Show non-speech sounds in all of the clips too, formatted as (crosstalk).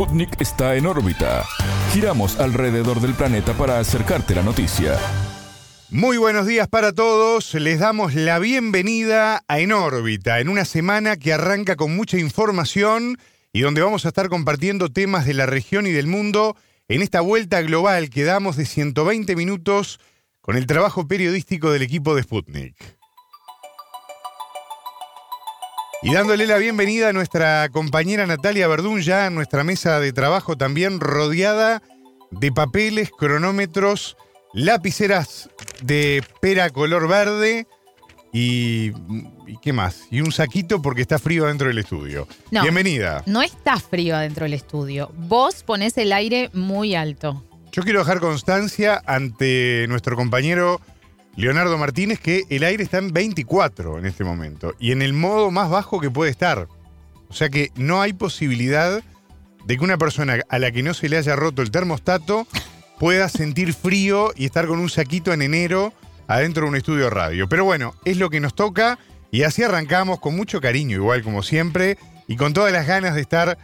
Sputnik está en órbita. Giramos alrededor del planeta para acercarte la noticia. Muy buenos días para todos. Les damos la bienvenida a En órbita, en una semana que arranca con mucha información y donde vamos a estar compartiendo temas de la región y del mundo en esta vuelta global que damos de 120 minutos con el trabajo periodístico del equipo de Sputnik. Y dándole la bienvenida a nuestra compañera Natalia Verdún, ya en nuestra mesa de trabajo también rodeada de papeles, cronómetros, lapiceras de pera color verde y, y qué más. Y un saquito porque está frío dentro del estudio. No. Bienvenida. No está frío adentro del estudio. Vos ponés el aire muy alto. Yo quiero dejar constancia ante nuestro compañero Leonardo Martínez que el aire está en 24 en este momento y en el modo más bajo que puede estar. O sea que no hay posibilidad de que una persona a la que no se le haya roto el termostato (laughs) pueda sentir frío y estar con un saquito en enero adentro de un estudio de radio. Pero bueno, es lo que nos toca y así arrancamos con mucho cariño, igual como siempre, y con todas las ganas de estar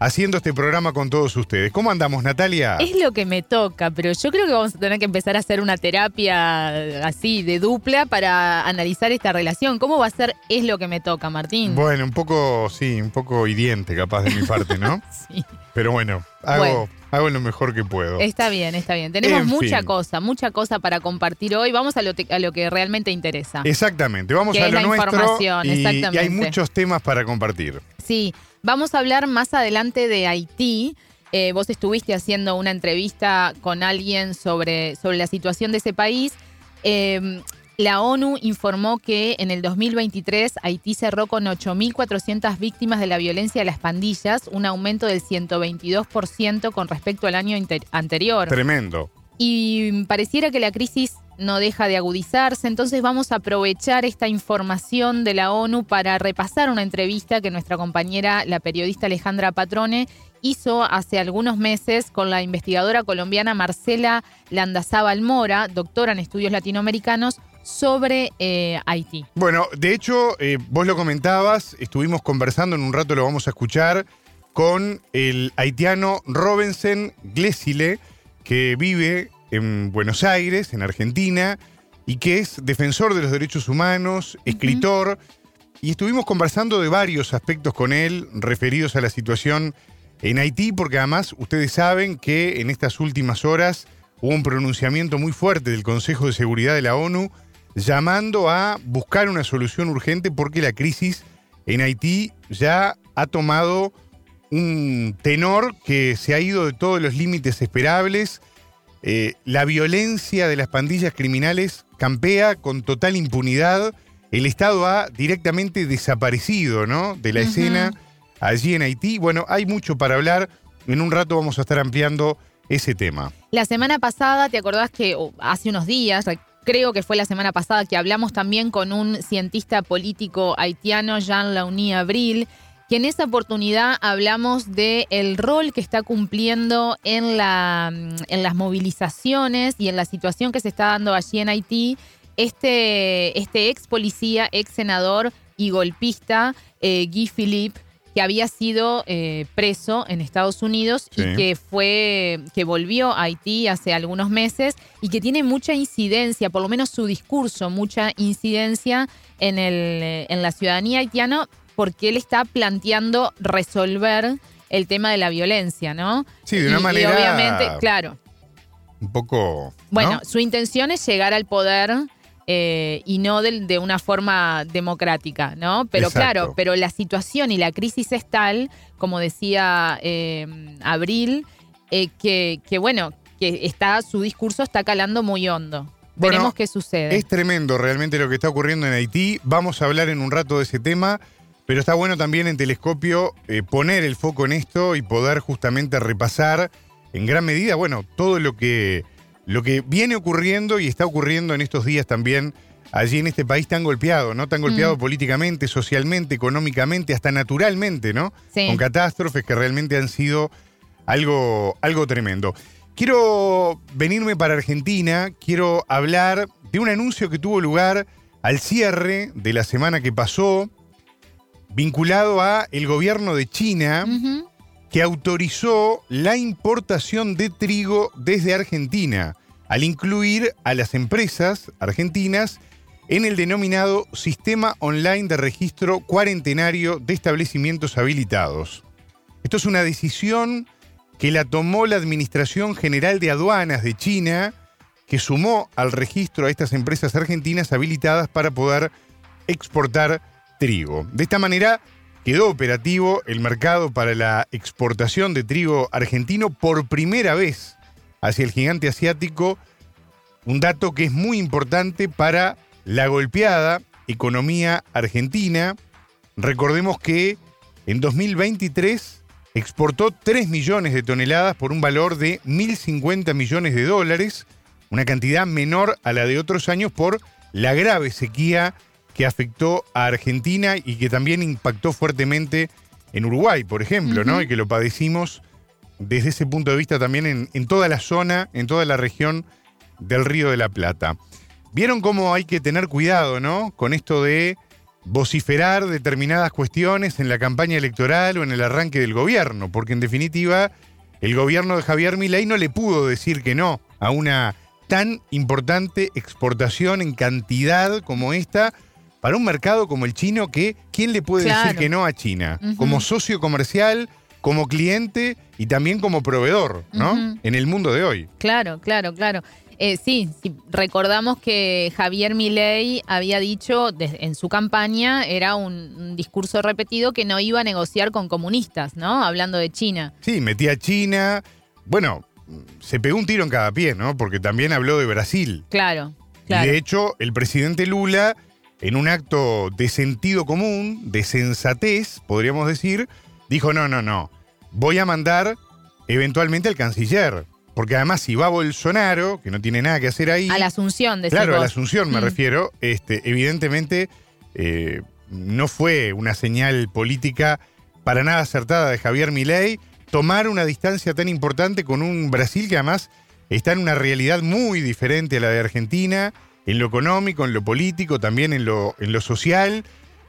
haciendo este programa con todos ustedes. ¿Cómo andamos, Natalia? Es lo que me toca, pero yo creo que vamos a tener que empezar a hacer una terapia así de dupla para analizar esta relación. ¿Cómo va a ser es lo que me toca, Martín? Bueno, un poco, sí, un poco hiriente capaz de mi parte, ¿no? (laughs) Sí. Pero bueno, hago, Bueno. hago lo mejor que puedo. Está bien, está bien. Tenemos En mucha fin. cosa, mucha cosa para compartir hoy. Vamos a lo, te- a lo que realmente interesa. Exactamente, vamos Que a es lo la nuestro información, y, y hay exactamente. muchos temas para compartir. Sí, vamos a hablar más adelante de Haití. Eh, vos estuviste haciendo una entrevista con alguien sobre, sobre la situación de ese país. Eh, la ONU informó que en el 2023 Haití cerró con 8.400 víctimas de la violencia de las pandillas, un aumento del 122% con respecto al año anterior. Tremendo. Y pareciera que la crisis no deja de agudizarse, entonces vamos a aprovechar esta información de la ONU para repasar una entrevista que nuestra compañera, la periodista Alejandra Patrone, hizo hace algunos meses con la investigadora colombiana Marcela Landazábal Mora, doctora en estudios latinoamericanos, sobre eh, Haití. Bueno, de hecho, eh, vos lo comentabas, estuvimos conversando, en un rato lo vamos a escuchar, con el haitiano Robinson Glesile, que vive en Buenos Aires, en Argentina, y que es defensor de los derechos humanos, escritor, y estuvimos conversando de varios aspectos con él referidos a la situación en Haití, porque además ustedes saben que en estas últimas horas hubo un pronunciamiento muy fuerte del Consejo de Seguridad de la ONU llamando a buscar una solución urgente porque la crisis en Haití ya ha tomado un tenor que se ha ido de todos los límites esperables. Eh, la violencia de las pandillas criminales campea con total impunidad. El Estado ha directamente desaparecido ¿no? de la escena allí en Haití. Bueno, hay mucho para hablar. En un rato vamos a estar ampliando ese tema. La semana pasada, ¿te acordás que oh, hace unos días, re- creo que fue la semana pasada, que hablamos también con un cientista político haitiano, Jean Launi Abril, que en esa oportunidad hablamos de el rol que está cumpliendo en, la, en las movilizaciones y en la situación que se está dando allí en Haití este, este ex policía, ex senador y golpista, eh, Guy Philippe, que había sido eh, preso en Estados Unidos Sí. y que fue que volvió a Haití hace algunos meses y que tiene mucha incidencia, por lo menos su discurso, mucha incidencia en el en la ciudadanía haitiana porque él está planteando resolver el tema de la violencia, ¿no? Sí, de una Y- y manera obviamente, claro. un poco... Bueno, ¿no? su intención es llegar al poder eh, y no de, de una forma democrática, ¿no? Pero Exacto. claro, pero la situación y la crisis es tal, como decía eh, Abril, eh, que, que bueno, que está su discurso está calando muy hondo. Bueno, Veremos qué sucede. Es tremendo realmente lo que está ocurriendo en Haití. Vamos a hablar en un rato de ese tema, pero está bueno también en telescopio eh, poner el foco en esto y poder justamente repasar en gran medida, bueno, todo lo que, lo que viene ocurriendo y está ocurriendo en estos días también allí en este país tan golpeado, ¿no? Tan golpeado Mm. políticamente, socialmente, económicamente, hasta naturalmente, ¿no? Sí. Con catástrofes que realmente han sido algo, algo tremendo. Quiero venirme para Argentina, quiero hablar de un anuncio que tuvo lugar al cierre de la semana que pasó, vinculado a el gobierno de China, que autorizó la importación de trigo desde Argentina, al incluir a las empresas argentinas en el denominado Sistema Online de Registro Cuarentenario de Establecimientos Habilitados. Esto es una decisión que la tomó la Administración General de Aduanas de China, que sumó al registro a estas empresas argentinas habilitadas para poder exportar trigo. De esta manera quedó operativo el mercado para la exportación de trigo argentino por primera vez hacia el gigante asiático, un dato que es muy importante para la golpeada economía argentina. Recordemos que en 2023 exportó 3 millones de toneladas por un valor de 1.050 millones de dólares, una cantidad menor a la de otros años por la grave sequía que afectó a Argentina y que también impactó fuertemente en Uruguay, por ejemplo, ¿no? Y que lo padecimos desde ese punto de vista también en, en toda la zona, en toda la región del Río de la Plata. Vieron cómo hay que tener cuidado, ¿no? Con esto de vociferar determinadas cuestiones en la campaña electoral o en el arranque del gobierno, porque en definitiva el gobierno de Javier Milei no le pudo decir que no a una tan importante exportación en cantidad como esta para un mercado como el chino que ¿quién le puede Claro. decir que no a China? Como socio comercial, como cliente y también como proveedor, ¿no? En el mundo de hoy. Claro, claro, claro. Eh, sí, sí, recordamos que Javier Milei había dicho en su campaña, era un, un discurso repetido, que no iba a negociar con comunistas, ¿no? Hablando de China. Sí, metía a China. Bueno, se pegó un tiro en cada pie, ¿no? Porque también habló de Brasil. Claro, Y claro. de hecho, el presidente Lula, en un acto de sentido común, de sensatez, podríamos decir, dijo, no, no, no, voy a mandar eventualmente al canciller. Porque además si va Bolsonaro, que no tiene nada que hacer ahí... a la Asunción, decís Claro, a la. Asunción me Mm. refiero. Este, evidentemente, eh, no fue una señal política para nada acertada de Javier Milei tomar una distancia tan importante con un Brasil que además está en una realidad muy diferente a la de Argentina, en lo económico, en lo político, también en lo, en lo social,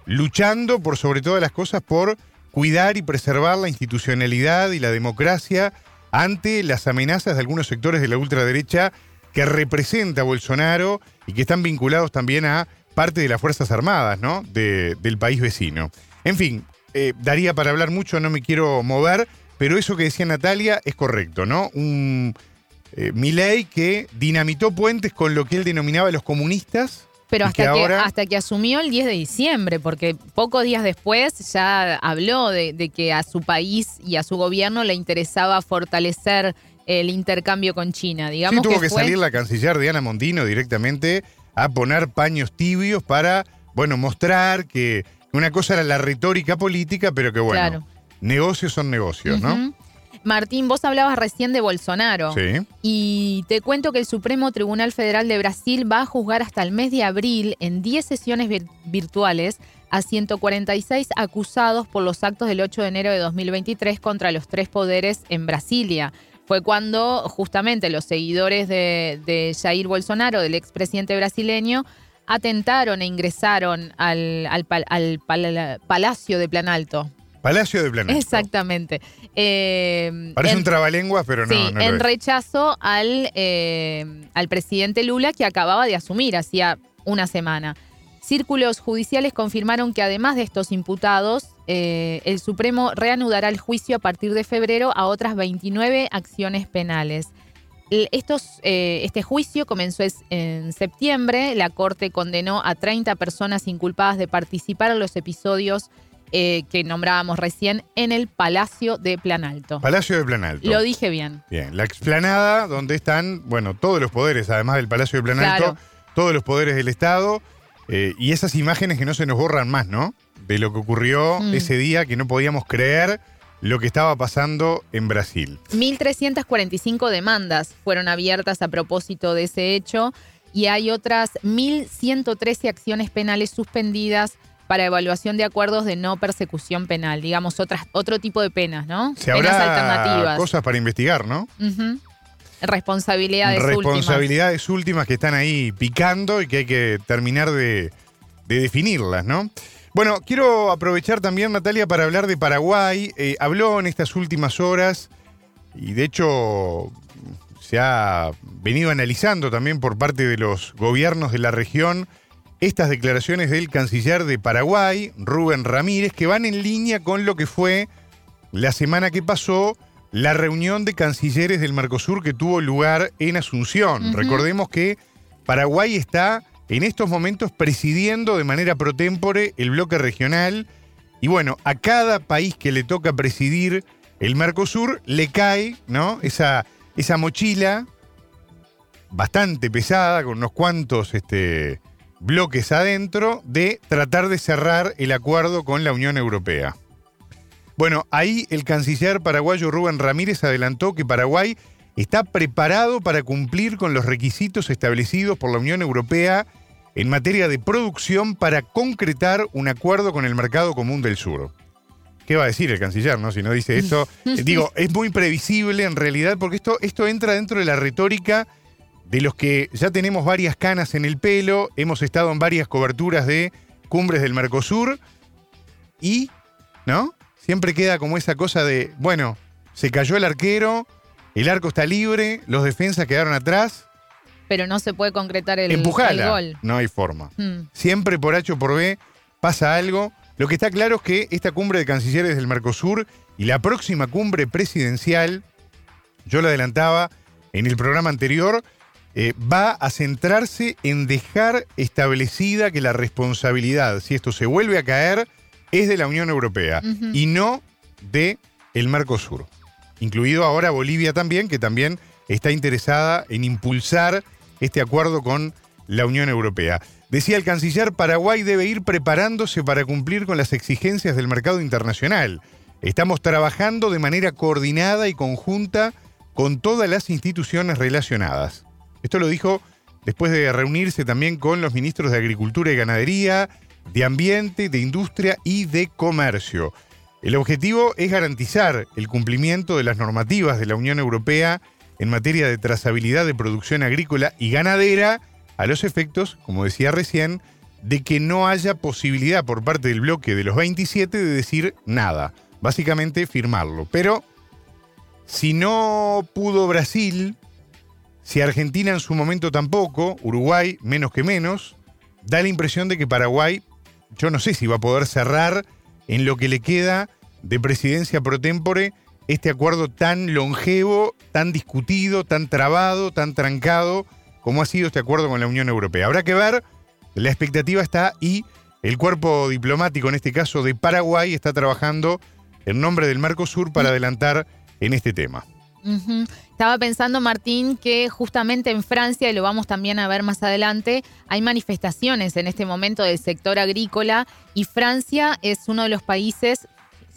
luchando por sobre todas las cosas por cuidar y preservar la institucionalidad y la democracia ante las amenazas de algunos sectores de la ultraderecha que representa Bolsonaro y que están vinculados también a parte de las Fuerzas Armadas ¿no? de- del país vecino. En fin, eh, daría para hablar mucho, no me quiero mover, pero eso que decía Natalia es correcto, ¿no? Eh, Milei que dinamitó puentes con lo que él denominaba los comunistas. Pero hasta que, ahora- hasta que asumió el 10 de diciembre, porque pocos días después ya habló de, de que a su país y a su gobierno le interesaba fortalecer el intercambio con China. Digamos sí, tuvo que, fue- salir la canciller Diana Mondino directamente a poner paños tibios para, bueno, mostrar que una cosa era la retórica política, pero que bueno, Claro. negocios son negocios, ¿no? Martín, vos hablabas recién de Bolsonaro. Sí. Y te cuento que el Supremo Tribunal Federal de Brasil va a juzgar hasta el mes de abril en 10 sesiones vir- virtuales a 146 acusados por los actos del 8 de enero de 2023 contra los tres poderes en Brasilia. Fue cuando justamente los seguidores de, de Jair Bolsonaro, del expresidente brasileño, atentaron e ingresaron al, al pal- al pal- Palacio de Planalto. Palacio de Planeta. Exactamente. Eh, Parece en- un trabalenguas, pero no, sí, no lo en es. rechazo al, eh, al presidente Lula que acababa de asumir hacía una semana. Círculos judiciales confirmaron que además de estos imputados, eh, el Supremo reanudará el juicio a partir de febrero a otras 29 acciones penales. Estos, eh, este juicio comenzó en septiembre. La Corte condenó a 30 personas inculpadas de participar en los episodios eh, que nombrábamos recién en el Palacio de Planalto. Palacio de Planalto. Lo dije bien. Bien, la explanada donde están, bueno, todos los poderes, además del Palacio de Planalto, Claro. todos los poderes del Estado, eh, y esas imágenes que no se nos borran más, ¿no? De lo que ocurrió Mm. ese día que no podíamos creer lo que estaba pasando en Brasil. 1.345 demandas fueron abiertas a propósito de ese hecho y hay otras 1.113 acciones penales suspendidas para evaluación de acuerdos de no persecución penal, digamos otras, otro tipo de penas, ¿no? Se penas habrá alternativas. cosas para investigar, ¿no? Responsabilidades últimas. Responsabilidades últimas que están ahí picando y que hay que terminar de, de definirlas, ¿no? Bueno, quiero aprovechar también, Natalia, para hablar de Paraguay. Eh, habló en estas últimas horas y de hecho se ha venido analizando también por parte de los gobiernos de la región estas declaraciones del canciller de Paraguay, Rubén Ramírez, que van en línea con lo que fue la semana que pasó la reunión de cancilleres del Mercosur que tuvo lugar en Asunción. Recordemos que Paraguay está en estos momentos presidiendo de manera pro tempore el bloque regional y bueno, a cada país que le toca presidir el Mercosur le cae, ¿no? Esa, esa mochila bastante pesada, con unos cuantos este, bloques adentro, de tratar de cerrar el acuerdo con la Unión Europea. Bueno, ahí el canciller paraguayo Rubén Ramírez adelantó que Paraguay está preparado para cumplir con los requisitos establecidos por la Unión Europea en materia de producción para concretar un acuerdo con el mercado común del sur. ¿Qué va a decir el canciller, no? Si no dice esto. (laughs) Digo, es muy previsible en realidad, porque esto, esto entra dentro de la retórica de los que ya tenemos varias canas en el pelo, hemos estado en varias coberturas de cumbres del Mercosur y, ¿no? Siempre queda como esa cosa de, bueno, se cayó el arquero, el arco está libre, los defensas quedaron atrás, Pero no se puede concretar el, el empujala. gol. No hay forma. Mm. Siempre por H o por B pasa algo. Lo que está claro es que esta cumbre de cancilleres del Mercosur y la próxima cumbre presidencial, yo lo adelantaba en el programa anterior, eh, va a centrarse en dejar establecida que la responsabilidad, si esto se vuelve a caer, es de la Unión Europea y no de el Mercosur. Incluido ahora Bolivia también, que también está interesada en impulsar este acuerdo con la Unión Europea. Decía el canciller, Paraguay debe ir preparándose para cumplir con las exigencias del mercado internacional. Estamos trabajando de manera coordinada y conjunta con todas las instituciones relacionadas. Esto lo dijo después de reunirse también con los ministros de Agricultura y Ganadería, de Ambiente, de Industria y de Comercio. El objetivo es garantizar el cumplimiento de las normativas de la Unión Europea en materia de trazabilidad de producción agrícola y ganadera a los efectos, como decía recién, de que no haya posibilidad por parte del bloque de los 27 de decir nada. Básicamente firmarlo. Pero si no pudo Brasil, si Argentina en su momento tampoco, Uruguay menos que menos, da la impresión de que Paraguay, yo no sé si va a poder cerrar en lo que le queda de presidencia pro tempore este acuerdo tan longevo, tan discutido, tan trabado, tan trancado como ha sido este acuerdo con la Unión Europea. Habrá que ver, la expectativa está y el cuerpo diplomático, en este caso de Paraguay, está trabajando en nombre del Mercosur para adelantar en este tema. Estaba pensando, Martín, que justamente en Francia, y lo vamos también a ver más adelante, hay manifestaciones en este momento del sector agrícola y Francia es uno de los países,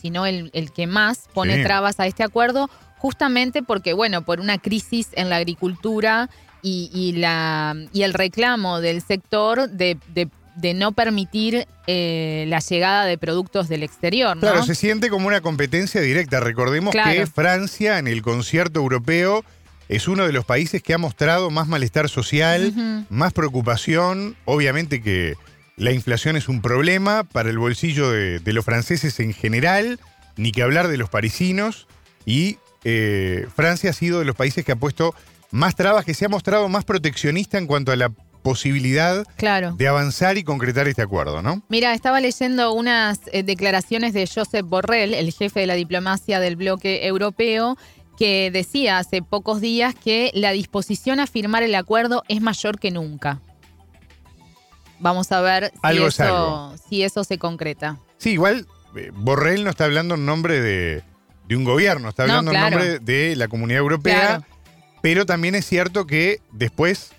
si no el, el que más pone Sí. trabas a este acuerdo, justamente porque, bueno, por una crisis en la agricultura y, y la, y el reclamo del sector de, de- de no permitir eh, la llegada de productos del exterior, ¿no? Claro, se siente como una competencia directa. Recordemos Claro. que Francia en el concierto europeo es uno de los países que ha mostrado más malestar social, más preocupación. Obviamente que la inflación es un problema para el bolsillo de, de los franceses en general, ni que hablar de los parisinos. Y eh, Francia ha sido de los países que ha puesto más trabas, que se ha mostrado más proteccionista en cuanto a la posibilidad Claro. de avanzar y concretar este acuerdo, ¿no? Mira, estaba leyendo unas eh, declaraciones de Josep Borrell, el jefe de la diplomacia del bloque europeo, que decía hace pocos días que la disposición a firmar el acuerdo es mayor que nunca. Vamos a ver si, Algo es eso, algo. si eso se concreta. Sí, igual eh, Borrell no está hablando en nombre de, de un gobierno, está No, hablando claro. en nombre de la comunidad europea, Claro. pero también es cierto que después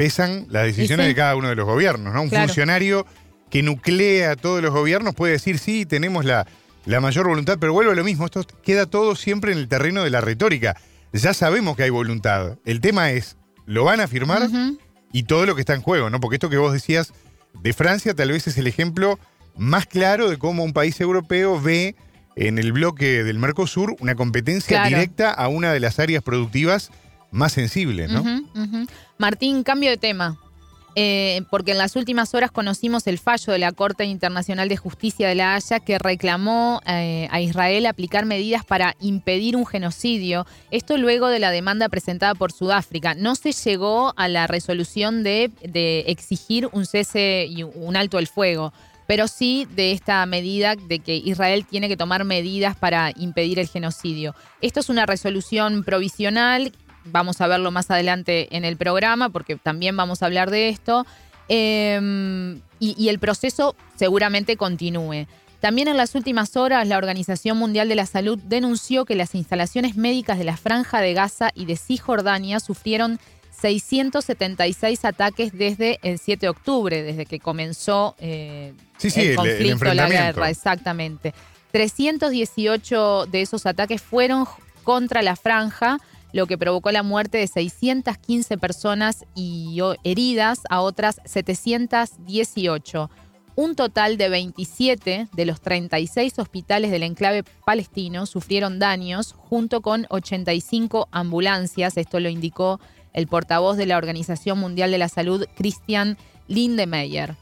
pesan las decisiones sí. de cada uno de los gobiernos. ¿no? Un Claro. funcionario que nuclea a todos los gobiernos puede decir, sí, tenemos la, la mayor voluntad, pero vuelve a lo mismo, esto queda todo siempre en el terreno de la retórica. Ya sabemos que hay voluntad. El tema es, ¿lo van a firmar? Y todo lo que está en juego, ¿no? Porque esto que vos decías de Francia tal vez es el ejemplo más claro de cómo un país europeo ve en el bloque del Mercosur una competencia Claro. directa a una de las áreas productivas más sensibles, ¿no? Martín, cambio de tema. eh, porque en las últimas horas conocimos el fallo de la Corte Internacional de Justicia de La Haya que reclamó eh, a Israel aplicar medidas para impedir un genocidio. Esto luego de la demanda presentada por Sudáfrica. No se llegó a la resolución de, de exigir un cese y un alto el fuego pero sí de esta medida de que Israel tiene que tomar medidas para impedir el genocidio. Esto es una resolución provisional vamos a verlo más adelante en el programa, porque también vamos a hablar de esto. Em, y, el proceso seguramente continúe. También en las últimas horas, la Organización Mundial de la Salud denunció que las instalaciones médicas de la Franja de Gaza y de Cisjordania sufrieron 676 ataques desde el 7 de octubre, desde que comenzó eh, el conflicto, la guerra, exactamente. 318 de esos ataques fueron contra la franja lo que provocó la muerte de 615 personas y heridas a otras 718. Un total de 27 de los 36 hospitales del enclave palestino sufrieron daños junto con 85 ambulancias, esto lo indicó el portavoz de la Organización Mundial de la Salud, Christian Lindemeyer.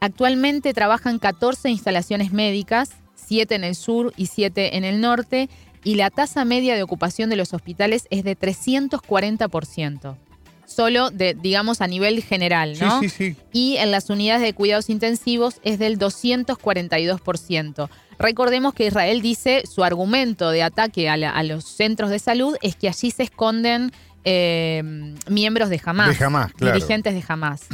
Actualmente trabajan 14 instalaciones médicas, 7 en el sur y 7 en el norte, y la tasa media de ocupación de los hospitales es de 340%. Solo de, digamos, a nivel general, ¿no? Sí, sí, sí. Y en las unidades de cuidados intensivos es del 242%. Recordemos que Israel dice su argumento de ataque a, los centros de salud es que allí se esconden eh, miembros de Hamas, de Hamas claro. dirigentes de Hamas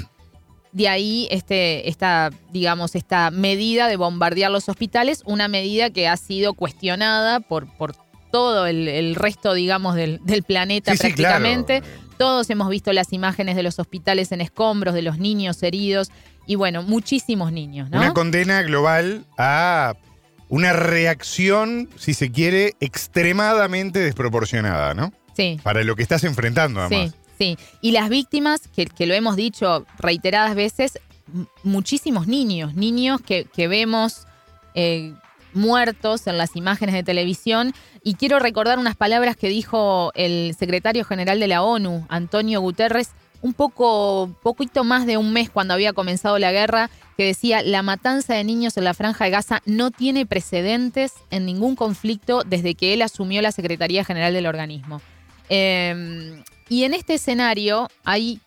de ahí este, esta, digamos, esta medida de bombardear los hospitales, una medida que ha sido cuestionada por, por todo el, resto, digamos, del, planeta prácticamente. Todos hemos visto las imágenes de los hospitales en escombros, de los niños heridos y bueno, muchísimos niños. Una condena global a una reacción, si se quiere, extremadamente desproporcionada, ¿no? Sí. Para lo que estás enfrentando, además. Sí. Sí, y las víctimas, que, lo hemos dicho reiteradas veces, muchísimos niños, niños que, vemos eh, muertos en las imágenes de televisión. Y quiero recordar unas palabras que dijo el secretario general de la ONU, Antonio Guterres, un poco, poquito más de un mes cuando había comenzado la guerra, que decía, la matanza de niños en la franja de Gaza no tiene precedentes en ningún conflicto desde que él asumió la Secretaría General del organismo. Eh, y en este escenario hay,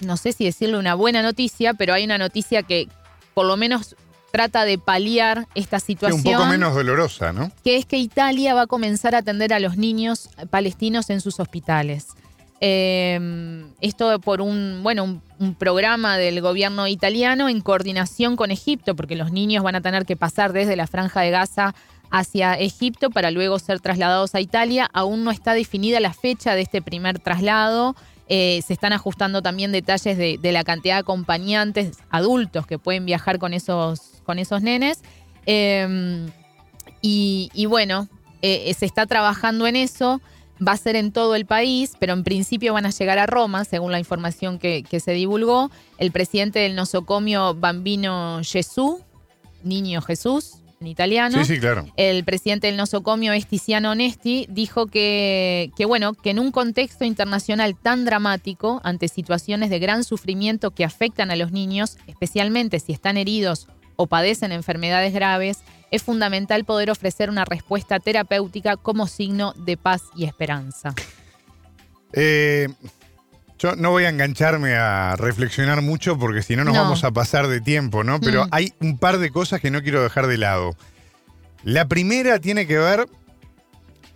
no sé si decirle una buena noticia, pero hay una noticia que por lo menos trata de paliar esta situación. un poco menos dolorosa, ¿no? Que es que Italia va a comenzar a atender a los niños palestinos en sus hospitales. Em, esto por un, bueno, un, programa del gobierno italiano en coordinación con Egipto, porque los niños van a tener que pasar desde la franja de Gaza hacia Egipto para luego ser trasladados a Italia. Aún no está definida la fecha de este primer traslado. Eh, se están ajustando también detalles de, la cantidad de acompañantes adultos que pueden viajar con esos, con esos nenes. Em, y, bueno, eh, se está trabajando en eso. Va a ser en todo el país, pero en principio van a llegar a Roma, según la información que se divulgó. El presidente del nosocomio Bambino Jesús, Niño Jesús, en italiano. Sí, sí, claro. El presidente del nosocomio es Tiziano Onesti, dijo que, que, bueno, que en un contexto internacional tan dramático, ante situaciones de gran sufrimiento que afectan a los niños, especialmente si están heridos o padecen enfermedades graves, es fundamental poder ofrecer una respuesta terapéutica como signo de paz y esperanza. Eh, yo no voy a engancharme a reflexionar mucho porque si no nos vamos a pasar de tiempo, ¿no? Pero mm. hay un par de cosas que no quiero dejar de lado. La primera tiene que ver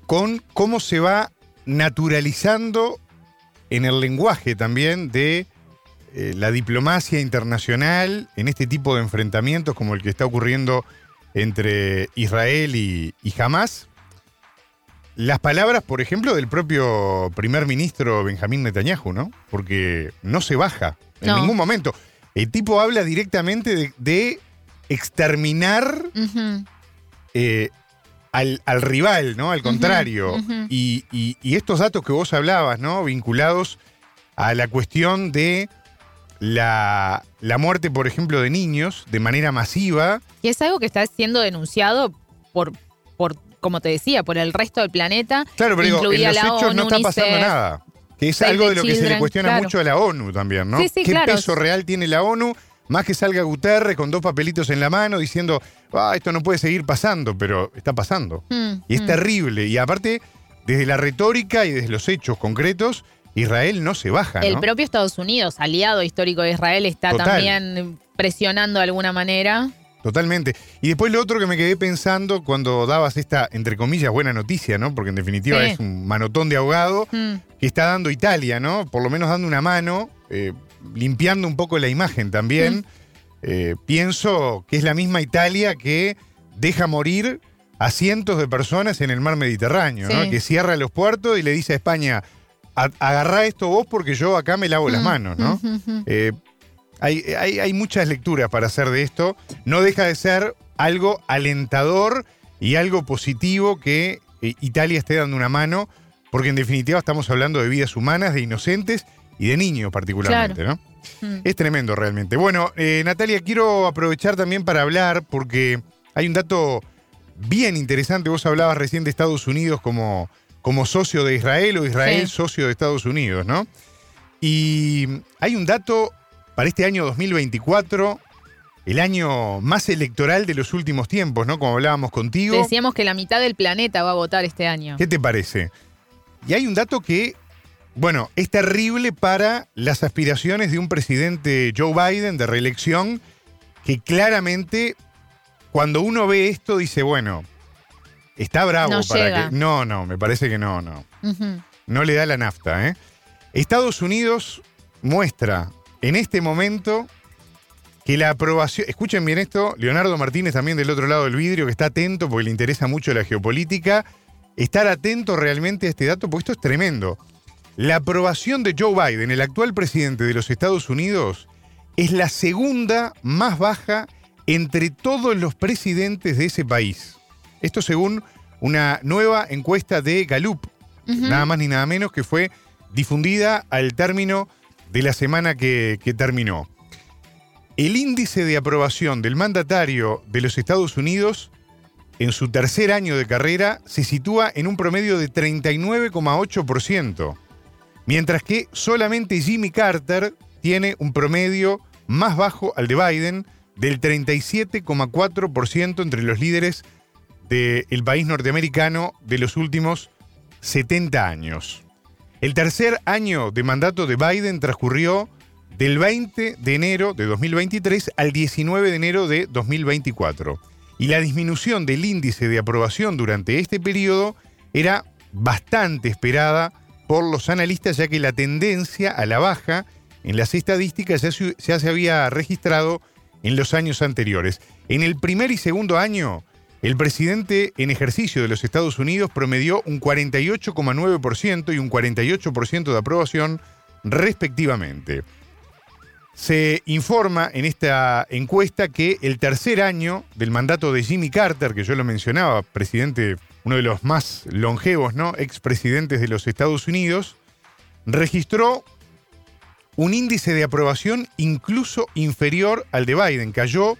con cómo se va naturalizando en el lenguaje también de eh, la diplomacia internacional en este tipo de enfrentamientos como el que está ocurriendo entre Israel y, y Hamas. Las palabras, por ejemplo, del propio primer ministro Benjamín Netanyahu, ¿no? Porque no se baja en ningún momento. El tipo habla directamente de, exterminar eh, al, rival, ¿no? Al contrario. y, estos datos que vos hablabas, ¿no? Vinculados a la cuestión de la, la muerte, por ejemplo, de niños de manera masiva. Y es algo que está siendo denunciado por, por como te decía, por el resto del planeta. Claro, pero digo, en los hechos no está pasando nada. Que es Save algo de lo que se le cuestiona claro. mucho a la ONU también, ¿no? Sí, sí, ¿Qué claro. peso real tiene la ONU? Más que salga Guterres con dos papelitos en la mano diciendo, ah, esto no puede seguir pasando, pero está pasando. Mm, Y es mm. terrible. Y aparte, desde la retórica y desde los hechos concretos, Israel no se baja, El propio Estados Unidos, aliado histórico de Israel, está Total. también presionando de alguna manera. Totalmente. Y después lo otro que me quedé pensando cuando dabas esta, entre comillas, buena noticia, ¿no? Porque en definitiva Sí. es un manotón de ahogado Mm, que está dando Italia, ¿no? Por lo menos dando una mano, eh, limpiando un poco la imagen también. Mm. Eh, pienso que es la misma Italia que deja morir a cientos de personas en el mar Mediterráneo, ¿no? Que cierra los puertos y le dice a España, "A- agarrá esto vos porque yo acá me lavo las mm, manos, ¿no? mm, mm, mm. Eh, hay, hay- hay muchas lecturas para hacer de esto. No deja de ser algo alentador y algo positivo que eh, Italia esté dando una mano, porque en definitiva estamos hablando de vidas humanas, de inocentes y de niños particularmente, ¿no? Mm. Es tremendo realmente. Bueno, eh, Natalia, quiero aprovechar también para hablar, porque hay un dato bien interesante. Vos hablabas recién de Estados Unidos como, como socio de Israel o Israel Sí. socio de Estados Unidos, ¿no? Y hay un dato para este año 2024, el año más electoral de los últimos tiempos, ¿no? Como hablábamos contigo. Decíamos que la mitad del planeta va a votar este año. ¿Qué te parece? Y hay un dato que, bueno, es terrible para las aspiraciones de un presidente Joe Biden de reelección, que claramente, cuando uno ve esto, dice, bueno, está bravo No para llega. que. No, no, me parece que no, no. No le da la nafta, ¿eh? Estados Unidos muestra en este momento que la aprobación. Escuchen bien esto, Leonardo Martínez también del otro lado del vidrio, que está atento porque le interesa mucho la geopolítica. Estar atento realmente a este dato, porque esto es tremendo. La aprobación de Joe Biden, el actual presidente de los Estados Unidos, es la segunda más baja entre todos los presidentes de ese país. Esto según una nueva encuesta de Gallup, nada más ni nada menos, que fue difundida al término de la semana que, terminó. El índice de aprobación del mandatario de los Estados Unidos en su tercer año de carrera se sitúa en un promedio de 39,8%, mientras que solamente Jimmy Carter tiene un promedio más bajo al de Biden del 37,4% entre los líderes del país norteamericano de los últimos 70 años. El tercer año de mandato de Biden transcurrió del 20 de enero de 2023 al 19 de enero de 2024. Y la disminución del índice de aprobación durante este periodo era bastante esperada por los analistas, ya que la tendencia a la baja en las estadísticas ya se, ya se había registrado en los años anteriores. En el primer y segundo año, el presidente en ejercicio de los Estados Unidos promedió un 48,9% y un 48% de aprobación respectivamente. Se informa en esta encuesta que el tercer año del mandato de Jimmy Carter, que yo lo mencionaba, presidente, uno de los más longevos, ¿no? Expresidentes de los Estados Unidos, registró un índice de aprobación incluso inferior al de Biden. Cayó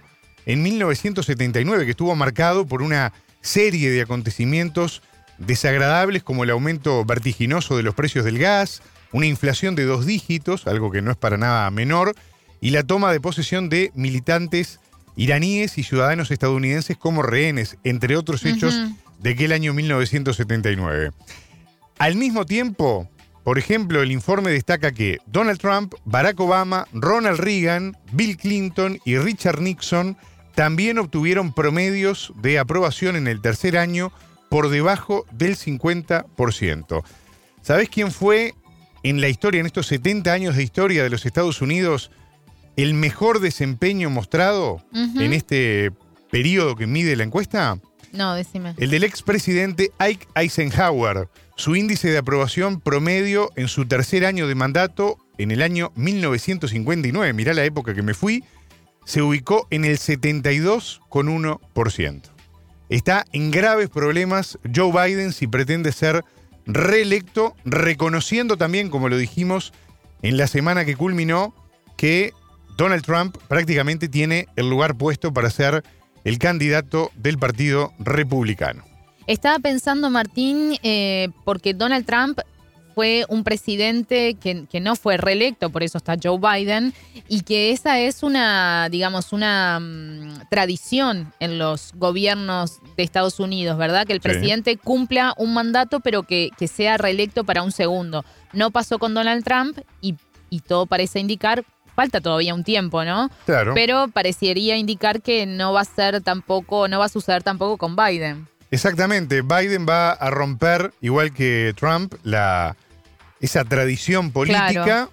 en 1979, que estuvo marcado por una serie de acontecimientos desagradables como el aumento vertiginoso de los precios del gas, una inflación de dos dígitos, algo que no es para nada menor, y la toma de posesión de militantes iraníes y ciudadanos estadounidenses como rehenes, entre otros hechos de aquel año 1979. Al mismo tiempo, por ejemplo, el informe destaca que Donald Trump, Barack Obama, Ronald Reagan, Bill Clinton y Richard Nixon también obtuvieron promedios de aprobación en el tercer año por debajo del 50%. ¿Sabés quién fue en la historia, en estos 70 años de historia de los Estados Unidos, el mejor desempeño mostrado en este periodo que mide la encuesta? No, decime. El del expresidente Ike Eisenhower. Su índice de aprobación promedio en su tercer año de mandato, en el año 1959, mirá la época que me fui, se ubicó en el 72,1%. Está en graves problemas Joe Biden si pretende ser reelecto, reconociendo también, como lo dijimos en la semana que culminó, que Donald Trump prácticamente tiene el lugar puesto para ser el candidato del Partido Republicano. Estaba pensando, Martín, eh, porque Donald Trump fue un presidente que, que, no fue reelecto, por eso está Joe Biden, y que esa es una, digamos, una um, tradición en los gobiernos de Estados Unidos, ¿verdad? Que el presidente cumpla un mandato, pero que, que, sea reelecto para un segundo. No pasó con Donald Trump y, y todo parece indicar, falta todavía un tiempo, ¿no? Claro. Pero parecería indicar que no va a ser tampoco, no va a suceder tampoco con Biden. Exactamente, Biden va a romper, igual que Trump, la, esa tradición política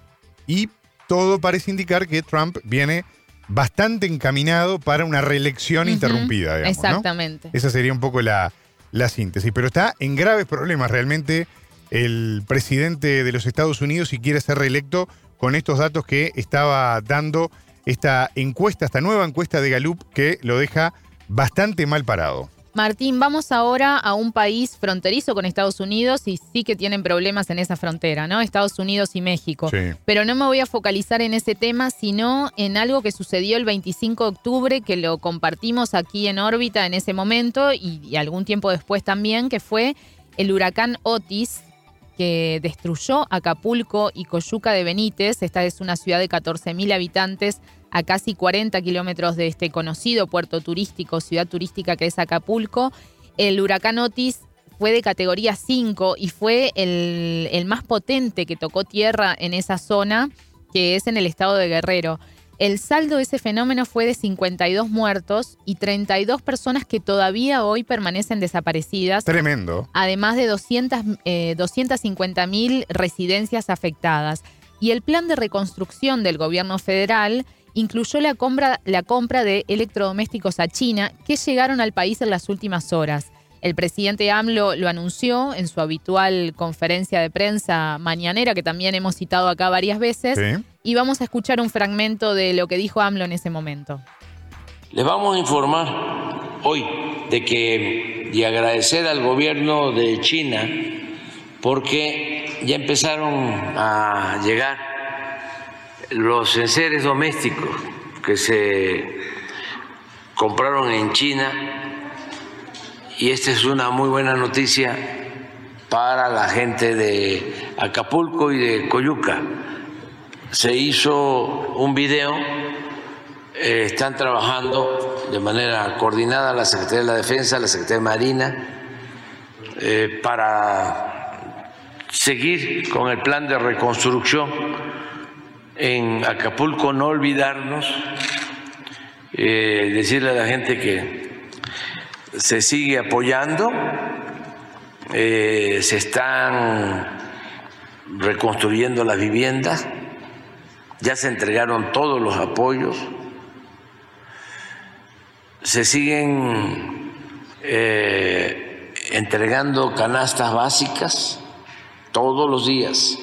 y todo parece indicar que Trump viene bastante encaminado para una reelección interrumpida, digamos. Exactamente. Esa sería un poco la, la síntesis. Pero está en graves problemas realmente el presidente de los Estados Unidos si quiere ser reelecto con estos datos que estaba dando esta encuesta, esta nueva encuesta de Gallup que lo deja bastante mal parado. Martín, vamos ahora a un país fronterizo con Estados Unidos y sí que tienen problemas en esa frontera, ¿no? Estados Unidos y México. Sí. Pero no me voy a focalizar en ese tema, sino en algo que sucedió el 25 de octubre, que lo compartimos aquí en órbita en ese momento y, y algún tiempo después también, que fue el huracán Otis, que destruyó Acapulco y Coyuca de Benítez. Esta es una ciudad de 14.000 habitantes a casi 40 kilómetros de este conocido puerto turístico, ciudad turística que es Acapulco. El huracán Otis fue de categoría 5 y fue el, el más potente que tocó tierra en esa zona, que es en el estado de Guerrero. El saldo de ese fenómeno fue de 52 muertos y 32 personas que todavía hoy permanecen desaparecidas. Tremendo. Además de 200, eh, 250 mil residencias afectadas. Y el plan de reconstrucción del gobierno federal incluyó la compra, la compra de electrodomésticos a China que llegaron al país en las últimas horas. El presidente AMLO lo anunció en su habitual conferencia de prensa mañanera, que también hemos citado acá varias veces. Sí. Y vamos a escuchar un fragmento de lo que dijo AMLO en ese momento. Les vamos a informar hoy de que y agradecer al gobierno de China porque ya empezaron a llegar los enseres domésticos que se compraron en China y esta es una muy buena noticia para la gente de Acapulco y de Coyuca. Se hizo un video, eh, están trabajando de manera coordinada la Secretaría de la Defensa, la Secretaría de Marina, eh, para seguir con el plan de reconstrucción en Acapulco, no olvidarnos, eh, decirle a la gente que se sigue apoyando, eh, se están reconstruyendo las viviendas, ya se entregaron todos los apoyos, se siguen eh, entregando canastas básicas todos los días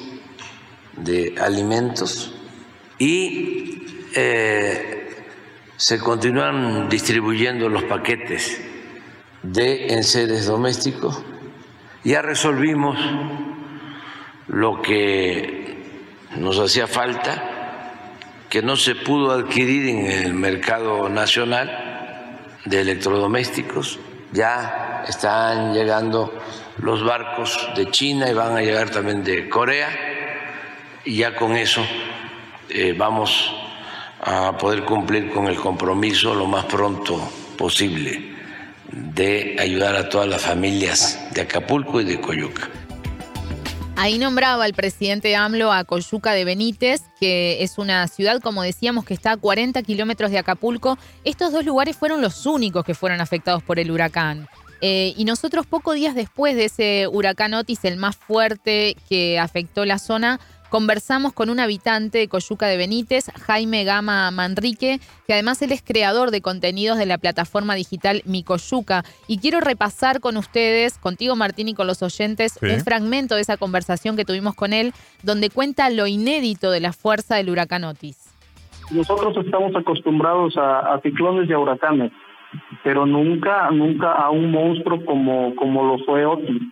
de alimentos y eh, se continúan distribuyendo los paquetes de enseres domésticos. Ya resolvimos lo que nos hacía falta, que no se pudo adquirir en el mercado nacional de electrodomésticos. Ya están llegando los barcos de China y van a llegar también de Corea y ya con eso eh, vamos a poder cumplir con el compromiso lo más pronto posible de ayudar a todas las familias de Acapulco y de Coyuca. Ahí nombraba el presidente AMLO a Coyuca de Benítez, que es una ciudad, como decíamos, que está a 40 kilómetros de Acapulco. Estos dos lugares fueron los únicos que fueron afectados por el huracán. Eh, y nosotros pocos días después de ese huracán Otis, el más fuerte que afectó la zona, conversamos con un habitante de Coyuca de Benítez, Jaime Gama Manrique, que además él es creador de contenidos de la plataforma digital Mi Coyuca. Y quiero repasar con ustedes, contigo Martín y con los oyentes, Sí. un fragmento de esa conversación que tuvimos con él, donde cuenta lo inédito de la fuerza del huracán Otis. Nosotros estamos acostumbrados a, a ciclones y a huracanes, pero nunca, nunca a un monstruo como, como lo fue Otis.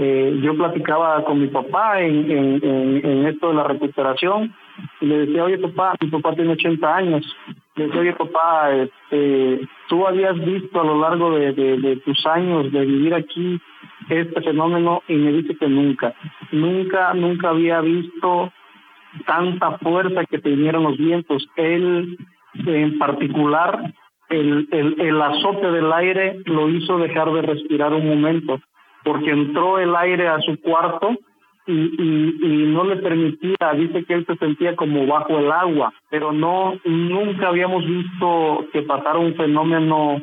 Eh, yo platicaba con mi papá en, en, esto de la recuperación y le decía, oye papá, mi papá tiene 80 años. Le decía, oye papá, este, tú habías visto a lo largo de tus años de vivir aquí este fenómeno y me dice que nunca, nunca, nunca había visto tanta fuerza que tenían los vientos. Él, en particular, el, el, el azote del aire lo hizo dejar de respirar un momento, porque entró el aire a su cuarto y, y, no le permitía, dice que él se sentía como bajo el agua, pero no, nunca habíamos visto que pasara un fenómeno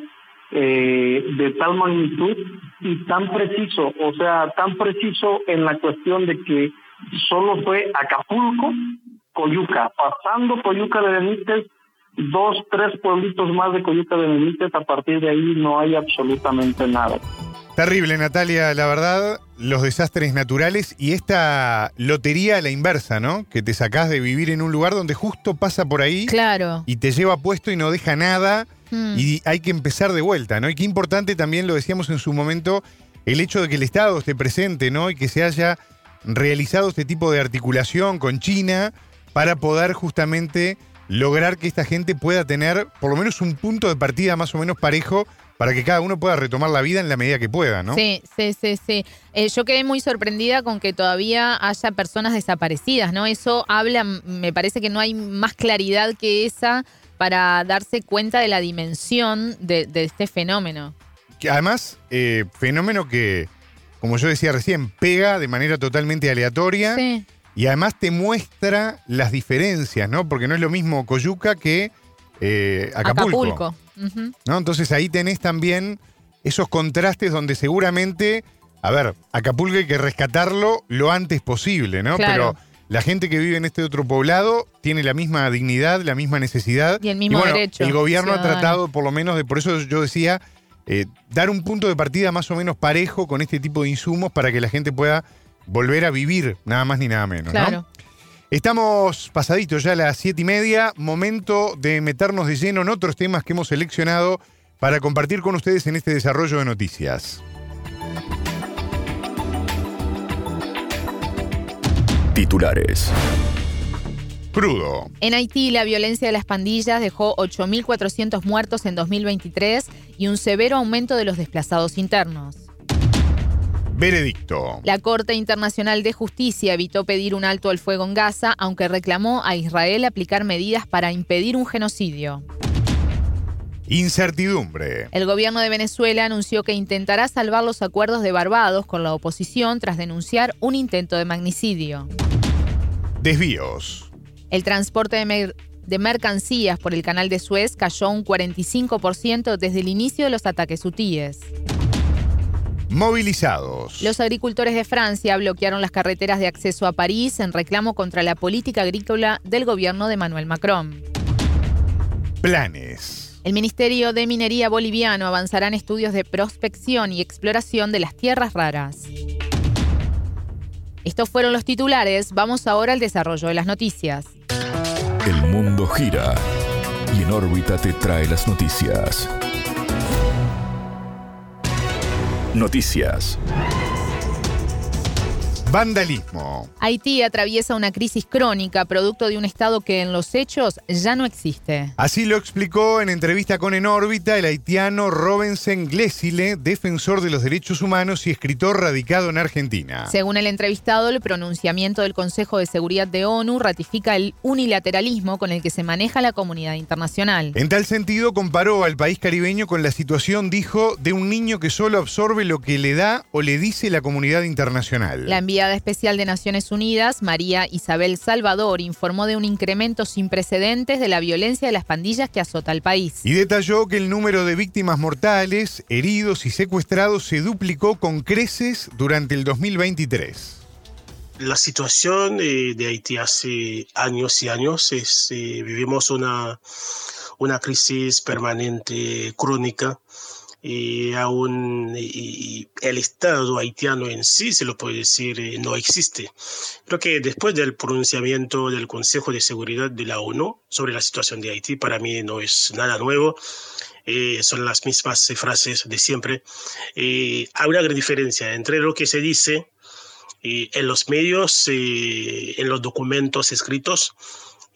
eh, de tal magnitud y tan preciso, o sea, tan preciso en la cuestión de que solo fue Acapulco, Coyuca, pasando Coyuca de Benítez, dos, tres pueblitos más de Coyuca de Benítez, a partir de ahí no hay absolutamente nada. Terrible, Natalia, la verdad, los desastres naturales y esta lotería a la inversa, ¿no? Que te sacás de vivir en un lugar donde justo pasa por ahí Claro. y te lleva puesto y no deja nada Mm. y hay que empezar de vuelta, ¿no? Y qué importante también lo decíamos en su momento, el hecho de que el Estado esté presente, ¿no? Y que se haya realizado este tipo de articulación con China para poder justamente lograr que esta gente pueda tener por lo menos un punto de partida más o menos parejo para que cada uno pueda retomar la vida en la medida que pueda, ¿no? Sí, sí, sí, sí. Eh, yo quedé muy sorprendida con que todavía haya personas desaparecidas, ¿no? Eso habla, me parece que no hay más claridad que esa para darse cuenta de la dimensión de, de este fenómeno. Que además, eh, fenómeno que, como yo decía recién, pega de manera totalmente aleatoria. Sí, Y además te muestra las diferencias, ¿no? Porque no es lo mismo Coyuca que eh, Acapulco. Acapulco. ¿no? Entonces ahí tenés también esos contrastes donde seguramente, a ver, Acapulco hay que rescatarlo lo antes posible, ¿no? Claro. Pero la gente que vive en este otro poblado tiene la misma dignidad, la misma necesidad. Y el mismo bueno, derecho El gobierno ha tratado, por lo menos, de, por eso yo decía, eh, dar un punto de partida más o menos parejo con este tipo de insumos para que la gente pueda volver a vivir, nada más ni nada menos. ¿no? Claro. Estamos pasaditos ya a las siete y media, momento de meternos de lleno en otros temas que hemos seleccionado para compartir con ustedes en este desarrollo de noticias. Titulares. Crudo. En Haití, la violencia de las pandillas dejó 8.400 muertos en 2023 y un severo aumento de los desplazados internos. Veredicto. La Corte Internacional de Justicia evitó pedir un alto al fuego en Gaza, aunque reclamó a Israel aplicar medidas para impedir un genocidio. Incertidumbre. El gobierno de Venezuela anunció que intentará salvar los acuerdos de Barbados con la oposición tras denunciar un intento de magnicidio. Desvíos. El transporte de, mer- de mercancías por el canal de Suez cayó un 45% desde el inicio de los ataques hutíes. Movilizados. Los agricultores de Francia bloquearon las carreteras de acceso a París en reclamo contra la política agrícola del gobierno de Manuel Macron. Planes. El Ministerio de Minería boliviano avanzará en estudios de prospección y exploración de las tierras raras. Estos fueron los titulares. Vamos ahora al desarrollo de las noticias. El mundo gira y en órbita te trae las noticias. Noticias. Vandalismo. Haití atraviesa una crisis crónica producto de un Estado que en los hechos ya no existe. Así lo explicó en entrevista con En órbita el haitiano Robinson Glesile, defensor de los derechos humanos y escritor radicado en Argentina. Según el entrevistado, el pronunciamiento del Consejo de Seguridad de ONU ratifica el unilateralismo con el que se maneja la comunidad internacional. En tal sentido, comparó al país caribeño con la situación, dijo, de un niño que solo absorbe lo que le da o le dice la comunidad internacional. La enviada especial de Naciones Unidas, María Isabel Salvador, informó de un incremento sin precedentes de la violencia de las pandillas que azota al país. Y detalló que el número de víctimas mortales, heridos y secuestrados se duplicó con creces durante el 2023. La situación eh, de Haití hace años y años es, eh, vivimos una, una crisis permanente, crónica, y aún y el Estado haitiano en sí, se lo puede decir, eh, no existe. Creo que después del pronunciamiento del Consejo de Seguridad de la ONU sobre la situación de Haití, para mí no es nada nuevo. Eh, son las mismas eh, frases de siempre. Eh, hay una gran diferencia entre lo que se dice eh, en los medios, eh, en los documentos escritos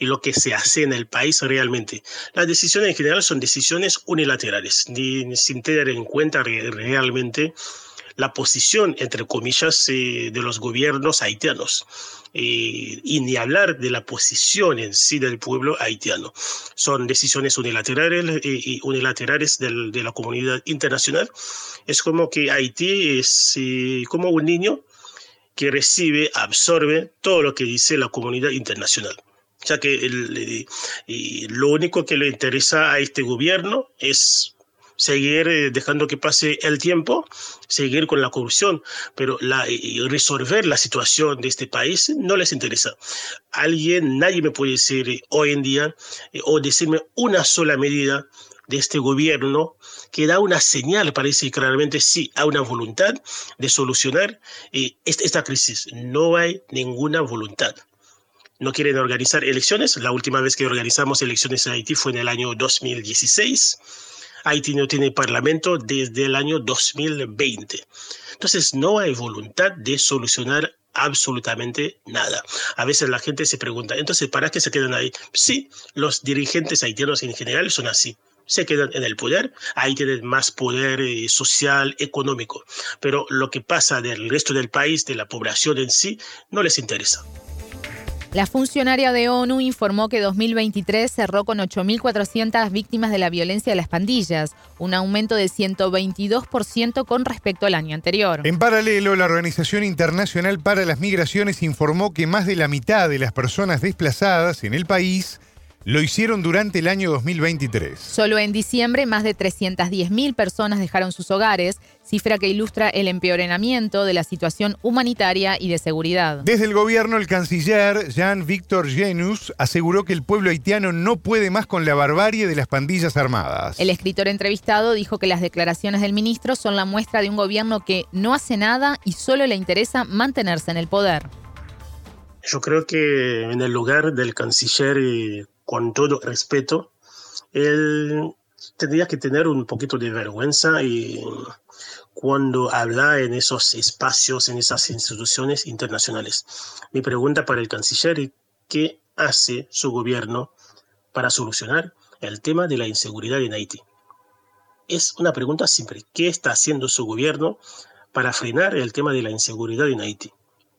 y lo que se hace en el país realmente. Las decisiones en general son decisiones unilaterales, ni- sin tener en cuenta re- realmente la posición, entre comillas, eh, de los gobiernos haitianos. Eh, y ni hablar de la posición en sí del pueblo haitiano. Son decisiones unilaterales, y unilaterales de la comunidad internacional. Es como que Haití es como un niño que recibe, absorbe todo lo que dice la comunidad internacional. Sea que lo único que le interesa a este gobierno es seguir eh, dejando que pase el tiempo, seguir con la corrupción, pero la, resolver la situación de este país no les interesa. Alguien, nadie me puede decir eh, hoy en día eh, o decirme una sola medida de este gobierno que da una señal, parece claramente sí, a una voluntad de solucionar esta crisis. No hay ninguna voluntad no quieren organizar elecciones. La última vez que organizamos elecciones en Haití fue en el año 2016. Haití no tiene parlamento desde el año 2020. Entonces no hay voluntad de solucionar absolutamente nada. A veces la gente se pregunta, entonces, ¿para qué se quedan ahí? Sí, los dirigentes haitianos en general son así. Se quedan en el poder, ahí tienen más poder eh, social, económico. Pero lo que pasa del resto del país, de la población en sí, no les interesa. La funcionaria de ONU informó que 2023 cerró con 8.400 víctimas de la violencia de las pandillas, un aumento de 122% con respecto al año anterior. En paralelo, la Organización Internacional para las Migraciones informó que más de la mitad de las personas desplazadas en el país lo hicieron durante el año 2023. Solo en diciembre más de 310.000 personas dejaron sus hogares, cifra que ilustra el empeoramiento de la situación humanitaria y de seguridad. Desde el gobierno, el canciller Jean-Victor Genus aseguró que el pueblo haitiano no puede más con la barbarie de las pandillas armadas. El escritor entrevistado dijo que las declaraciones del ministro son la muestra de un gobierno que no hace nada y solo le interesa mantenerse en el poder. Yo creo que en el lugar del canciller eh, con todo respeto, él tendría que tener un poquito de vergüenza y cuando habla en esos espacios, en esas instituciones internacionales. Mi pregunta para el canciller es qué hace su gobierno para solucionar el tema de la inseguridad en Haití. Es una pregunta simple. ¿Qué está haciendo su gobierno para frenar el tema de la inseguridad en Haití?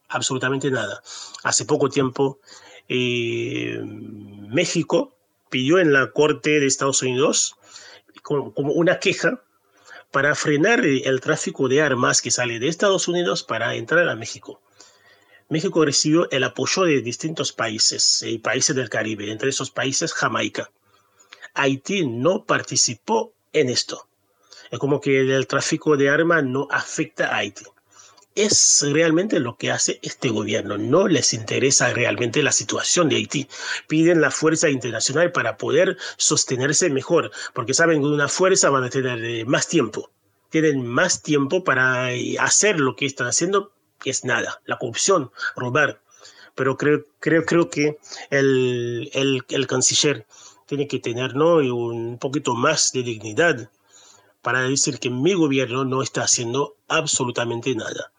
Absolutamente nada. Hace poco tiempo eh, México pidió en la Corte de Estados Unidos como, una queja para frenar el tráfico de armas que sale de Estados Unidos para entrar a México. México recibió el apoyo de distintos países y países del Caribe, entre esos países Jamaica. Haití no participó en esto. Es como que el tráfico de armas no afecta a Haití es realmente lo que hace este gobierno. No les interesa realmente la situación de Haití. Piden la fuerza internacional para poder sostenerse mejor, porque saben que una fuerza van a tener eh, más tiempo. Tienen más tiempo para eh, hacer lo que están haciendo, que es nada, la corrupción, robar. Pero creo, creo, creo que el, el, el canciller tiene que tener ¿no? un poquito más de dignidad para decir que mi gobierno no está haciendo absolutamente nada.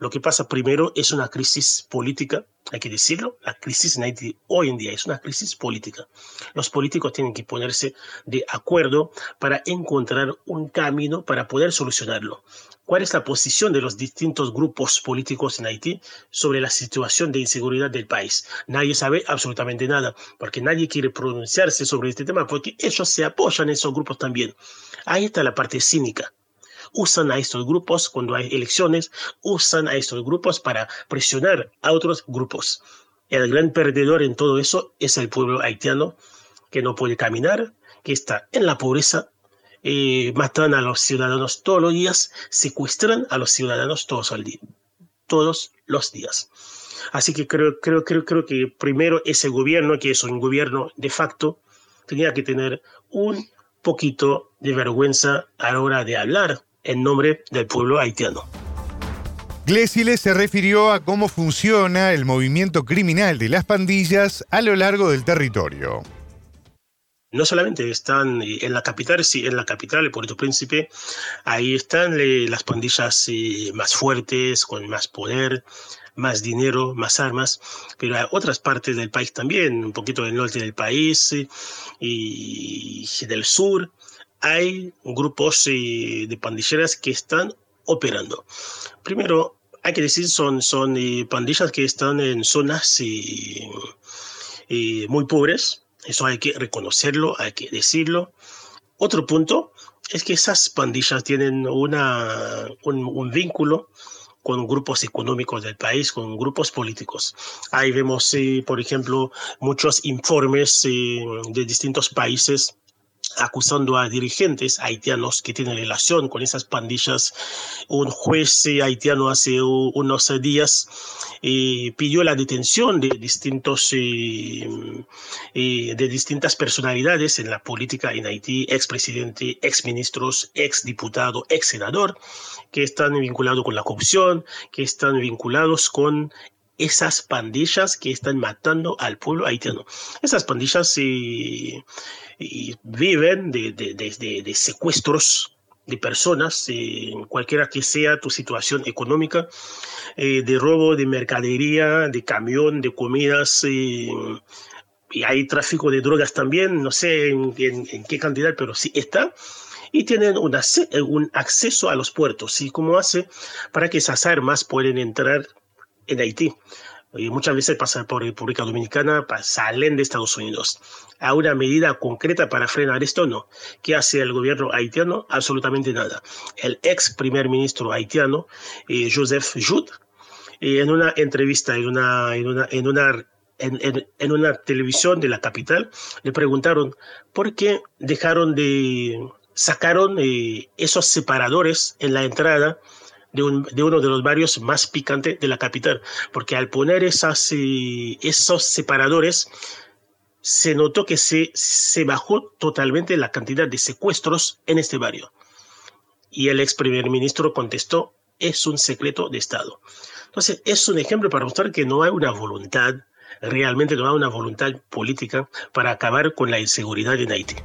Lo que pasa primero es una crisis política, hay que decirlo. La crisis en Haití hoy en día es una crisis política. Los políticos tienen que ponerse de acuerdo para encontrar un camino para poder solucionarlo. ¿Cuál es la posición de los distintos grupos políticos en Haití sobre la situación de inseguridad del país? Nadie sabe absolutamente nada, porque nadie quiere pronunciarse sobre este tema, porque ellos se apoyan en esos grupos también. Ahí está la parte cínica usan a estos grupos cuando hay elecciones, usan a estos grupos para presionar a otros grupos. El gran perdedor en todo eso es el pueblo haitiano, que no puede caminar, que está en la pobreza, eh, matan a los ciudadanos todos los días, secuestran a los ciudadanos todos, todos los días. Así que creo, creo, creo, creo que primero ese gobierno, que es un gobierno de facto, tenía que tener un poquito de vergüenza a la hora de hablar en nombre del pueblo haitiano. Glesile se refirió a cómo funciona el movimiento criminal de las pandillas a lo largo del territorio. No solamente están en la capital, sí, en la capital, el Puerto Príncipe, ahí están eh, las pandillas eh, más fuertes, con más poder, más dinero, más armas, pero hay otras partes del país también, un poquito del norte del país eh, y del sur, hay grupos eh, de pandilleras que están operando. Primero, hay que decir, son, son eh, pandillas que están en zonas eh, muy pobres, eso hay que reconocerlo, hay que decirlo. Otro punto es que esas pandillas tienen una, un, vínculo con grupos económicos del país, con grupos políticos. Ahí vemos, por ejemplo, muchos informes de distintos países acusando a dirigentes haitianos que tienen relación con esas pandillas. Un juez eh, haitiano hace unos días eh, pidió la detención de distintos eh, de distintas personalidades en la política en Haití, expresidente, exministros, exdiputado, ex senador, que están vinculados con la corrupción, que están vinculados con esas pandillas que están matando al pueblo haitiano. Esas pandillas eh, viven de, de, secuestros de personas, eh, cualquiera que sea tu situación económica, eh, de robo de mercadería, de camión, de comidas. y hay tráfico de drogas también, no sé en, qué cantidad, pero sí está y tienen un acceso a los puertos. ¿Y cómo hace para que esas armas puedan entrar en Haití. Y muchas veces pasan por República Dominicana, salen de Estados Unidos. ¿A una medida concreta para frenar esto? No. ¿Qué hace el gobierno haitiano? Absolutamente nada. El ex primer ministro haitiano, eh, Joseph Jout, eh, en una entrevista, en una, en una, en una en, una televisión de la capital, le preguntaron por qué dejaron de, sacaron eh, esos separadores en la entrada de, uno de los barrios más picantes de la capital, porque al poner esas, eh, esos separadores, se notó que se, se bajó totalmente la cantidad de secuestros en este barrio. Y el ex primer ministro contestó, es un secreto de Estado. Entonces, es un ejemplo para mostrar que no hay una voluntad, realmente no hay una voluntad política para acabar con la inseguridad en Haití.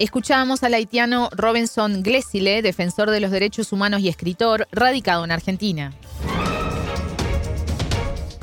Escuchábamos al haitiano Robinson Glesile, defensor de los derechos humanos y escritor, radicado en Argentina.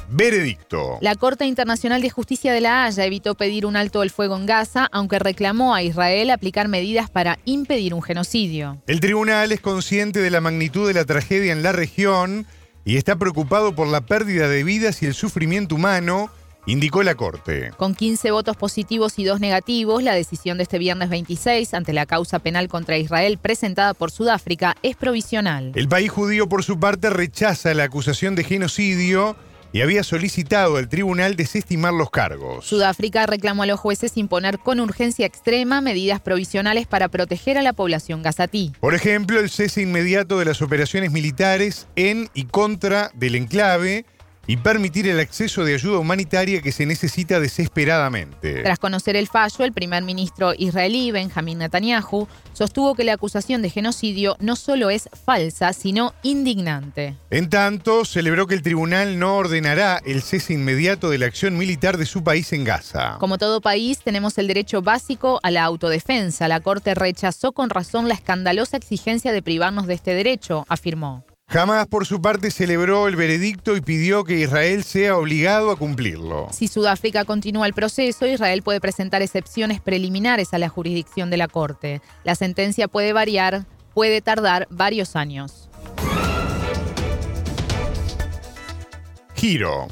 Veredicto. La Corte Internacional de Justicia de La Haya evitó pedir un alto el fuego en Gaza, aunque reclamó a Israel aplicar medidas para impedir un genocidio. El tribunal es consciente de la magnitud de la tragedia en la región y está preocupado por la pérdida de vidas y el sufrimiento humano indicó la Corte. Con 15 votos positivos y 2 negativos, la decisión de este viernes 26 ante la causa penal contra Israel presentada por Sudáfrica es provisional. El país judío, por su parte, rechaza la acusación de genocidio y había solicitado al tribunal desestimar los cargos. Sudáfrica reclamó a los jueces imponer con urgencia extrema medidas provisionales para proteger a la población gazatí. Por ejemplo, el cese inmediato de las operaciones militares en y contra del enclave y permitir el acceso de ayuda humanitaria que se necesita desesperadamente. Tras conocer el fallo, el primer ministro israelí, Benjamin Netanyahu, sostuvo que la acusación de genocidio no solo es falsa, sino indignante. En tanto, celebró que el tribunal no ordenará el cese inmediato de la acción militar de su país en Gaza. Como todo país, tenemos el derecho básico a la autodefensa. La Corte rechazó con razón la escandalosa exigencia de privarnos de este derecho, afirmó. Jamás por su parte celebró el veredicto y pidió que Israel sea obligado a cumplirlo. Si Sudáfrica continúa el proceso, Israel puede presentar excepciones preliminares a la jurisdicción de la Corte. La sentencia puede variar, puede tardar varios años. Giro.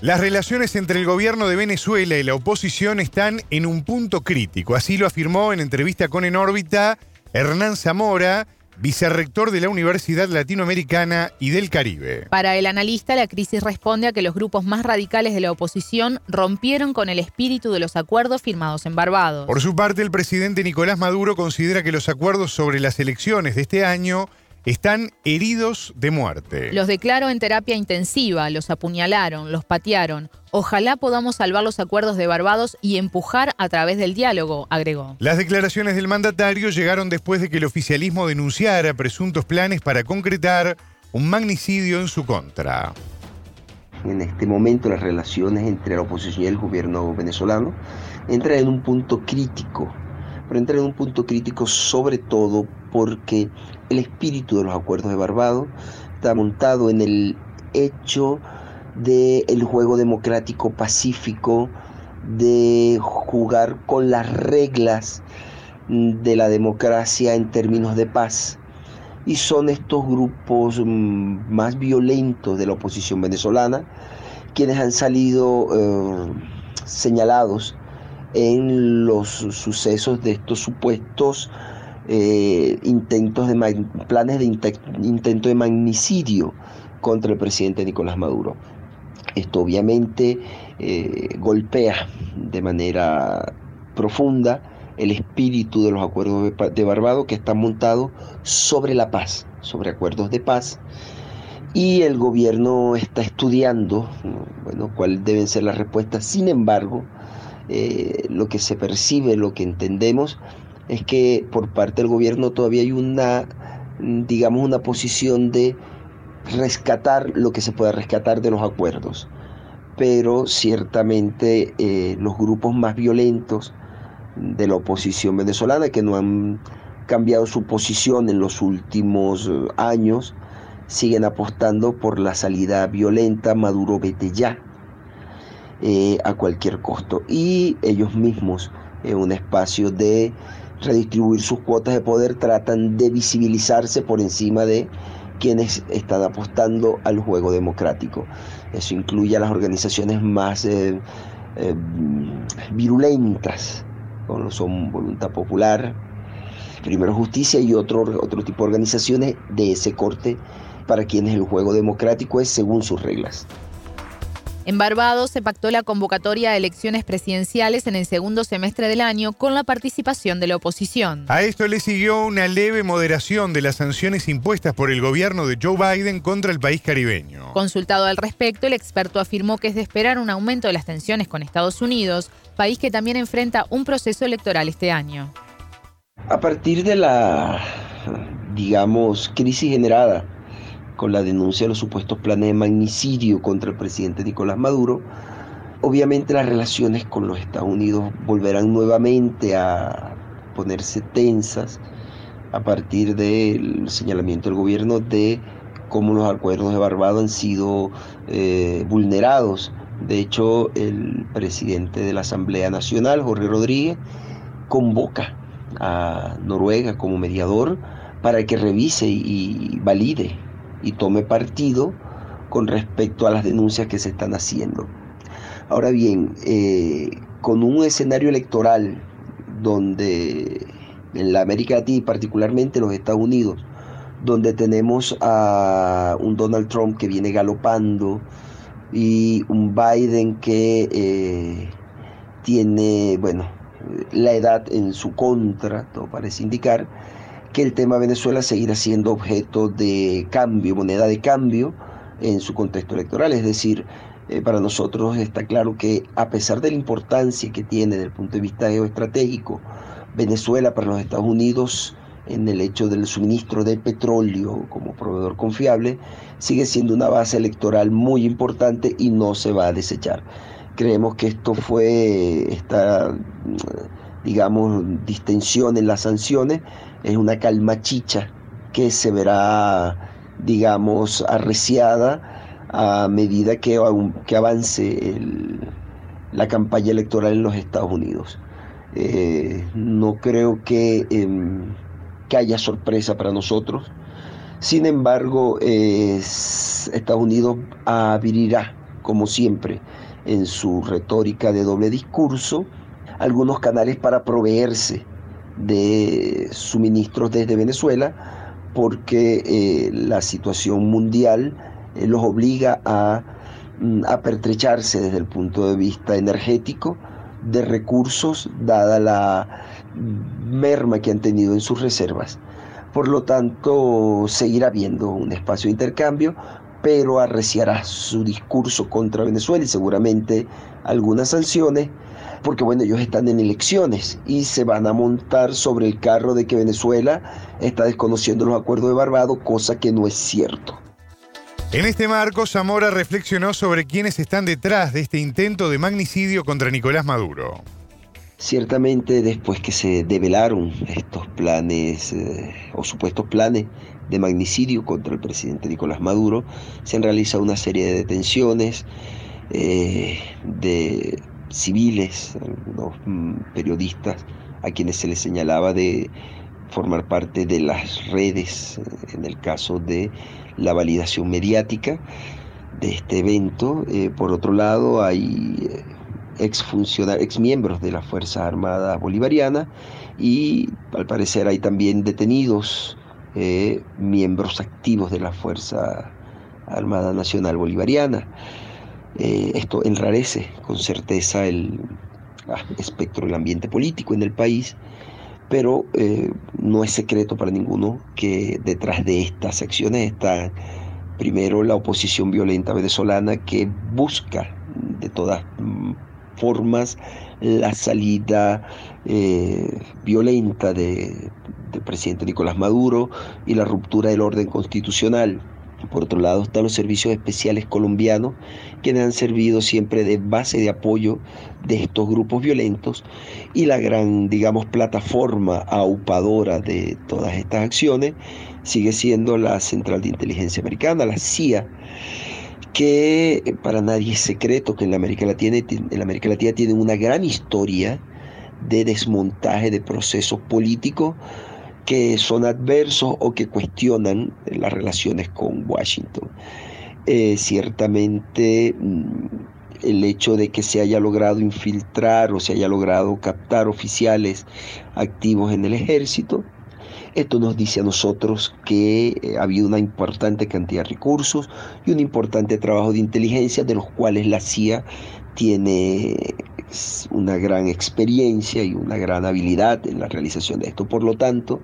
Las relaciones entre el gobierno de Venezuela y la oposición están en un punto crítico. Así lo afirmó en entrevista con En órbita Hernán Zamora, vicerrector de la Universidad Latinoamericana y del Caribe. Para el analista, la crisis responde a que los grupos más radicales de la oposición rompieron con el espíritu de los acuerdos firmados en Barbados. Por su parte, el presidente Nicolás Maduro considera que los acuerdos sobre las elecciones de este año están heridos de muerte. Los declaro en terapia intensiva, los apuñalaron, los patearon. Ojalá podamos salvar los acuerdos de Barbados y empujar a través del diálogo, agregó. Las declaraciones del mandatario llegaron después de que el oficialismo denunciara presuntos planes para concretar un magnicidio en su contra. En este momento las relaciones entre la oposición y el gobierno venezolano entran en un punto crítico pero entra en un punto crítico sobre todo porque el espíritu de los acuerdos de Barbados está montado en el hecho del juego democrático pacífico, de jugar con las reglas de la democracia en términos de paz. y son estos grupos mm, más violentos de la oposición venezolana quienes han salido eh, señalados en los sucesos de estos supuestos eh, intentos de planes de intento de magnicidio contra el presidente Nicolás Maduro. Esto obviamente eh, golpea de manera profunda el espíritu de los acuerdos de Barbados que están montados sobre la paz, sobre acuerdos de paz. Y el gobierno está estudiando, bueno, cuáles deben ser las respuestas. Sin embargo, eh, lo que se percibe, lo que entendemos, es que por parte del gobierno todavía hay una, digamos, una posición de rescatar lo que se pueda rescatar de los acuerdos. Pero ciertamente eh, los grupos más violentos de la oposición venezolana, que no han cambiado su posición en los últimos eh, años, siguen apostando por la salida violenta, Maduro vete ya, eh, a cualquier costo. Y ellos mismos, en un espacio de redistribuir sus cuotas de poder, tratan de visibilizarse por encima de quienes están apostando al juego democrático. Eso incluye a las organizaciones más eh, eh, virulentas, como son Voluntad Popular, Primero Justicia y otro, otro tipo de organizaciones de ese corte para quienes el juego democrático es según sus reglas. En Barbados se pactó la convocatoria a elecciones presidenciales en el segundo semestre del año con la participación de la oposición. A esto le siguió una leve moderación de las sanciones impuestas por el gobierno de Joe Biden contra el país caribeño. Consultado al respecto, el experto afirmó que es de esperar un aumento de las tensiones con Estados Unidos, país que también enfrenta un proceso electoral este año. A partir de la, digamos, crisis generada con la denuncia de los supuestos planes de magnicidio contra el presidente Nicolás Maduro, obviamente las relaciones con los Estados Unidos volverán nuevamente a ponerse tensas a partir del señalamiento del gobierno de cómo los acuerdos de Barbados han sido eh, vulnerados. De hecho, el presidente de la Asamblea Nacional, Jorge Rodríguez, convoca a Noruega como mediador para que revise y valide y tome partido con respecto a las denuncias que se están haciendo. Ahora bien, eh, con un escenario electoral donde en la América Latina y particularmente en los Estados Unidos, donde tenemos a un Donald Trump que viene galopando y un Biden que eh, tiene, bueno, la edad en su contra, todo parece indicar, que el tema Venezuela seguirá siendo objeto de cambio, moneda de cambio en su contexto electoral. Es decir, eh, para nosotros está claro que a pesar de la importancia que tiene desde el punto de vista geoestratégico Venezuela para los Estados Unidos en el hecho del suministro de petróleo como proveedor confiable, sigue siendo una base electoral muy importante y no se va a desechar. Creemos que esto fue esta, digamos, distensión en las sanciones es una calma chicha que se verá, digamos, arreciada a medida que, que avance la campaña electoral en los Estados Unidos. Eh, no creo que, em, que, haya sorpresa para nosotros. Sin embargo, Estados Unidos abrirá, como siempre, en su retórica de doble discurso, algunos canales para proveerse de suministros desde Venezuela porque eh, la situación mundial eh, los obliga a, mm, a, pertrecharse desde el punto de vista energético de recursos dada la merma que han tenido en sus reservas. Por lo tanto, seguirá habiendo un espacio de intercambio, pero arreciará su discurso contra Venezuela y seguramente algunas sanciones porque bueno, ellos están en elecciones y se van a montar sobre el carro de que Venezuela está desconociendo los acuerdos de Barbados, cosa que no es cierto. En este marco, Zamora reflexionó sobre quiénes están detrás de este intento de magnicidio contra Nicolás Maduro. Ciertamente después que se develaron estos planes eh, o supuestos planes de magnicidio contra el presidente Nicolás Maduro, se han realizado una serie de detenciones, eh, de civiles, algunos mm, periodistas a quienes se les señalaba de formar parte de las redes, en el caso de la validación mediática de este evento. por otro lado, hay ex, ex miembros de la Fuerza Armada Bolivariana y al parecer hay también detenidos miembros activos de la Fuerza Armada Nacional Bolivariana. Eh, esto enrarece con certeza el ah, espectro del ambiente político en el país, pero eh, no es secreto para ninguno que detrás de estas acciones está primero la oposición violenta venezolana que busca de todas formas la salida eh, violenta del presidente Nicolás Maduro y la ruptura del orden constitucional. Por otro lado están los servicios especiales colombianos, quienes han servido siempre de base de apoyo de estos grupos violentos y la gran, digamos, plataforma aupadora de todas estas acciones sigue siendo la Central de Inteligencia Americana, la CIA, que para nadie es secreto que en la América Latina, en América Latina tienen una gran historia de desmontaje de procesos políticos que son adversos o que cuestionan las relaciones con Washington. Eh, ciertamente mm, el hecho de que se haya logrado infiltrar o se haya logrado captar oficiales activos en el ejército, esto nos dice a nosotros que eh, ha habido una importante cantidad de recursos y un importante trabajo de inteligencia de los cuales la CIA tiene una gran experiencia y una gran habilidad en la realización de esto. Por lo tanto,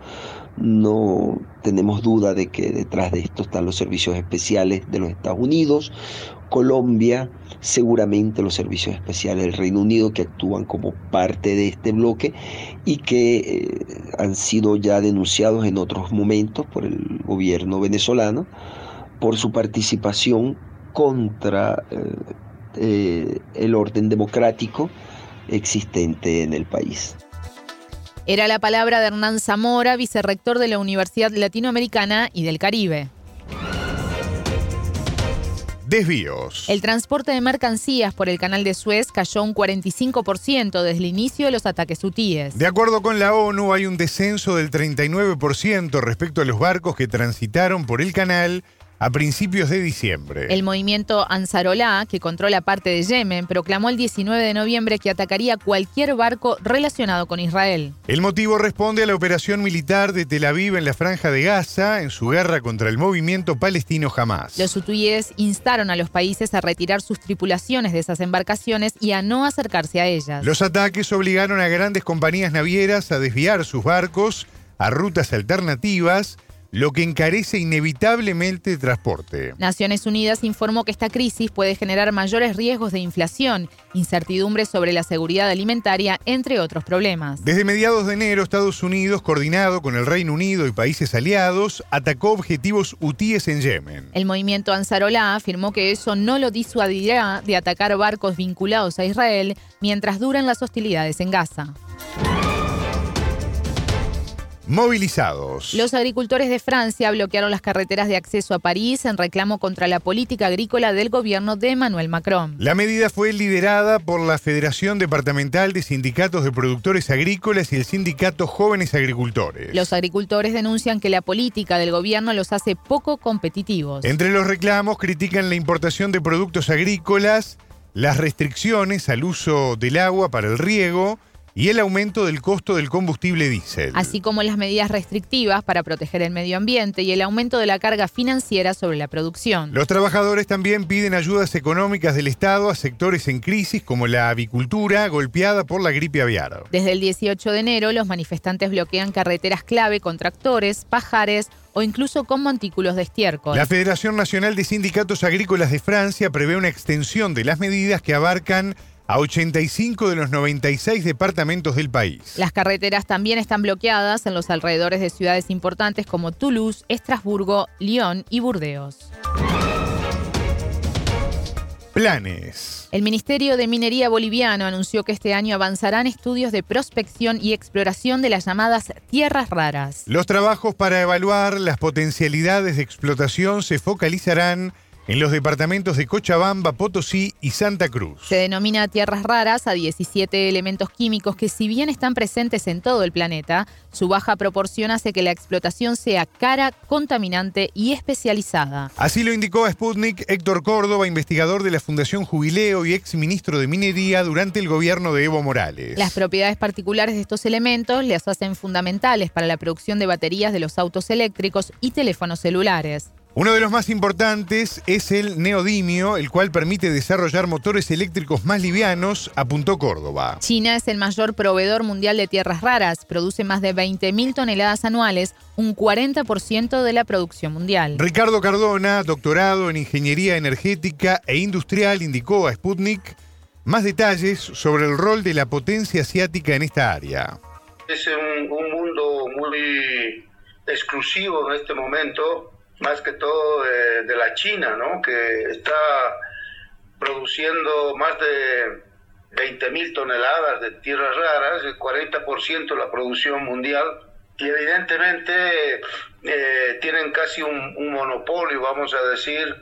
no tenemos duda de que detrás de esto están los servicios especiales de los Estados Unidos, Colombia, seguramente los servicios especiales del Reino Unido que actúan como parte de este bloque y que eh, han sido ya denunciados en otros momentos por el gobierno venezolano por su participación contra eh, eh, el orden democrático existente en el país. Era la palabra de Hernán Zamora, vicerrector de la Universidad Latinoamericana y del Caribe. Desvíos. El transporte de mercancías por el canal de Suez cayó un 45% desde el inicio de los ataques hutíes. De acuerdo con la ONU, hay un descenso del 39% respecto a los barcos que transitaron por el canal a principios de diciembre. El movimiento Ansarolá, que controla parte de Yemen, proclamó el 19 de noviembre que atacaría cualquier barco relacionado con Israel. El motivo responde a la operación militar de Tel Aviv en la franja de Gaza en su guerra contra el movimiento palestino Hamas. Los hutíes instaron a los países a retirar sus tripulaciones de esas embarcaciones y a no acercarse a ellas. Los ataques obligaron a grandes compañías navieras a desviar sus barcos a rutas alternativas lo que encarece inevitablemente el transporte. Naciones Unidas informó que esta crisis puede generar mayores riesgos de inflación, incertidumbre sobre la seguridad alimentaria, entre otros problemas. Desde mediados de enero, Estados Unidos, coordinado con el Reino Unido y países aliados, atacó objetivos hutíes en Yemen. El movimiento Ansarolá afirmó que eso no lo disuadirá de atacar barcos vinculados a Israel mientras duran las hostilidades en Gaza. Movilizados. Los agricultores de Francia bloquearon las carreteras de acceso a París en reclamo contra la política agrícola del gobierno de Emmanuel Macron. La medida fue liderada por la Federación Departamental de Sindicatos de Productores Agrícolas y el Sindicato Jóvenes Agricultores. Los agricultores denuncian que la política del gobierno los hace poco competitivos. Entre los reclamos critican la importación de productos agrícolas, las restricciones al uso del agua para el riego, y el aumento del costo del combustible diésel. Así como las medidas restrictivas para proteger el medio ambiente y el aumento de la carga financiera sobre la producción. Los trabajadores también piden ayudas económicas del Estado a sectores en crisis como la avicultura golpeada por la gripe aviar. Desde el 18 de enero, los manifestantes bloquean carreteras clave con tractores, pajares, o incluso con montículos de estiércol. La Federación Nacional de Sindicatos Agrícolas de Francia prevé una extensión de las medidas que abarcan a 85 de los 96 departamentos del país. Las carreteras también están bloqueadas en los alrededores de ciudades importantes como Toulouse, Estrasburgo, Lyon y Burdeos. Planes. El Ministerio de Minería boliviano anunció que este año avanzarán estudios de prospección y exploración de las llamadas tierras raras. Los trabajos para evaluar las potencialidades de explotación se focalizarán en los departamentos de Cochabamba, Potosí y Santa Cruz. Se denomina tierras raras a 17 elementos químicos que si bien están presentes en todo el planeta, su baja proporción hace que la explotación sea cara, contaminante y especializada. Así lo indicó a Sputnik Héctor Córdoba, investigador de la Fundación Jubileo y ex ministro de Minería durante el gobierno de Evo Morales. Las propiedades particulares de estos elementos les hacen fundamentales para la producción de baterías de los autos eléctricos y teléfonos celulares. Uno de los más importantes es el neodimio, el cual permite desarrollar motores eléctricos más livianos, apuntó Córdoba. China es el mayor proveedor mundial de tierras raras, produce más de 20.000 toneladas anuales, un 40% de la producción mundial. Ricardo Cardona, doctorado en Ingeniería Energética e Industrial, indicó a Sputnik más detalles sobre el rol de la potencia asiática en esta área. Es un, un mundo muy exclusivo en este momento más que todo de, la China, ¿no? que está produciendo más de 20 mil toneladas de tierras raras, el 40% de la producción mundial, y evidentemente eh, tienen casi un, monopolio, vamos a decir,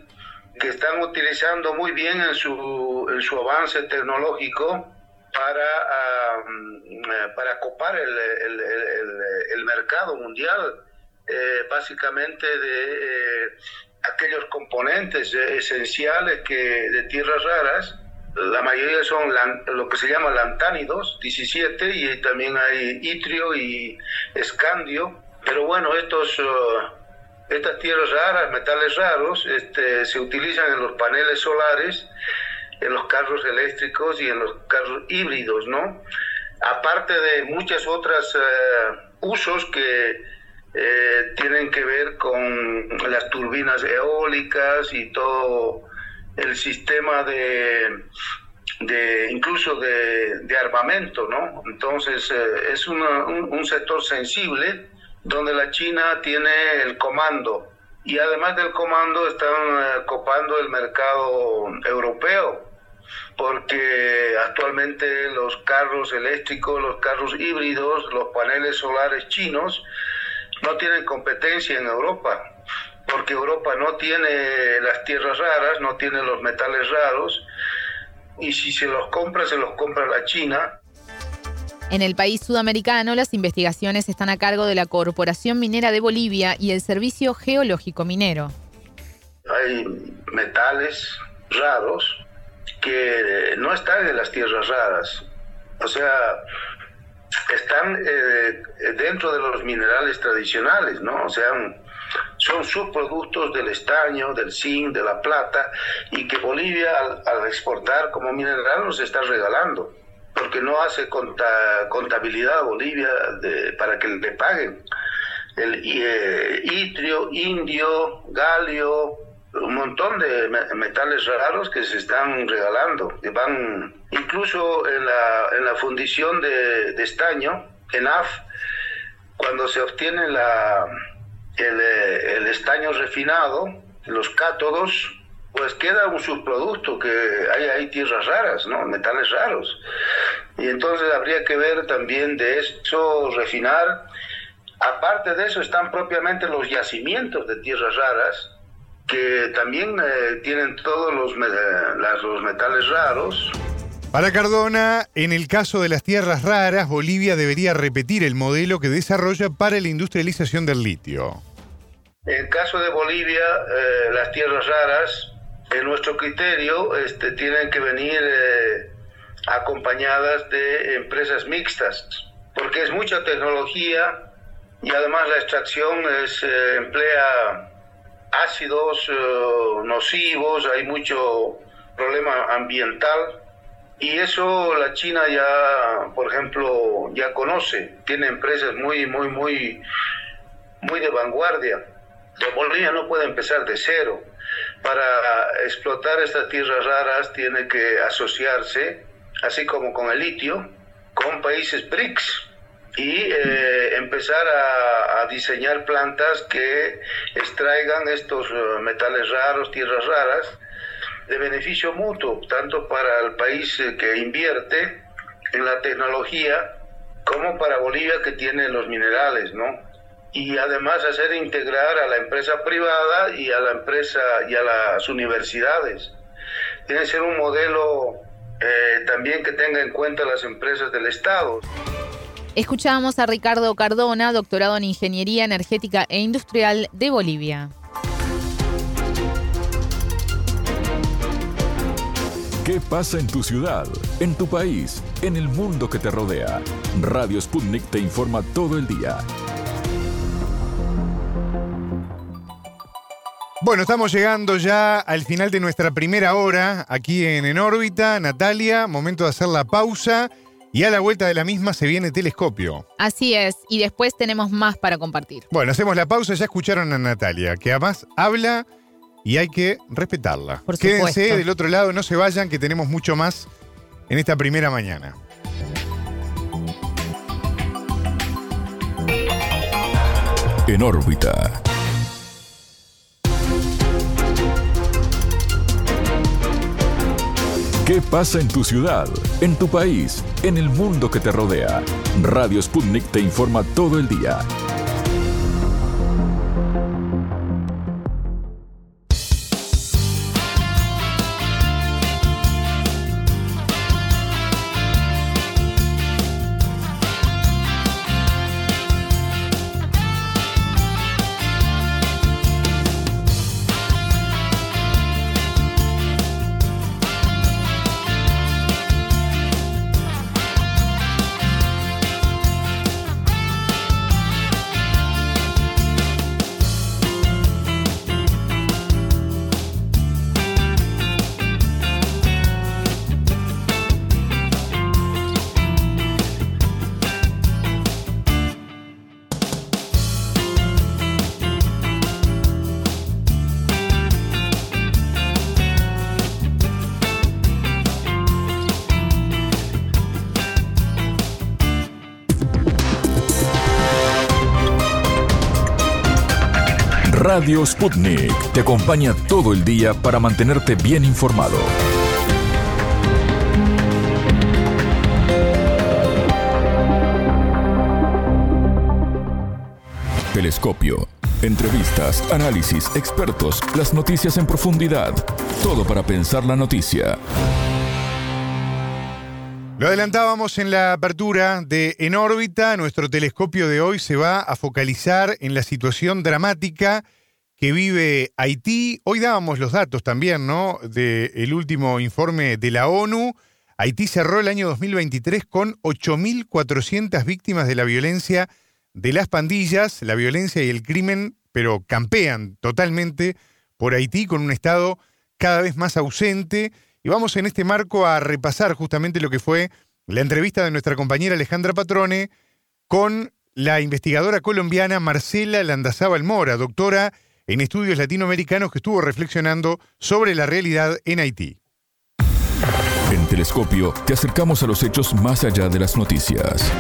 que están utilizando muy bien en su, en su avance tecnológico para, para copar el, el, el mercado mundial eh, básicamente de eh, aquellos componentes esenciales que de tierras raras. La mayoría son lo que se llama lantánidos, 17, y también hay itrio y escandio. Pero bueno, estos, uh, estas tierras raras, metales raros, este, se utilizan en los paneles solares, en los carros eléctricos y en los carros híbridos, ¿no? Aparte de muchas otras uh, usos que eh, tienen que ver con las turbinas eólicas y todo el sistema de, de incluso de, armamento, ¿no? Entonces eh, es un, sector sensible donde la China tiene el comando y además del comando están eh, copando el mercado europeo porque actualmente los carros eléctricos, los carros híbridos, los paneles solares chinos no tienen competencia en Europa, porque Europa no tiene las tierras raras, no tiene los metales raros, y si se los compra, se los compra la China. En el país sudamericano, las investigaciones están a cargo de la Corporación Minera de Bolivia y el Servicio Geológico Minero. Hay metales raros que no están en las tierras raras. O sea, están eh, dentro de los minerales tradicionales, ¿no? O sea, son subproductos del estaño, del zinc, de la plata, y que Bolivia al, exportar como mineral nos está regalando, porque no hace contabilidad Bolivia para que le paguen. El eh, itrio, indio, galio, un montón de metales raros que se están regalando, que van incluso en la, en la fundición de, estaño, en AF, cuando se obtiene la, el, estaño refinado, los cátodos, pues queda un subproducto que hay ahí tierras raras, ¿no? metales raros. Y entonces habría que ver también de eso, refinar. Aparte de eso están propiamente los yacimientos de tierras raras, que también eh, tienen todos los, los metales raros. Para Cardona, en el caso de las tierras raras, Bolivia debería repetir el modelo que desarrolla para la industrialización del litio. En el caso de Bolivia, eh, las tierras raras, en nuestro criterio, este, tienen que venir eh, acompañadas de empresas mixtas, porque es mucha tecnología y además la extracción es, emplea ácidos eh, nocivos, hay mucho problema ambiental y eso la China ya, por ejemplo, ya conoce, tiene empresas muy, muy, muy, muy de vanguardia. La Bolivia no puede empezar de cero. Para explotar estas tierras raras tiene que asociarse, así como con el litio, con países BRICS y eh, empezar a, diseñar plantas que extraigan estos eh, metales raros, tierras raras, de beneficio mutuo, tanto para el país eh, que invierte en la tecnología como para Bolivia que tiene los minerales, ¿no? y además hacer integrar a la empresa privada y a la empresa y a las universidades. Tiene que ser un modelo eh, también que tenga en cuenta las empresas del Estado. Escuchábamos a Ricardo Cardona, doctorado en Ingeniería Energética e Industrial de Bolivia. ¿Qué pasa en tu ciudad, en tu país, en el mundo que te rodea? Radio Sputnik te informa todo el día. Bueno, estamos llegando ya al final de nuestra primera hora aquí en En órbita. Natalia, momento de hacer la pausa y a la vuelta de la misma se viene Telescopio. Así es, y después tenemos más para compartir. Bueno, hacemos la pausa, ya escucharon a Natalia, que además habla y hay que respetarla. Por Quédense del otro lado, no se vayan, que tenemos mucho más en esta primera mañana. En órbita. ¿Qué pasa en tu ciudad, en tu país, en el mundo que te rodea? Radio Sputnik te informa todo el día. Radio Sputnik te acompaña todo el día para mantenerte bien informado. Telescopio. Entrevistas, análisis, expertos, las noticias en profundidad. Todo para pensar la noticia. Lo adelantábamos en la apertura de En órbita. Nuestro telescopio de hoy se va a focalizar en la situación dramática que vive Haití. Hoy dábamos los datos también, ¿no? Del último informe de la ONU. Haití cerró el año 2023 con 8.400 víctimas de la violencia de las pandillas, la violencia y el crimen, pero campean totalmente por Haití con un Estado cada vez más ausente. Y vamos en este marco a repasar justamente lo que fue la entrevista de nuestra compañera Alejandra Patrone con la investigadora colombiana Marcela Landazábal Mora, doctora en estudios latinoamericanos que estuvo reflexionando sobre la realidad en Haití. En Telescopio te acercamos a los hechos más allá de las noticias.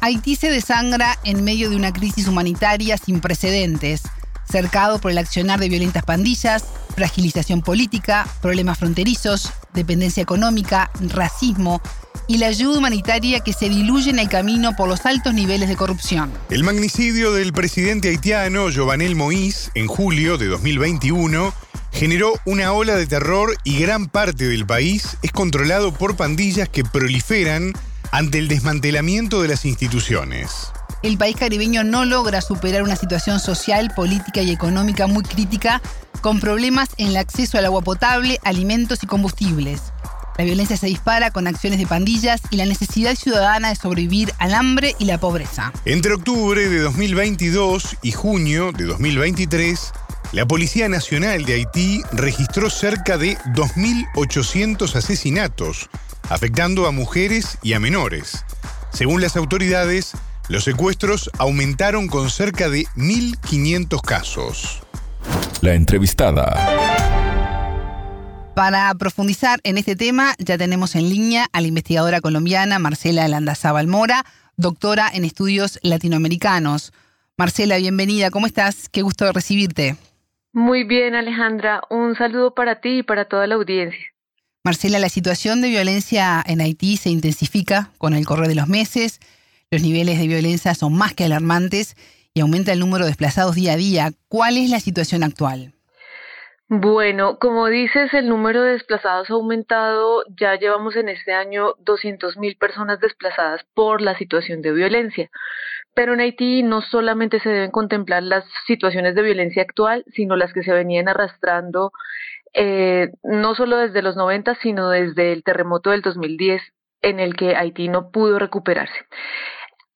Haití se desangra en medio de una crisis humanitaria sin precedentes, cercado por el accionar de violentas pandillas, fragilización política, problemas fronterizos, dependencia económica, racismo y la ayuda humanitaria que se diluye en el camino por los altos niveles de corrupción. El magnicidio del presidente haitiano Jovenel Moïse en julio de 2021 generó una ola de terror y gran parte del país es controlado por pandillas que proliferan ante el desmantelamiento de las instituciones. El país caribeño no logra superar una situación social, política y económica muy crítica, con problemas en el acceso al agua potable, alimentos y combustibles. La violencia se dispara con acciones de pandillas y la necesidad ciudadana de sobrevivir al hambre y la pobreza. Entre octubre de 2022 y junio de 2023, la Policía Nacional de Haití registró cerca de 2.800 asesinatos, afectando a mujeres y a menores. Según las autoridades, los secuestros aumentaron con cerca de 1.500 casos. La entrevistada. Para profundizar en este tema, ya tenemos en línea a la investigadora colombiana Marcela Landazábal Mora, doctora en estudios latinoamericanos. Marcela, bienvenida, ¿cómo estás? Qué gusto recibirte. Muy bien, Alejandra. Un saludo para ti y para toda la audiencia. Marcela, la situación de violencia en Haití se intensifica con el correr de los meses. Los niveles de violencia son más que alarmantes y aumenta el número de desplazados día a día. ¿Cuál es la situación actual? Bueno, como dices, el número de desplazados ha aumentado. Ya llevamos en este año 200.000 personas desplazadas por la situación de violencia. Pero en Haití no solamente se deben contemplar las situaciones de violencia actual, sino las que se venían arrastrando eh, no solo desde los 90, sino desde el terremoto del 2010 en el que Haití no pudo recuperarse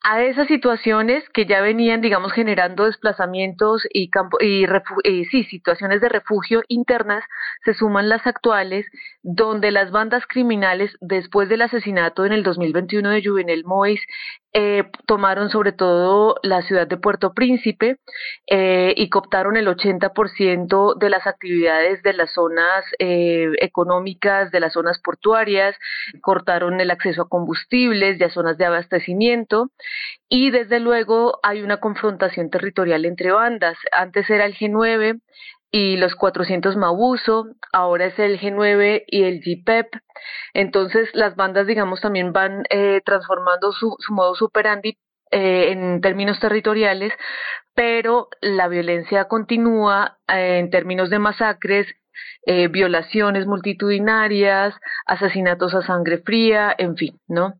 a esas situaciones que ya venían, digamos, generando desplazamientos y, campo, y eh, sí, situaciones de refugio internas, se suman las actuales, donde las bandas criminales, después del asesinato en el 2021 de Juvenel Mois, eh, tomaron sobre todo la ciudad de Puerto Príncipe eh, y cooptaron el 80% de las actividades de las zonas eh, económicas, de las zonas portuarias, cortaron el acceso a combustibles y a zonas de abastecimiento y desde luego hay una confrontación territorial entre bandas. Antes era el G9, y los 400 Mabuso, ahora es el G9 y el GPEP. Entonces las bandas, digamos, también van eh, transformando su, su modo superandi eh, en términos territoriales, pero la violencia continúa eh, en términos de masacres, eh, violaciones multitudinarias, asesinatos a sangre fría, en fin, ¿no?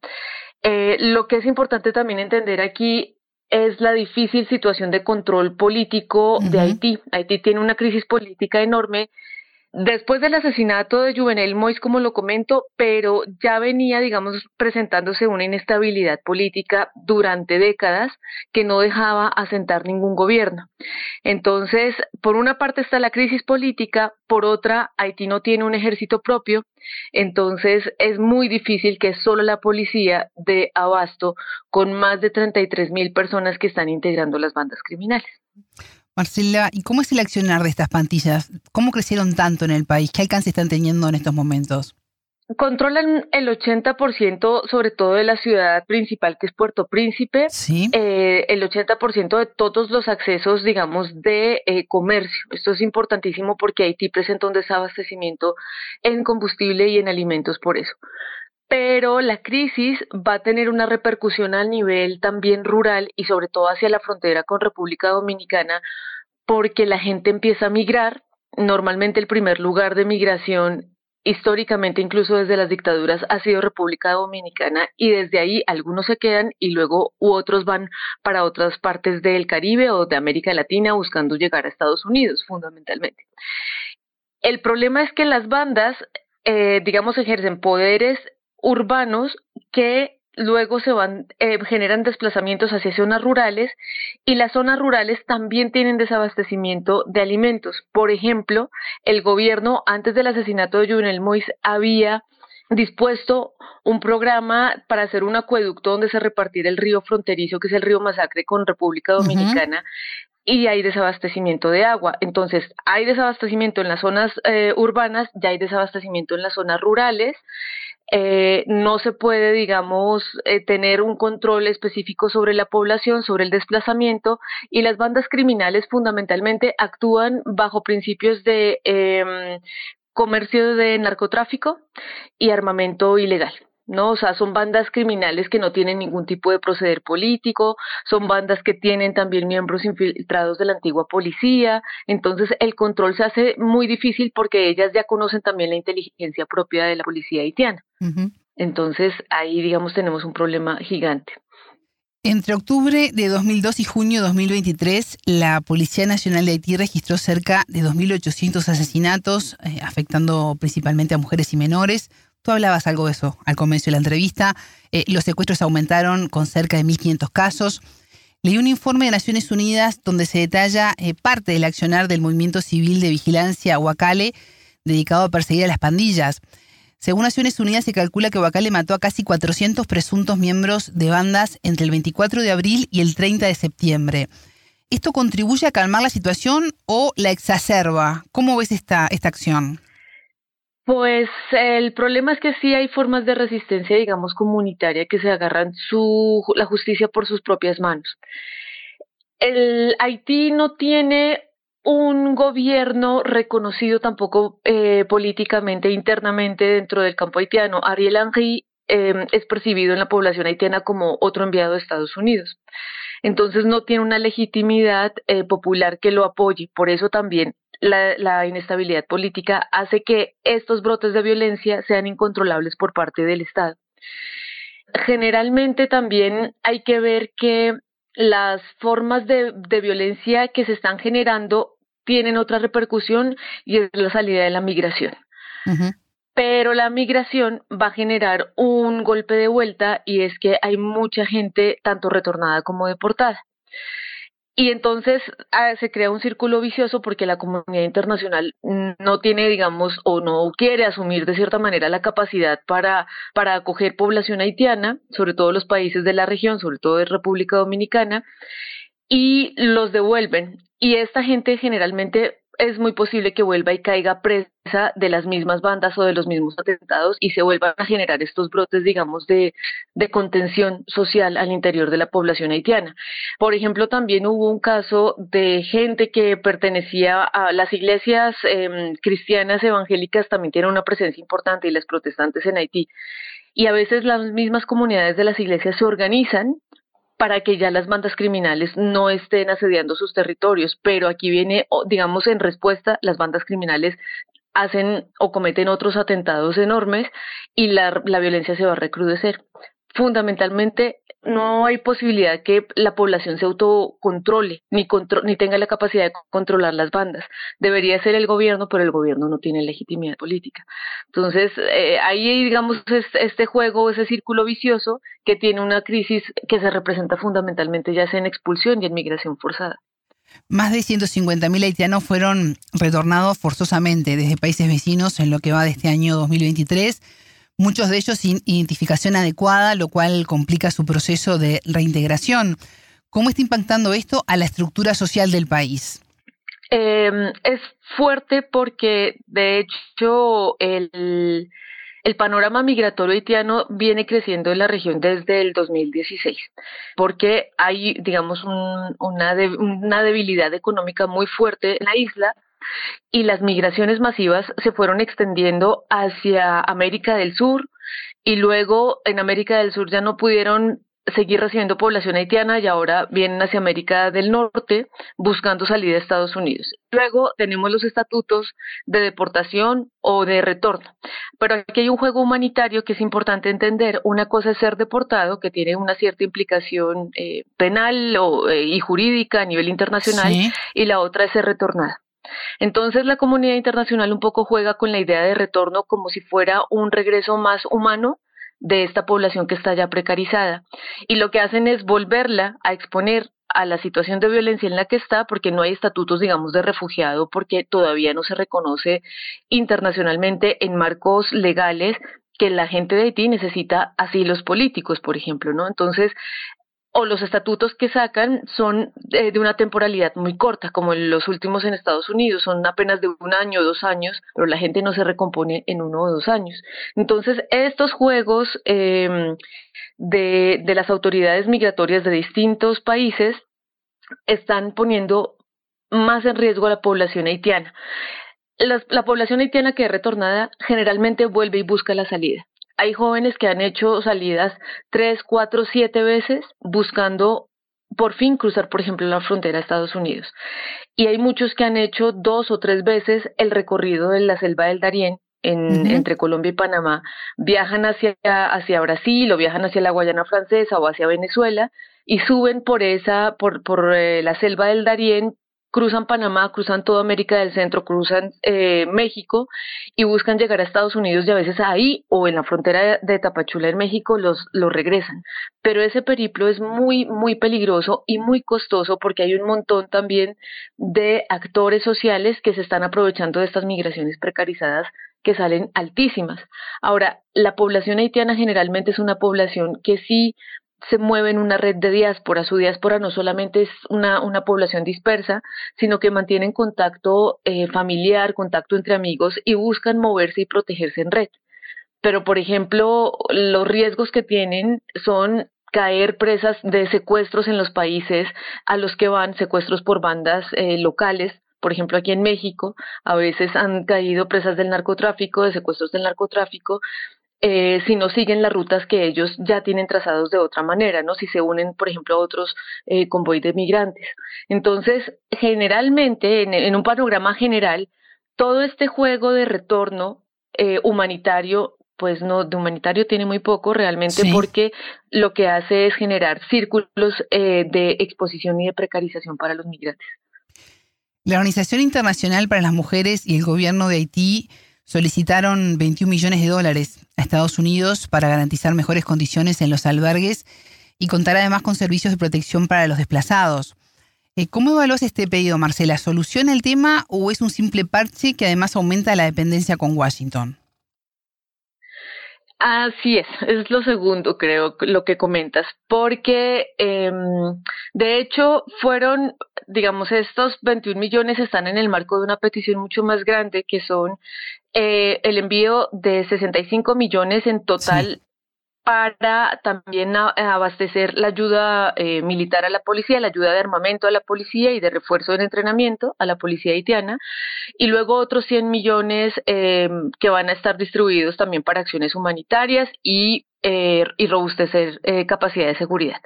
Eh, lo que es importante también entender aquí es la difícil situación de control político de Haití. Haití tiene una crisis política enorme después del asesinato de Juvenel Mois, como lo comento, pero ya venía, digamos, presentándose una inestabilidad política durante décadas que no dejaba asentar ningún gobierno. Entonces, por una parte está la crisis política, por otra, Haití no tiene un ejército propio, entonces es muy difícil que solo la policía dé abasto con más de 33 mil personas que están integrando las bandas criminales. Marcela, ¿y cómo es el accionar de estas pantillas? ¿Cómo crecieron tanto en el país? ¿Qué alcance están teniendo en estos momentos? Controlan el 80% sobre todo de la ciudad principal que es Puerto Príncipe, ¿Sí? eh, el 80% de todos los accesos, digamos, de eh, comercio. Esto es importantísimo porque Haití presenta un desabastecimiento en combustible y en alimentos por eso pero la crisis va a tener una repercusión a nivel también rural y sobre todo hacia la frontera con República Dominicana, porque la gente empieza a migrar. Normalmente el primer lugar de migración históricamente, incluso desde las dictaduras, ha sido República Dominicana y desde ahí algunos se quedan y luego u otros van para otras partes del Caribe o de América Latina buscando llegar a Estados Unidos, fundamentalmente. El problema es que las bandas, eh, digamos, ejercen poderes urbanos que luego se van, eh, generan desplazamientos hacia zonas rurales y las zonas rurales también tienen desabastecimiento de alimentos. Por ejemplo, el gobierno antes del asesinato de Juvenel Mois había dispuesto un programa para hacer un acueducto donde se repartiera el río fronterizo, que es el río Masacre con República Dominicana, y hay desabastecimiento de agua. Entonces, hay desabastecimiento en las zonas eh, urbanas, ya hay desabastecimiento en las zonas rurales. Eh, no se puede, digamos, eh, tener un control específico sobre la población, sobre el desplazamiento, y las bandas criminales fundamentalmente actúan bajo principios de eh, comercio de narcotráfico y armamento ilegal. ¿No? O sea, son bandas criminales que no tienen ningún tipo de proceder político, son bandas que tienen también miembros infiltrados de la antigua policía, entonces el control se hace muy difícil porque ellas ya conocen también la inteligencia propia de la policía haitiana. Entonces ahí, digamos, tenemos un problema gigante. Entre octubre de 2002 y junio de 2023, la Policía Nacional de Haití registró cerca de 2.800 asesinatos, eh, afectando principalmente a mujeres y menores. Tú hablabas algo de eso al comienzo de la entrevista. Eh, los secuestros aumentaron con cerca de 1.500 casos. Leí un informe de Naciones Unidas donde se detalla eh, parte del accionar del movimiento civil de vigilancia Huacale dedicado a perseguir a las pandillas. Según Naciones Unidas, se calcula que Huacale mató a casi 400 presuntos miembros de bandas entre el 24 de abril y el 30 de septiembre. ¿Esto contribuye a calmar la situación o la exacerba? ¿Cómo ves esta, esta acción? Pues el problema es que sí hay formas de resistencia, digamos, comunitaria que se agarran su, la justicia por sus propias manos. El Haití no tiene un gobierno reconocido tampoco eh, políticamente, internamente dentro del campo haitiano. Ariel Henry em, es percibido en la población haitiana como otro enviado de Estados Unidos. Entonces no tiene una legitimidad eh, popular que lo apoye. Por eso también la, la, inestabilidad política hace que estos brotes de violencia sean incontrolables por parte del Estado. Generalmente también hay que ver que las formas de, de violencia que se están generando tienen otra repercusión y es la salida de la migración. Pero la migración va a generar un golpe de vuelta y es que hay mucha gente tanto retornada como deportada. Y entonces ah, se crea un círculo vicioso porque la comunidad internacional no tiene, digamos, o no quiere asumir de cierta manera la capacidad para, para acoger población haitiana, sobre todo los países de la región, sobre todo de República Dominicana, y los devuelven. Y esta gente generalmente es muy posible que vuelva y caiga presa de las mismas bandas o de los mismos atentados y se vuelvan a generar estos brotes, digamos, de, de contención social al interior de la población haitiana. Por ejemplo, también hubo un caso de gente que pertenecía a las iglesias eh, cristianas evangélicas, también tienen una presencia importante, y las protestantes en Haití. Y a veces las mismas comunidades de las iglesias se organizan para que ya las bandas criminales no estén asediando sus territorios. Pero aquí viene, digamos, en respuesta, las bandas criminales hacen o cometen otros atentados enormes y la, la violencia se va a recrudecer fundamentalmente no hay posibilidad que la población se autocontrole ni, ni tenga la capacidad de controlar las bandas. Debería ser el gobierno, pero el gobierno no tiene legitimidad política. Entonces, eh, ahí, digamos, es este juego, ese círculo vicioso que tiene una crisis que se representa fundamentalmente ya sea en expulsión y en migración forzada. Más de 150.000 haitianos fueron retornados forzosamente desde países vecinos en lo que va de este año 2023 muchos de ellos sin identificación adecuada, lo cual complica su proceso de reintegración. ¿Cómo está impactando esto a la estructura social del país? Em, es fuerte porque, de hecho, el, panorama migratorio haitiano viene creciendo en la región desde el 2016, porque hay, digamos, una, una debilidad económica muy fuerte en la isla y las migraciones masivas se fueron extendiendo hacia América del Sur y luego en América del Sur ya no pudieron seguir recibiendo población haitiana y ahora vienen hacia América del Norte buscando salida a Estados Unidos. Luego tenemos los estatutos de deportación o de retorno. Pero aquí hay un juego humanitario que es importante entender. Una cosa es ser deportado, que tiene una cierta implicación eh, penal o, eh, y jurídica a nivel internacional, y la otra es ser retornada. Entonces la comunidad internacional un poco juega con la idea de retorno como si fuera un regreso más humano de esta población que está ya precarizada. Y lo que hacen es volverla a exponer a la situación de violencia en la que está, porque no hay estatutos, digamos, de refugiado, porque todavía no se reconoce internacionalmente en marcos legales que la gente de Haití necesita asilos políticos, por ejemplo, ¿no? Entonces, o los estatutos que sacan son de, una temporalidad muy corta, como los últimos en Estados Unidos, son apenas de un año o dos años, pero la gente no se recompone en uno o dos años. Entonces, estos juegos em, de, de las autoridades migratorias de distintos países están poniendo más en riesgo a la población haitiana. la población haitiana que es retornada generalmente vuelve y busca la salida hay jóvenes que han hecho salidas tres, cuatro, siete veces buscando por fin cruzar, por ejemplo, la frontera a Estados Unidos. Y hay muchos que han hecho dos o tres veces el recorrido de la selva del Darién en, entre Colombia y Panamá, viajan hacia, hacia Brasil o viajan hacia la Guayana Francesa o hacia Venezuela y suben por esa, por, por eh, la selva del Darién cruzan Panamá, cruzan toda América del Centro, cruzan eh, México y buscan llegar a Estados Unidos y a veces ahí o en la frontera de Tapachula en México los, los regresan. Pero ese periplo es muy, muy peligroso y muy costoso porque hay un montón también de actores sociales que se están aprovechando de estas migraciones precarizadas que salen altísimas. Ahora, la población haitiana generalmente es una población que sí se mueve en una red de diáspora. Su diáspora no solamente es una, una población dispersa, sino que mantienen contacto eh, familiar, contacto entre amigos y buscan moverse y protegerse en red. Pero, por ejemplo, los riesgos que tienen son caer presas de secuestros en los países a los que van, secuestros por bandas eh, locales, por ejemplo aquí en México, a veces han caído presas del narcotráfico, de secuestros del narcotráfico, eh, si no siguen las rutas que ellos ya tienen trazados de otra manera, ¿no? Si se unen, por ejemplo, a otros eh, convoys de migrantes. Entonces, generalmente, en, un panorama general, todo este juego de retorno eh, humanitario pues no, de humanitario tiene muy poco realmente porque lo que hace es generar círculos eh, de exposición y de precarización para los migrantes. La Organización Internacional para las Mujeres y el gobierno de Haití solicitaron 21 millones de dólares a Estados Unidos para garantizar mejores condiciones en los albergues y contar además con servicios de protección para los desplazados. Eh, ¿Cómo evalúas este pedido, Marcela? ¿Soluciona el tema o es un simple parche que además aumenta la dependencia con Washington? Así es, es lo segundo, creo, lo que comentas, porque em, de hecho fueron, digamos, estos 21 millones están en el marco de una petición mucho más grande, que son eh, el envío de 65 millones en total para también abastecer la ayuda eh, militar a la policía, la ayuda de armamento a la policía y de refuerzo de entrenamiento a la policía haitiana, y luego otros 100 millones eh, que van a estar distribuidos también para acciones humanitarias y, eh, y robustecer capacidad de seguridad.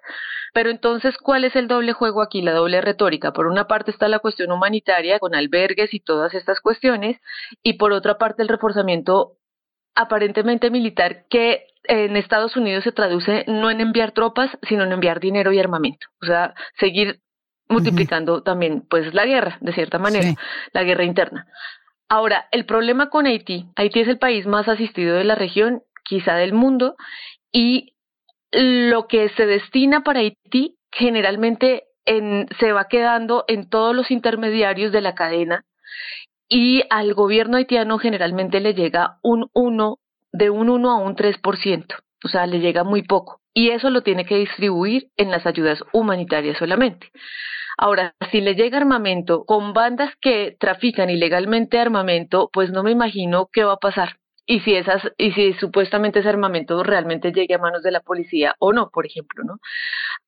Pero entonces, ¿cuál es el doble juego aquí, la doble retórica? Por una parte está la cuestión humanitaria con albergues y todas estas cuestiones, y por otra parte el reforzamiento aparentemente militar que en Estados Unidos se traduce no en enviar tropas, sino en enviar dinero y armamento. O sea, seguir multiplicando también pues la guerra, de cierta manera, la guerra interna. Ahora, el problema con Haití, Haití es el país más asistido de la región, quizá del mundo, y lo que se destina para Haití generalmente en, se va quedando en todos los intermediarios de la cadena y al gobierno haitiano generalmente le llega un 1, de un 1 a un 3%, o sea, le llega muy poco. Y eso lo tiene que distribuir en las ayudas humanitarias solamente. Ahora, si le llega armamento con bandas que trafican ilegalmente armamento, pues no me imagino qué va a pasar. Y si esas, y si supuestamente ese armamento realmente llegue a manos de la policía o no, por ejemplo, ¿no?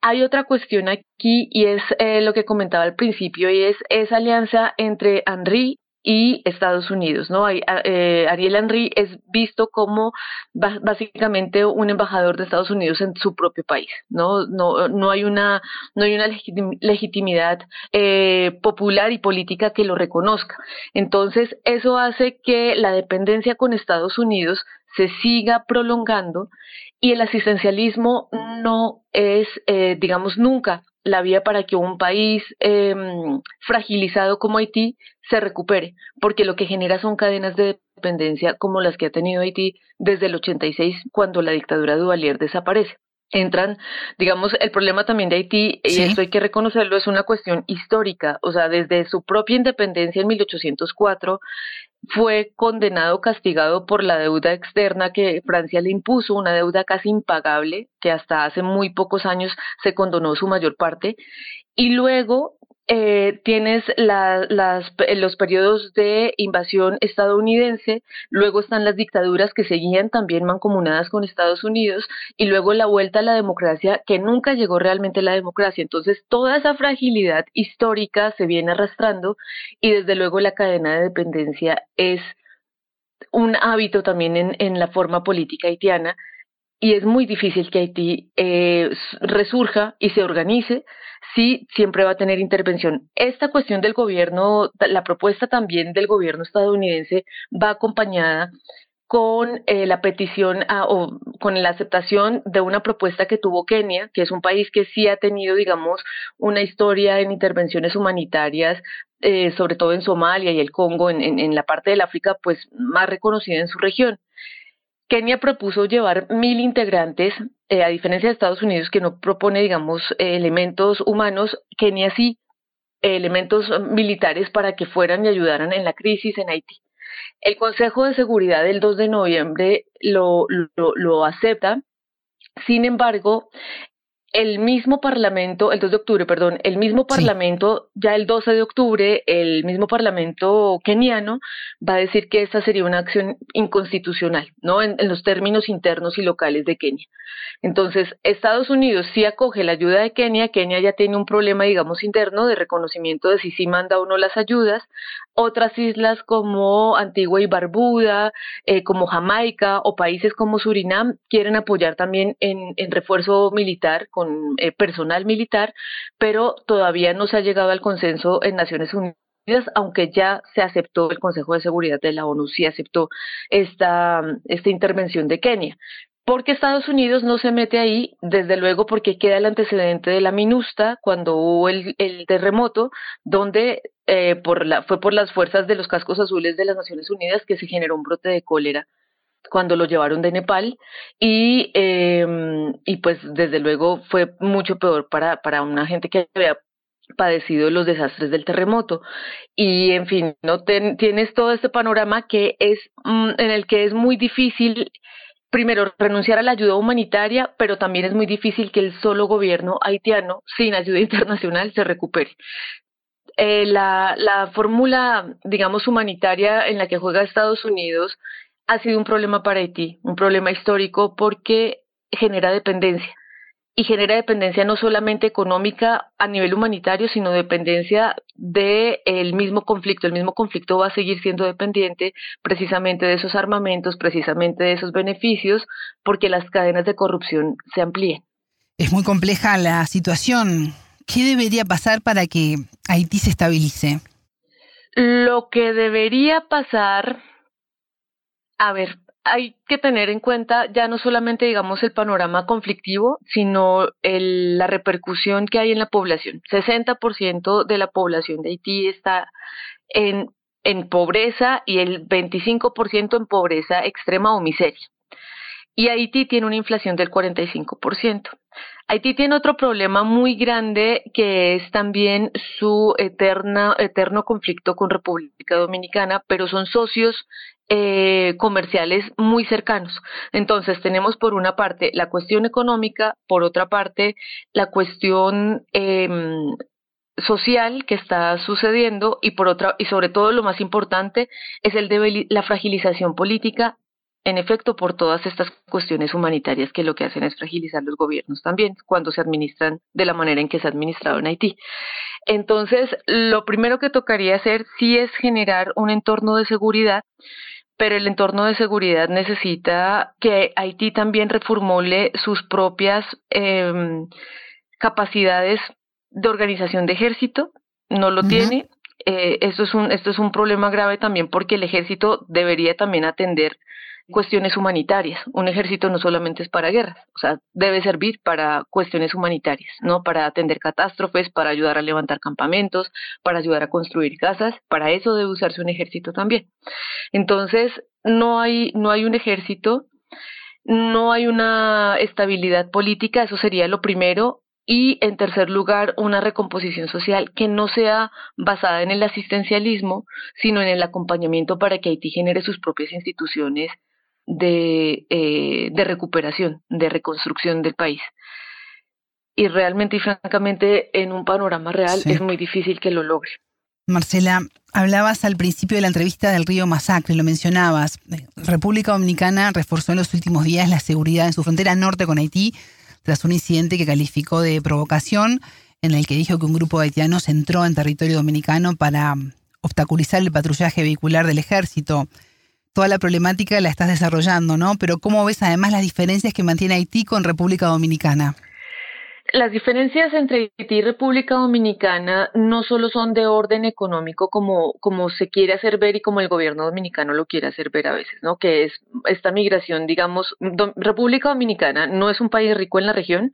Hay otra cuestión aquí y es eh, lo que comentaba al principio y es esa alianza entre Henry y Estados Unidos, ¿no? Eh, Ariel Henry es visto como básicamente un embajador de Estados Unidos en su propio país, ¿no? No, no hay una, no hay una legitimidad eh, popular y política que lo reconozca. Entonces, eso hace que la dependencia con Estados Unidos se siga prolongando y el asistencialismo no es, eh, digamos, nunca la vía para que un país em, fragilizado como Haití se recupere, porque lo que genera son cadenas de dependencia como las que ha tenido Haití desde el 86, cuando la dictadura Duvalier desaparece. Entran, digamos, el problema también de Haití, y esto hay que reconocerlo, es una cuestión histórica, o sea, desde su propia independencia en 1804, fue condenado, castigado por la deuda externa que Francia le impuso, una deuda casi impagable, que hasta hace muy pocos años se condonó su mayor parte, y luego eh, tienes las, los periodos de invasión estadounidense, luego están las dictaduras que seguían también mancomunadas con Estados Unidos y luego la vuelta a la democracia que nunca llegó realmente a la democracia. Entonces toda esa fragilidad histórica se viene arrastrando y desde luego la cadena de dependencia es un hábito también en, en la forma política haitiana y es muy difícil que Haití eh, resurja y se organice si siempre va a tener intervención. Esta cuestión del gobierno, la propuesta también del gobierno estadounidense va acompañada con eh, la petición o con la aceptación de una propuesta que tuvo Kenia, que es un país que sí ha tenido, digamos, una historia en intervenciones humanitarias, eh, sobre todo en Somalia y el Congo, en, en la parte del África, pues más reconocida en su región. Kenia propuso llevar mil integrantes, eh, a diferencia de Estados Unidos que no propone, digamos, eh, elementos humanos, Kenia sí, elementos militares para que fueran y ayudaran en la crisis en Haití. El Consejo de Seguridad del 2 de noviembre lo, lo, lo acepta, sin embargo, el mismo Parlamento, el 2 de octubre, perdón, el mismo Parlamento, ya el 12 de octubre, el mismo Parlamento keniano va a decir que esta sería una acción inconstitucional, ¿no? En, los términos internos y locales de Kenia. Entonces, Estados Unidos sí acoge la ayuda de Kenia, Kenia ya tiene un problema, digamos, interno de reconocimiento de si sí manda o no las ayudas. Otras islas como Antigua y Barbuda, eh, como Jamaica o países como Surinam quieren apoyar también en, refuerzo militar con eh, personal militar, pero todavía no se ha llegado al consenso en Naciones Unidas aunque ya se aceptó, el Consejo de Seguridad de la ONU sí aceptó esta, esta intervención de Kenia. Porque Estados Unidos no se mete ahí, desde luego porque queda el antecedente de la MINUSTA cuando hubo el, terremoto, donde eh, por la, fue por las fuerzas de los cascos azules de las Naciones Unidas que se generó un brote de cólera cuando lo llevaron de Nepal. Y, eh, y pues desde luego fue mucho peor para, para una gente que había padecido los desastres del terremoto. Y en fin no tienes todo este panorama que es mm, en el que es muy difícil primero renunciar a la ayuda humanitaria pero también es muy difícil que el solo gobierno haitiano sin ayuda (laughs) internacional se recupere eh, la, la fórmula digamos humanitaria en la que juega Estados Unidos ha sido un problema para Haití, un problema histórico porque genera dependencia. Y genera dependencia no solamente económica a nivel humanitario, sino dependencia del el mismo conflicto. El mismo conflicto va a seguir siendo dependiente precisamente de esos armamentos, precisamente de esos beneficios, porque las cadenas de corrupción se amplíen. Es muy compleja la situación. ¿Qué debería pasar para que Haití se estabilice? Lo que debería pasar a ver, hay que tener en cuenta ya no solamente, digamos, el panorama conflictivo, sino la repercusión que hay en la población. 60% de la población de Haití está en, en pobreza y el 25% en pobreza extrema o miseria. Y Haití tiene una inflación del 45%. Haití tiene otro problema muy grande que es también su eterna, eterno conflicto con República Dominicana, pero son socios eh, comerciales muy cercanos. Entonces tenemos por una parte la cuestión económica, por otra parte la cuestión em, social que está sucediendo y por otra y sobre todo lo más importante es el de la fragilización política en efecto por todas estas cuestiones humanitarias que lo que hacen es fragilizar los gobiernos también cuando se administran de la manera en que se ha administrado en Haití. Entonces, lo primero que tocaría hacer sí es generar un entorno de seguridad pero el entorno de seguridad necesita que Haití también reformule sus propias em, capacidades de organización de ejército, no lo tiene. Eh, esto, es un, esto es un problema grave también porque el ejército debería también atender cuestiones humanitarias. Un ejército no solamente es para guerras, o sea, debe servir para cuestiones humanitarias, ¿no? Para atender catástrofes, para ayudar a levantar campamentos, para ayudar a construir casas, para eso debe usarse un ejército también. Entonces, no hay, no hay un ejército, no hay una estabilidad política, eso sería lo primero, y en tercer lugar, una recomposición social que no sea basada en el asistencialismo, sino en el acompañamiento para que Haití genere sus propias instituciones de, eh, de recuperación, de reconstrucción del país. Y realmente y francamente, en un panorama real es muy difícil que lo logre. Marcela, hablabas al principio de la entrevista del río Masacre, lo mencionabas. República Dominicana reforzó en los últimos días la seguridad en su frontera norte con Haití tras un incidente que calificó de provocación en el que dijo que un grupo de haitianos entró en territorio dominicano para obstaculizar el patrullaje vehicular del ejército toda la problemática la estás desarrollando, ¿no? Pero ¿cómo ves además las diferencias que mantiene Haití con República Dominicana? Las diferencias entre Haití y República Dominicana no solo son de orden económico como, como se quiere hacer ver y como el gobierno dominicano lo quiere hacer ver a veces, ¿no? Que es esta migración, digamos, República Dominicana no es un país rico en la región,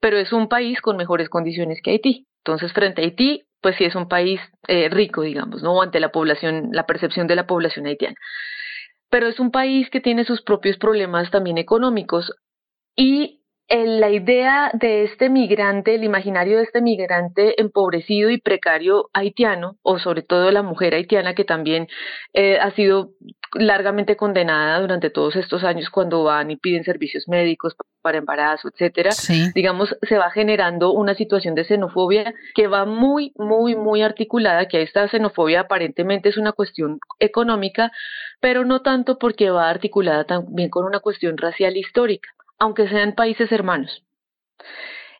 pero es un país con mejores condiciones que Haití. Entonces, frente a Haití, pues sí es un país eh, rico, digamos, ¿no? Ante la población, la percepción de la población haitiana pero es un país que tiene sus propios problemas también económicos. Y la idea de este migrante, el imaginario de este migrante empobrecido y precario haitiano, o sobre todo la mujer haitiana que también eh, ha sido largamente condenada durante todos estos años cuando van y piden servicios médicos para embarazo, etcétera, digamos, se va generando una situación de xenofobia que va muy, muy, muy articulada, que esta xenofobia aparentemente es una cuestión económica, pero no tanto porque va articulada también con una cuestión racial histórica aunque sean países hermanos.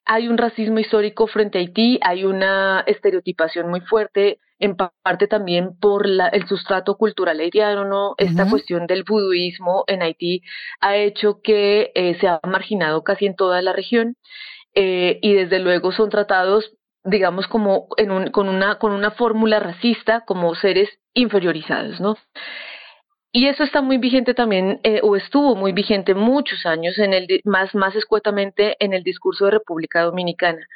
Hay un racismo histórico frente a Haití, hay una estereotipación muy fuerte, en parte también por el sustrato cultural haitiano, ¿no? Esta cuestión del buduismo en Haití ha hecho que eh, se ha marginado casi en toda la región eh, y desde luego son tratados digamos como en un, con una con una fórmula racista como seres inferiorizados, ¿no? Y eso está muy vigente también, eh, o estuvo muy vigente muchos años, en el, más, más escuetamente en el discurso de República Dominicana.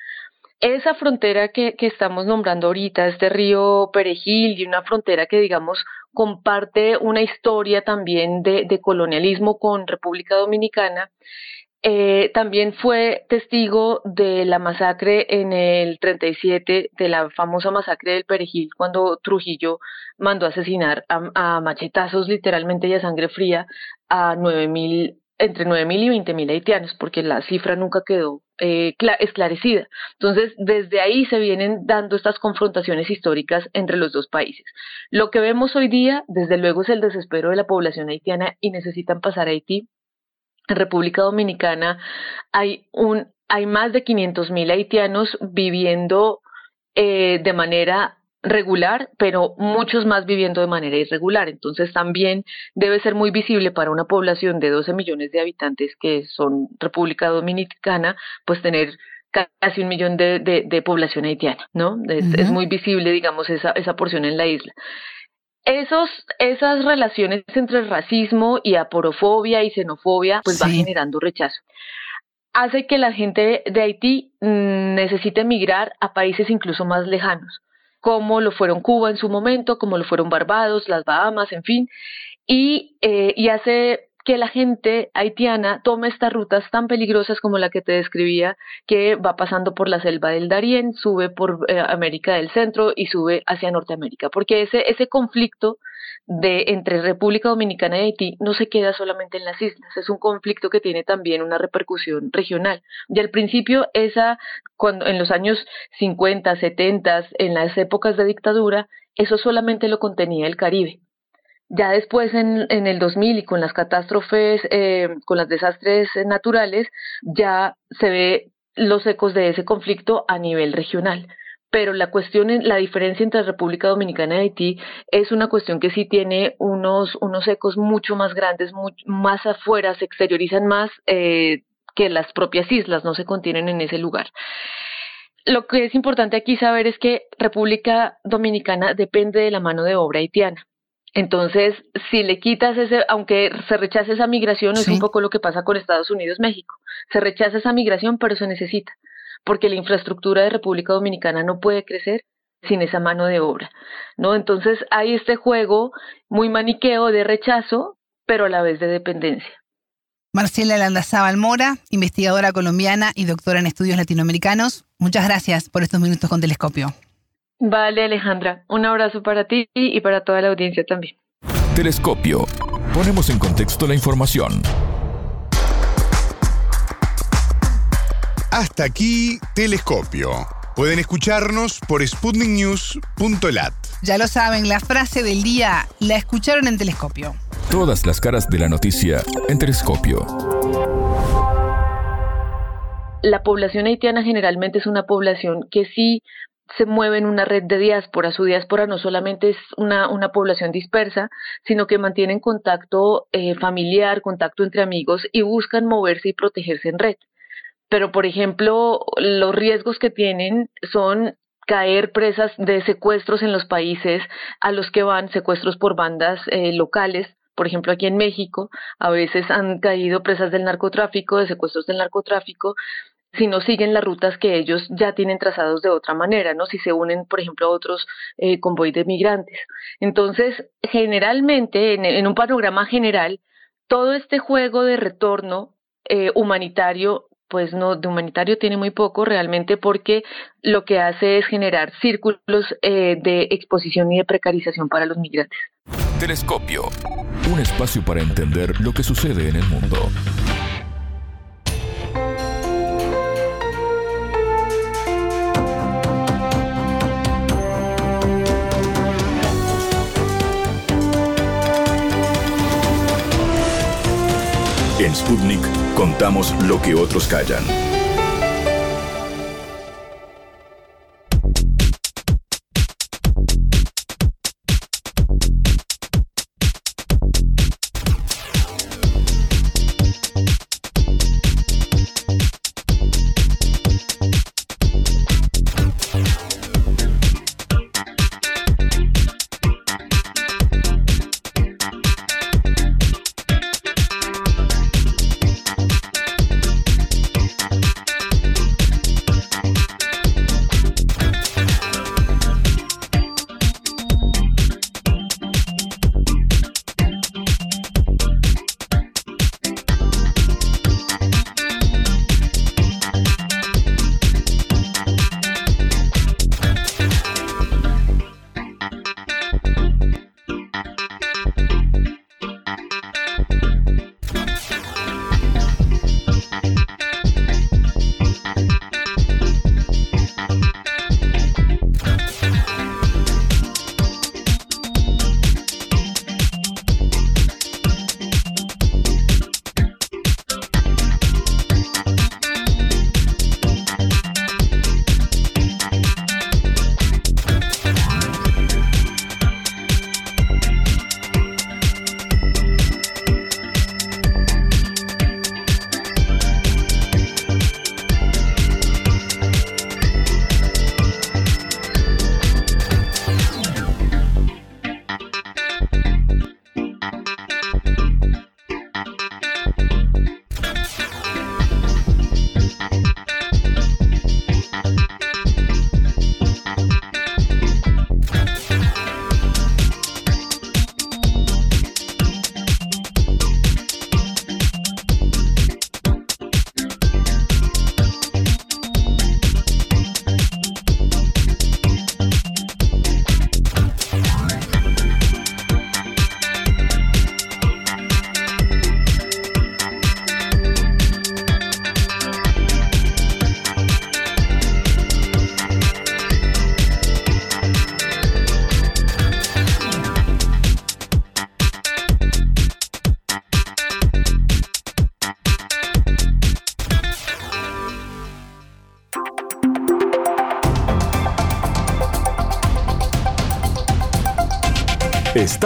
Esa frontera que, que estamos nombrando ahorita, este río Perejil, y una frontera que, digamos, comparte una historia también de, de colonialismo con República Dominicana, eh, también fue testigo de la masacre en el 37, de la famosa masacre del Perejil, cuando Trujillo mandó asesinar a, machetazos literalmente y a sangre fría a nueve mil, entre 9.000 y 20.000 haitianos, porque la cifra nunca quedó eh, esclarecida. Entonces, desde ahí se vienen dando estas confrontaciones históricas entre los dos países. Lo que vemos hoy día, desde luego, es el desespero de la población haitiana y necesitan pasar a Haití en República Dominicana hay, un, hay más de 500 mil haitianos viviendo eh, de manera regular, pero muchos más viviendo de manera irregular. Entonces también debe ser muy visible para una población de 12 millones de habitantes que son República Dominicana, pues tener casi un millón de, de, población haitiana, ¿no? Es, es, muy visible, digamos, esa, esa porción en la isla. Esos, esas relaciones entre racismo y aporofobia y xenofobia pues va generando rechazo. Hace que la gente de Haití mm, necesite emigrar a países incluso más lejanos, como lo fueron Cuba en su momento, como lo fueron Barbados, las Bahamas, en fin, y, eh, y hace que la gente haitiana tome estas rutas tan peligrosas como la que te describía, que va pasando por la selva del Darién, sube por eh, América del Centro y sube hacia Norteamérica, porque ese, ese conflicto de entre República Dominicana y Haití no se queda solamente en las islas, es un conflicto que tiene también una repercusión regional. Y al principio esa cuando en los años 50, 70, en las épocas de dictadura, eso solamente lo contenía el Caribe ya después, en, el 2000 y con las catástrofes, eh, con los desastres naturales, ya se ve los ecos de ese conflicto a nivel regional. Pero la cuestión, la diferencia entre República Dominicana y Haití es una cuestión que sí tiene unos, unos ecos mucho más grandes, más afuera, se exteriorizan más eh, que las propias islas, no se contienen en ese lugar. Lo que es importante aquí saber es que República Dominicana depende de la mano de obra haitiana entonces, si le quitas ese, aunque se rechace esa migración, es un poco lo que pasa con Estados Unidos, México. Se rechaza esa migración, pero se necesita, porque la infraestructura de República Dominicana no puede crecer sin esa mano de obra, ¿no? Entonces hay este juego muy maniqueo de rechazo, pero a la vez de dependencia. Marcela Landazábal Mora, investigadora colombiana y doctora en estudios latinoamericanos, muchas gracias por estos minutos con Telescopio. Vale, Alejandra. Un abrazo para ti y para toda la audiencia también. Telescopio. Ponemos en contexto la información. Hasta aquí, Telescopio. Pueden escucharnos por sputniknews.lat. Ya lo saben, la frase del día la escucharon en Telescopio. Todas las caras de la noticia en Telescopio. La población haitiana generalmente es una población que sí se mueve en una red de diáspora. Su diáspora no solamente es una, una población dispersa, sino que mantienen contacto eh, familiar, contacto entre amigos y buscan moverse y protegerse en red. Pero, por ejemplo, los riesgos que tienen son caer presas de secuestros en los países a los que van, secuestros por bandas eh, locales, por ejemplo, aquí en México, a veces han caído presas del narcotráfico, de secuestros del narcotráfico, si no siguen las rutas que ellos ya tienen trazados de otra manera, ¿no? Si se unen, por ejemplo, a otros eh, convoy de migrantes. Entonces, generalmente, en, un panorama general, todo este juego de retorno eh, humanitario pues no, de humanitario tiene muy poco realmente porque lo que hace es generar círculos eh, de exposición y de precarización para los migrantes. Telescopio, un espacio para entender lo que sucede en el mundo. Sputnik contamos lo que otros callan.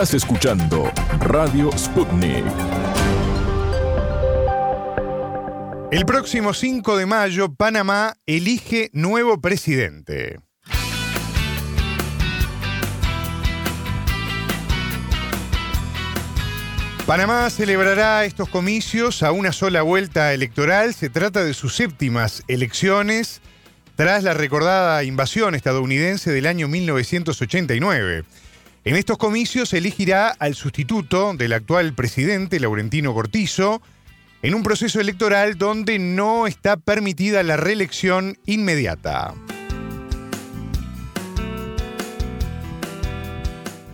Estás escuchando Radio Sputnik. El próximo 5 de mayo, Panamá elige nuevo presidente. Panamá celebrará estos comicios a una sola vuelta electoral. Se trata de sus séptimas elecciones tras la recordada invasión estadounidense del año 1989. En estos comicios se elegirá al sustituto del actual presidente, Laurentino Cortizo, en un proceso electoral donde no está permitida la reelección inmediata.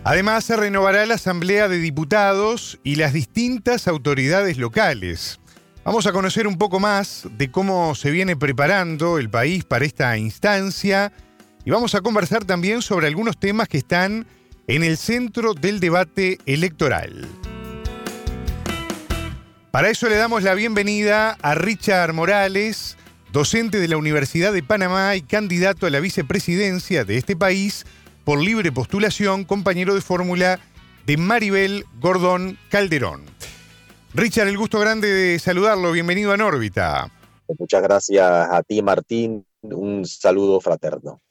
Además, se renovará la Asamblea de Diputados y las distintas autoridades locales. Vamos a conocer un poco más de cómo se viene preparando el país para esta instancia y vamos a conversar también sobre algunos temas que están en el centro del debate electoral. Para eso le damos la bienvenida a Richard Morales, docente de la Universidad de Panamá y candidato a la vicepresidencia de este país por libre postulación, compañero de fórmula de Maribel Gordón Calderón. Richard, el gusto grande de saludarlo. Bienvenido a Nórbita. Muchas gracias a ti, Martín. Un saludo fraterno.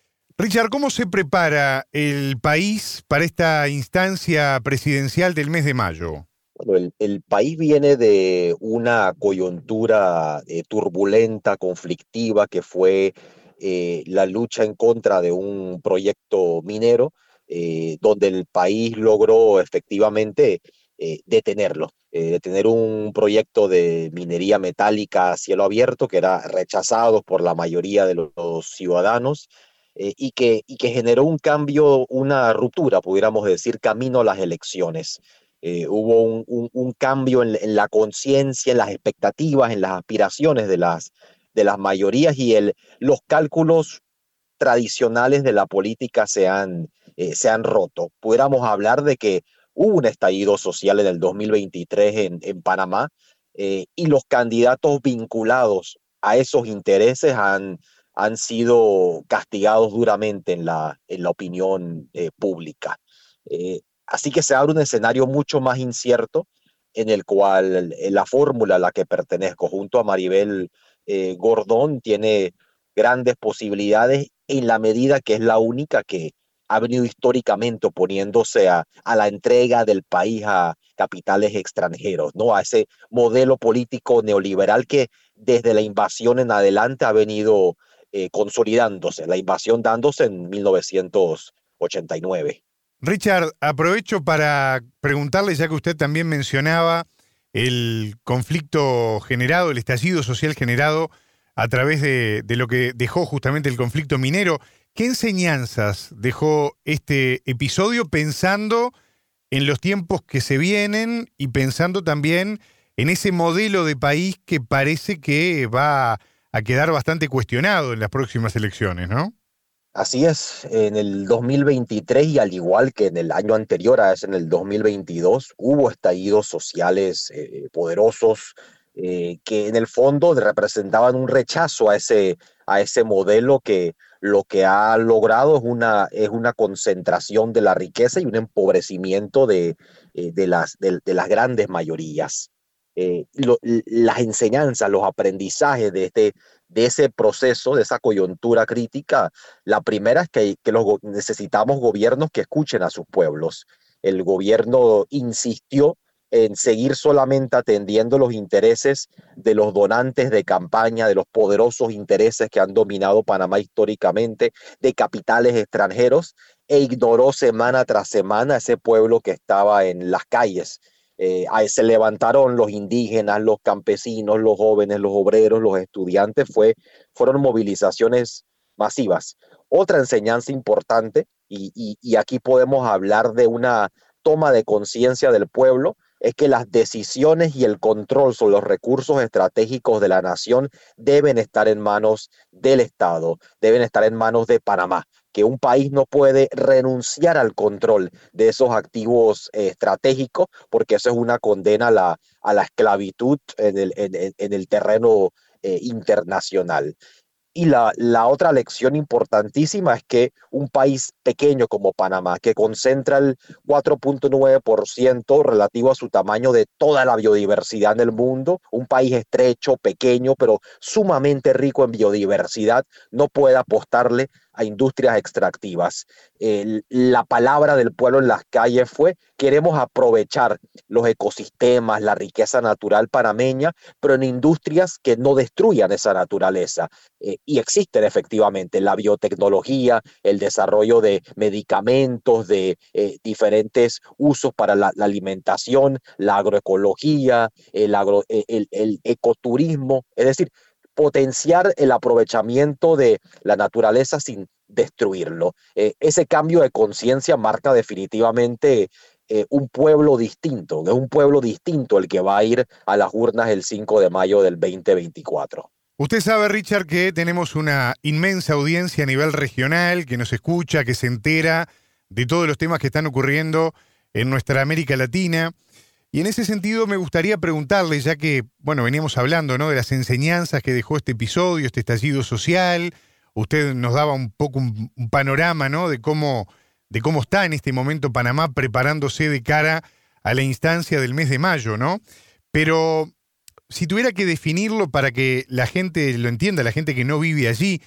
Richard, ¿cómo se prepara el país para esta instancia presidencial del mes de mayo? Bueno, el, país viene de una coyuntura eh, turbulenta, conflictiva, que fue eh, la lucha en contra de un proyecto minero, eh, donde el país logró efectivamente detenerlo. eh, de tener un proyecto de minería metálica a cielo abierto que era rechazado por la mayoría de los, ciudadanos eh, y, que, y que generó un cambio, una ruptura, pudiéramos decir, camino a las elecciones. Eh, hubo un, un, cambio en, la conciencia, en las expectativas, en las aspiraciones de las, de las mayorías y el, los cálculos tradicionales de la política se han, se han roto. Pudiéramos hablar de que hubo un estallido social en el 2023 en, en Panamá eh, y los candidatos vinculados a esos intereses han, han sido castigados duramente en la, en la opinión eh, pública. Eh, así que se abre un escenario mucho más incierto en el cual la fórmula a la que pertenezco junto a Maribel Gordón tiene grandes posibilidades en la medida que es la única que, ha venido históricamente oponiéndose a, la entrega del país a capitales extranjeros, ¿no? A ese modelo político neoliberal que desde la invasión en adelante ha venido eh, consolidándose, la invasión dándose en 1989. Richard, aprovecho para preguntarle, ya que usted también mencionaba el conflicto generado, el estallido social generado a través de, de lo que dejó justamente el conflicto minero. ¿Qué enseñanzas dejó este episodio pensando en los tiempos que se vienen y pensando también en ese modelo de país que parece que va a quedar bastante cuestionado en las próximas elecciones, ¿no? Así es, en el 2023 y al igual que en el año anterior, a ese en el 2022, hubo estallidos sociales eh, poderosos eh, que en el fondo representaban un rechazo a ese, a ese modelo que lo que ha logrado es una, es una concentración de la riqueza y un empobrecimiento de, eh, de, las, de, las grandes mayorías. Eh, las enseñanzas, los aprendizajes de, este, de ese proceso, de esa coyuntura crítica, la primera es que, que los, necesitamos gobiernos que escuchen a sus pueblos. El gobierno insistió en seguir solamente atendiendo los intereses de los donantes de campaña, de los poderosos intereses que han dominado Panamá históricamente, de capitales extranjeros, e ignoró semana tras semana ese pueblo que estaba en las calles. Eh, se levantaron los indígenas, los campesinos, los jóvenes, los obreros, los estudiantes, fue, fueron movilizaciones masivas. Otra enseñanza importante, y aquí podemos hablar de una toma de conciencia del pueblo, es que las decisiones y el control sobre los recursos estratégicos de la nación deben estar en manos del Estado, deben estar en manos de Panamá, que un país no puede renunciar al control de esos activos estratégicos, porque eso es una condena a la, a la esclavitud en el, en, el terreno eh, internacional. Y la, la, otra lección importantísima es que un país pequeño como Panamá, que concentra el 4.9% relativo a su tamaño de toda la biodiversidad en el mundo, un país estrecho, pequeño, pero sumamente rico en biodiversidad, no puede apostarle a industrias extractivas. la palabra del pueblo en las calles fue, queremos aprovechar los ecosistemas, la riqueza natural panameña, pero en industrias que no destruyan esa naturaleza. Eh, y existen efectivamente la biotecnología, el desarrollo de medicamentos, de eh, diferentes usos para la, alimentación, la agroecología, el, ecoturismo, es decir, potenciar el aprovechamiento de la naturaleza sin destruirlo. Eh, ese cambio de conciencia marca definitivamente eh, un pueblo distinto, es un pueblo distinto el que va a ir a las urnas el 5 de mayo del 2024. Usted sabe, Richard, que tenemos una inmensa audiencia a nivel regional que nos escucha, que se entera de todos los temas que están ocurriendo en nuestra América Latina. Y en ese sentido me gustaría preguntarle, ya que, bueno, veníamos hablando ¿no? de las enseñanzas que dejó este episodio, este estallido social, usted nos daba un poco un, panorama ¿no? de, cómo, de cómo está en este momento Panamá preparándose de cara a la instancia del mes de mayo, ¿no? Pero si tuviera que definirlo para que la gente lo entienda, la gente que no vive allí,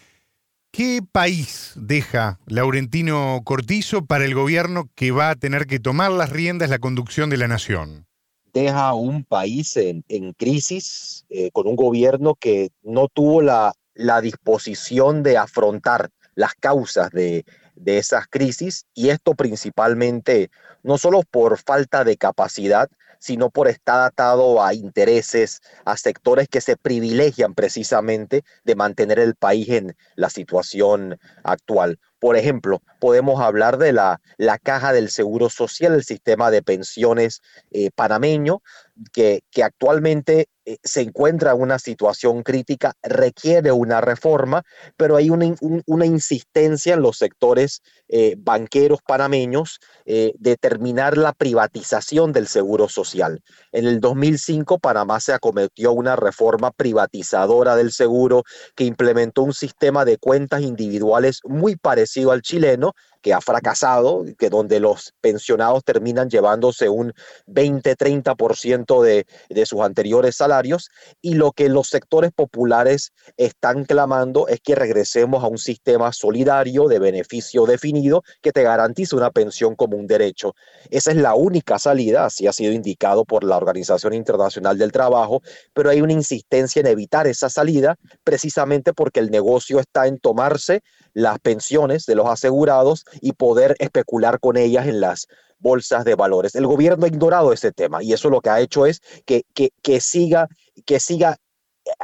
¿qué país deja Laurentino Cortizo para el gobierno que va a tener que tomar las riendas la conducción de la nación? Deja un país en, crisis, eh, con un gobierno que no tuvo la, la disposición de afrontar las causas de, de esas crisis y esto principalmente no solo por falta de capacidad, sino por estar atado a intereses, a sectores que se privilegian precisamente de mantener el país en la situación actual. Por ejemplo, podemos hablar de la, la caja del Seguro Social, el sistema de pensiones eh, panameño, que, actualmente eh, se encuentra en una situación crítica, requiere una reforma, pero hay una, una insistencia en los sectores eh, banqueros panameños eh, de terminar la privatización del seguro social. En el 2005, Panamá se acometió una reforma privatizadora del seguro que implementó un sistema de cuentas individuales muy parecido al chileno, que ha fracasado, que donde los pensionados terminan llevándose un 20-30% de, de sus anteriores salarios y lo que los sectores populares están clamando es que regresemos a un sistema solidario de beneficio definido que te garantice una pensión como un derecho. Esa es la única salida, así ha sido indicado por la Organización Internacional del Trabajo, pero hay una insistencia en evitar esa salida precisamente porque el negocio está en tomarse las pensiones de los asegurados y poder especular con ellas en las bolsas de valores. El gobierno ha ignorado ese tema y eso lo que ha hecho es que, que, siga, que siga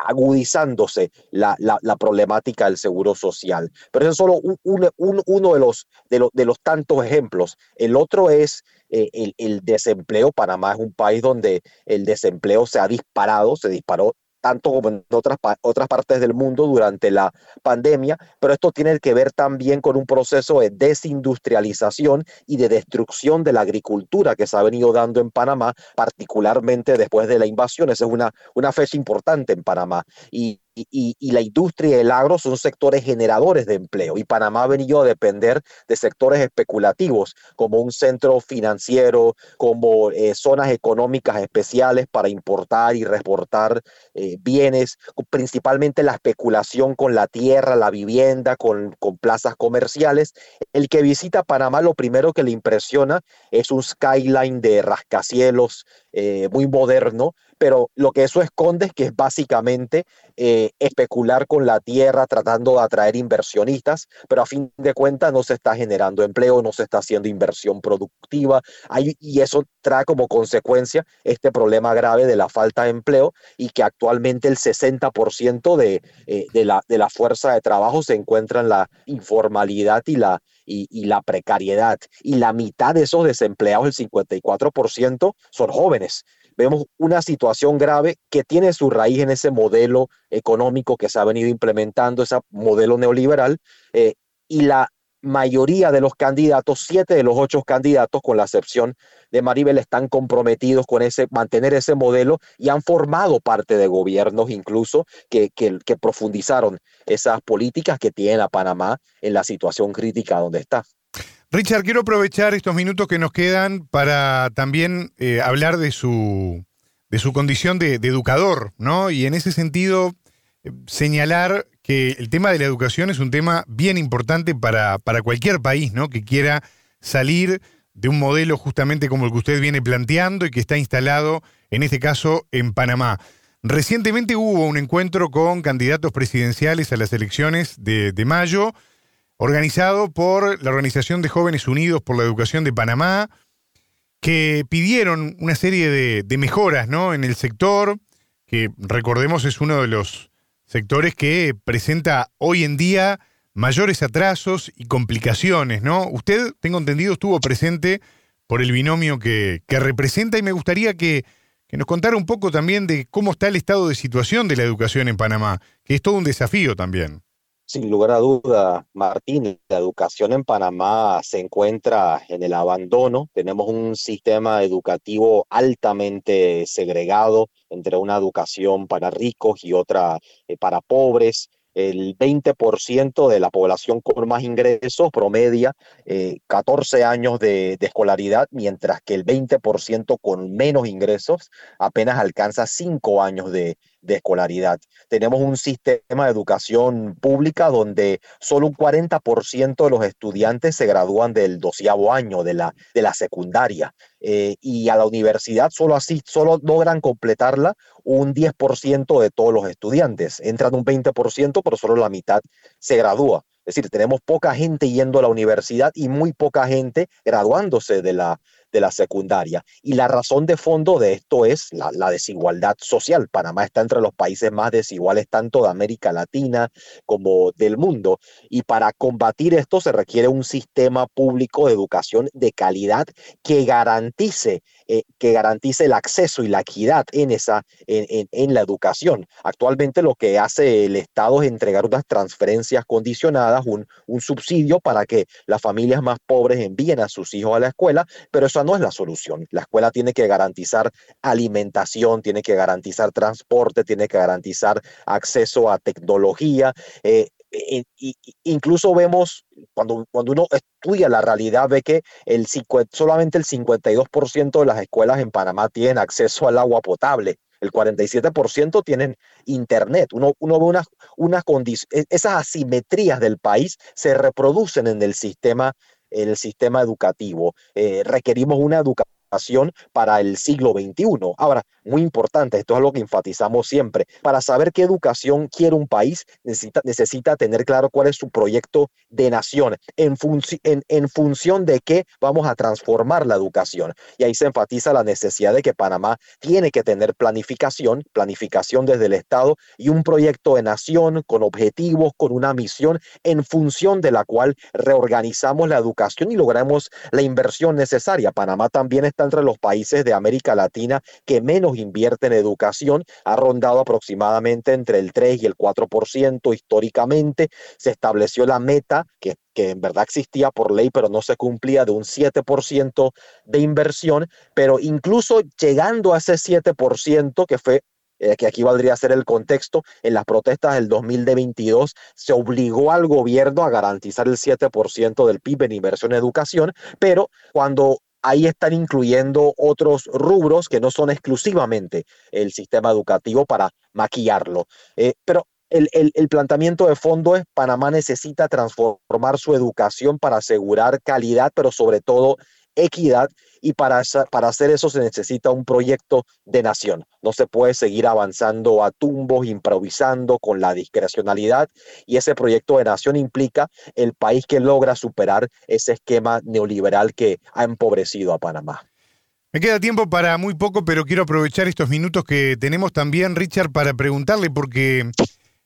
agudizándose la, la, problemática del seguro social. Pero eso es solo uno de los, de, de, los tantos ejemplos. El otro es eh, el, el, desempleo. Panamá es un país donde el desempleo se ha disparado, se disparó tanto como en otras, otras partes del mundo durante la pandemia, pero esto tiene que ver también con un proceso de desindustrialización y de destrucción de la agricultura que se ha venido dando en Panamá, particularmente después de la invasión. Esa es una, una fecha importante en Panamá. Y y, la industria y el agro son sectores generadores de empleo y Panamá ha venido a depender de sectores especulativos como un centro financiero, como eh, zonas económicas especiales para importar y reportar eh, bienes, principalmente la especulación con la tierra, la vivienda, con, con plazas comerciales. El que visita Panamá lo primero que le impresiona es un skyline de rascacielos eh, muy moderno, pero lo que eso esconde es que es básicamente eh, especular con la tierra tratando de atraer inversionistas, pero a fin de cuentas no se está generando empleo, no se está haciendo inversión productiva y eso trae como consecuencia este problema grave de la falta de empleo y que actualmente el 60% de, eh, de, la, de la fuerza de trabajo se encuentra en la informalidad y la, y, la precariedad. Y la mitad de esos desempleados, el 54%, son jóvenes vemos una situación grave que tiene su raíz en ese modelo económico que se ha venido implementando, ese modelo neoliberal, eh, y la mayoría de los candidatos, siete de los ocho candidatos, con la excepción de Maribel, están comprometidos con ese, mantener ese modelo y han formado parte de gobiernos incluso que, que, profundizaron esas políticas que tiene a Panamá en la situación crítica donde está. Richard, quiero aprovechar estos minutos que nos quedan para también eh, hablar de su, de su condición de, de, educador, ¿no? Y en ese sentido, eh, señalar que el tema de la educación es un tema bien importante para, para cualquier país, ¿no? Que quiera salir de un modelo justamente como el que usted viene planteando y que está instalado, en este caso, en Panamá. Recientemente hubo un encuentro con candidatos presidenciales a las elecciones de, mayo, organizado por la Organización de Jóvenes Unidos por la Educación de Panamá, que pidieron una serie de, de mejoras ¿no? en el sector, que recordemos es uno de los sectores que presenta hoy en día mayores atrasos y complicaciones, ¿no? Usted, tengo entendido, estuvo presente por el binomio que, representa y me gustaría que, que, nos contara un poco también de cómo está el estado de situación de la educación en Panamá, que es todo un desafío también. Sin lugar a duda, Martín, la educación en Panamá se encuentra en el abandono. Tenemos un sistema educativo altamente segregado entre una educación para ricos y otra eh, para pobres el 20% de la población con más ingresos promedia 14 eh, años de, escolaridad, mientras que el 20% con menos ingresos apenas alcanza 5 años de, de escolaridad. Tenemos un sistema de educación pública donde solo un 40% de los estudiantes se gradúan del doceavo año de la, de la secundaria eh, y a la universidad solo así, solo logran completarla un 10% de todos los estudiantes. Entran un 20%, pero solo la mitad se gradúa. Es decir, tenemos poca gente yendo a la universidad y muy poca gente graduándose de la, de la secundaria. Y la razón de fondo de esto es la, desigualdad social. Panamá está entre los países más desiguales tanto de América Latina como del mundo. Y para combatir esto se requiere un sistema público de educación de calidad que garantice, eh, que garantice el acceso y la equidad en, esa, en, en la educación. Actualmente lo que hace el Estado es entregar unas transferencias condicionadas, un, un subsidio para que las familias más pobres envíen a sus hijos a la escuela, pero eso no es la solución. La escuela tiene que garantizar alimentación, tiene que garantizar transporte, tiene que garantizar acceso a tecnología. Eh, incluso vemos, cuando, cuando uno estudia la realidad, ve que el, solamente el 52% de las escuelas en Panamá tienen acceso al agua potable. El 47% tienen internet. Uno, uno ve unas, unas condiciones, esas asimetrías del país se reproducen en el sistema el sistema educativo. Eh, requerimos una educación para el siglo XXI. Ahora, muy importante, esto es lo que enfatizamos siempre, para saber qué educación quiere un país, necesita, necesita tener claro cuál es su proyecto de nación, en, en, en función de qué vamos a transformar la educación. Y ahí se enfatiza la necesidad de que Panamá tiene que tener planificación, planificación desde el Estado y un proyecto de nación con objetivos, con una misión, en función de la cual reorganizamos la educación y logramos la inversión necesaria. Panamá también está entre los países de América Latina que menos invierte en educación, ha rondado aproximadamente entre el 3 y el 4% históricamente. Se estableció la meta que que en verdad existía por ley, pero no se cumplía de un 7% de inversión, pero incluso llegando a ese 7%, que fue eh, que aquí valdría ser el contexto, en las protestas del 2022 se obligó al gobierno a garantizar el 7% del PIB en inversión en educación, pero cuando ahí están incluyendo otros rubros que no son exclusivamente el sistema educativo para maquillarlo. Eh, pero el, el, planteamiento de fondo es Panamá necesita transformar su educación para asegurar calidad, pero sobre todo equidad y para, para hacer eso se necesita un proyecto de nación. No se puede seguir avanzando a tumbos, improvisando con la discrecionalidad y ese proyecto de nación implica el país que logra superar ese esquema neoliberal que ha empobrecido a Panamá. Me queda tiempo para muy poco, pero quiero aprovechar estos minutos que tenemos también, Richard, para preguntarle, porque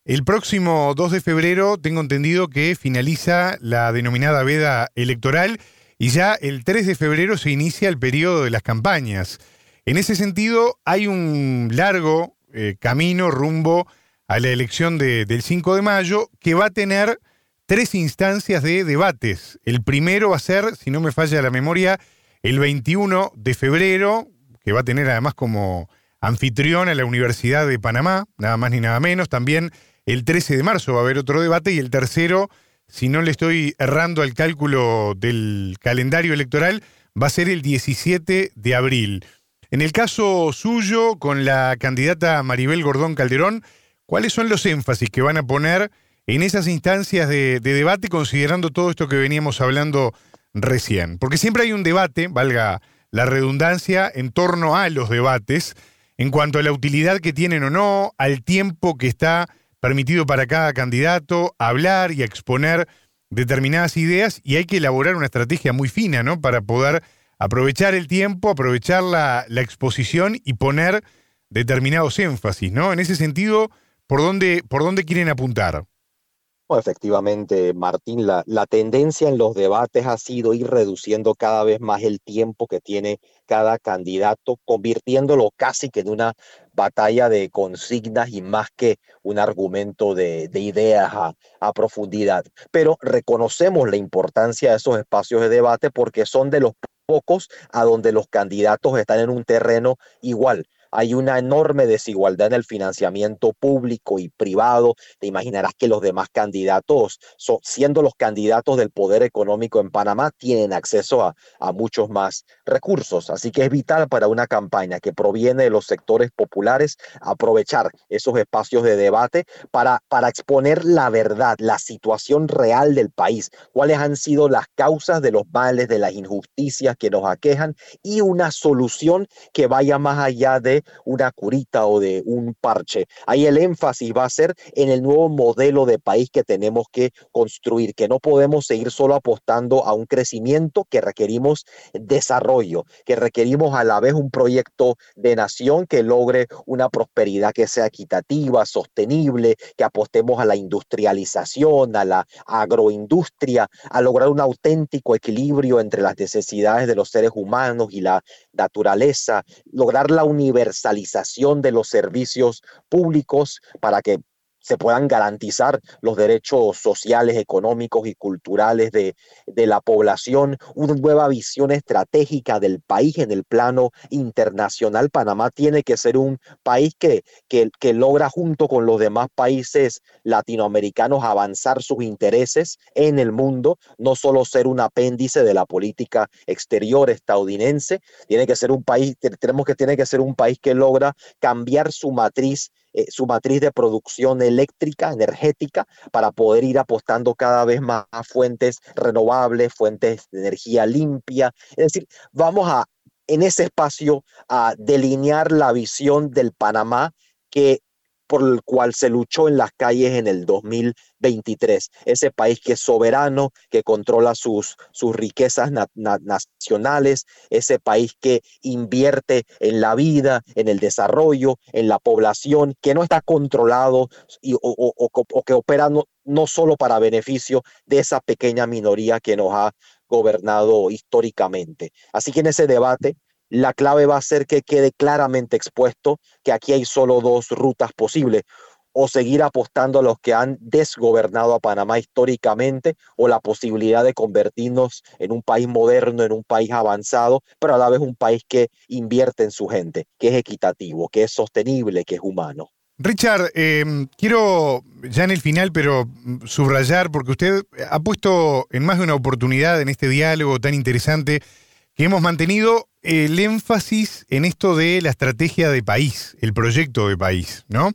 el próximo 2 de febrero tengo entendido que finaliza la denominada veda electoral y ya el 3 de febrero se inicia el periodo de las campañas. En ese sentido, hay un largo eh, camino rumbo a la elección del 5 de mayo que va a tener tres instancias de debates. El primero va a ser, si no me falla la memoria, el 21 de febrero, que va a tener además como anfitrión a la Universidad de Panamá, nada más ni nada menos. También el 13 de marzo va a haber otro debate y el tercero si no le estoy errando al cálculo del calendario electoral, va a ser el 17 de abril. En el caso suyo, con la candidata Maribel Gordón Calderón, ¿cuáles son los énfasis que van a poner en esas instancias de, debate considerando todo esto que veníamos hablando recién? Porque siempre hay un debate, valga la redundancia, en torno a los debates, en cuanto a la utilidad que tienen o no, al tiempo que está permitido para cada candidato hablar y exponer determinadas ideas y hay que elaborar una estrategia muy fina, ¿no? Para poder aprovechar el tiempo, aprovechar la, exposición y poner determinados énfasis, ¿no? En ese sentido, ¿por dónde, por dónde quieren apuntar? Efectivamente, Martín, la, la, tendencia en los debates ha sido ir reduciendo cada vez más el tiempo que tiene cada candidato, convirtiéndolo casi que en una batalla de consignas y más que un argumento de, ideas a, a profundidad. Pero reconocemos la importancia de esos espacios de debate porque son de los pocos a donde los candidatos están en un terreno igual hay una enorme desigualdad en el financiamiento público y privado. Te imaginarás que los demás candidatos, siendo los candidatos del poder económico en Panamá, tienen acceso a, muchos más recursos. Así que es vital para una campaña que proviene de los sectores populares aprovechar esos espacios de debate para, exponer la verdad, la situación real del país, cuáles han sido las causas de los males, de las injusticias que nos aquejan y una solución que vaya más allá de una curita o de un parche. Ahí el énfasis va a ser en el nuevo modelo de país que tenemos que construir, que no podemos seguir solo apostando a un crecimiento que requerimos desarrollo, que requerimos a la vez un proyecto de nación que logre una prosperidad que sea equitativa, sostenible, que apostemos a la industrialización, a la agroindustria, a lograr un auténtico equilibrio entre las necesidades de los seres humanos y la naturaleza, lograr la de los servicios públicos para que se puedan garantizar los derechos sociales, económicos y culturales de, la población, una nueva visión estratégica del país en el plano internacional. Panamá tiene que ser un país que, que, que logra junto con los demás países latinoamericanos avanzar sus intereses en el mundo, no solo ser un apéndice de la política exterior estadounidense, tiene que ser un país, tenemos que tiene que ser un país que logra cambiar su matriz eh, su matriz de producción eléctrica, energética, para poder ir apostando cada vez más a fuentes renovables, fuentes de energía limpia. Es decir, vamos a, en ese espacio, a delinear la visión del Panamá que por el cual se luchó en las calles en el 2023. Ese país que es soberano, que controla sus, sus riquezas nacionales, ese país que invierte en la vida, en el desarrollo, en la población, que no está controlado y, o, que opera no, no solo para beneficio de esa pequeña minoría que nos ha gobernado históricamente. Así que en ese debate la clave va a ser que quede claramente expuesto que aquí hay solo dos rutas posibles o seguir apostando a los que han desgobernado a Panamá históricamente o la posibilidad de convertirnos en un país moderno, en un país avanzado, pero a la vez un país que invierte en su gente, que es equitativo, que es sostenible, que es humano. Richard, em, quiero ya en el final, pero subrayar, porque usted ha puesto en más de una oportunidad en este diálogo tan interesante que hemos mantenido el énfasis en esto de la estrategia de país, el proyecto de país, ¿no?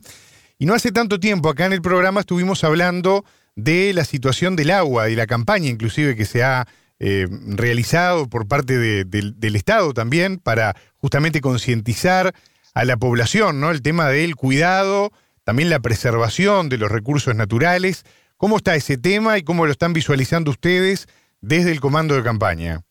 Y no hace tanto tiempo acá en el programa estuvimos hablando de la situación del agua y la campaña inclusive que se ha eh, realizado por parte del Estado también para justamente concientizar a la población, ¿no? El tema del cuidado, también la preservación de los recursos naturales. ¿Cómo está ese tema y cómo lo están visualizando ustedes desde el comando de campaña?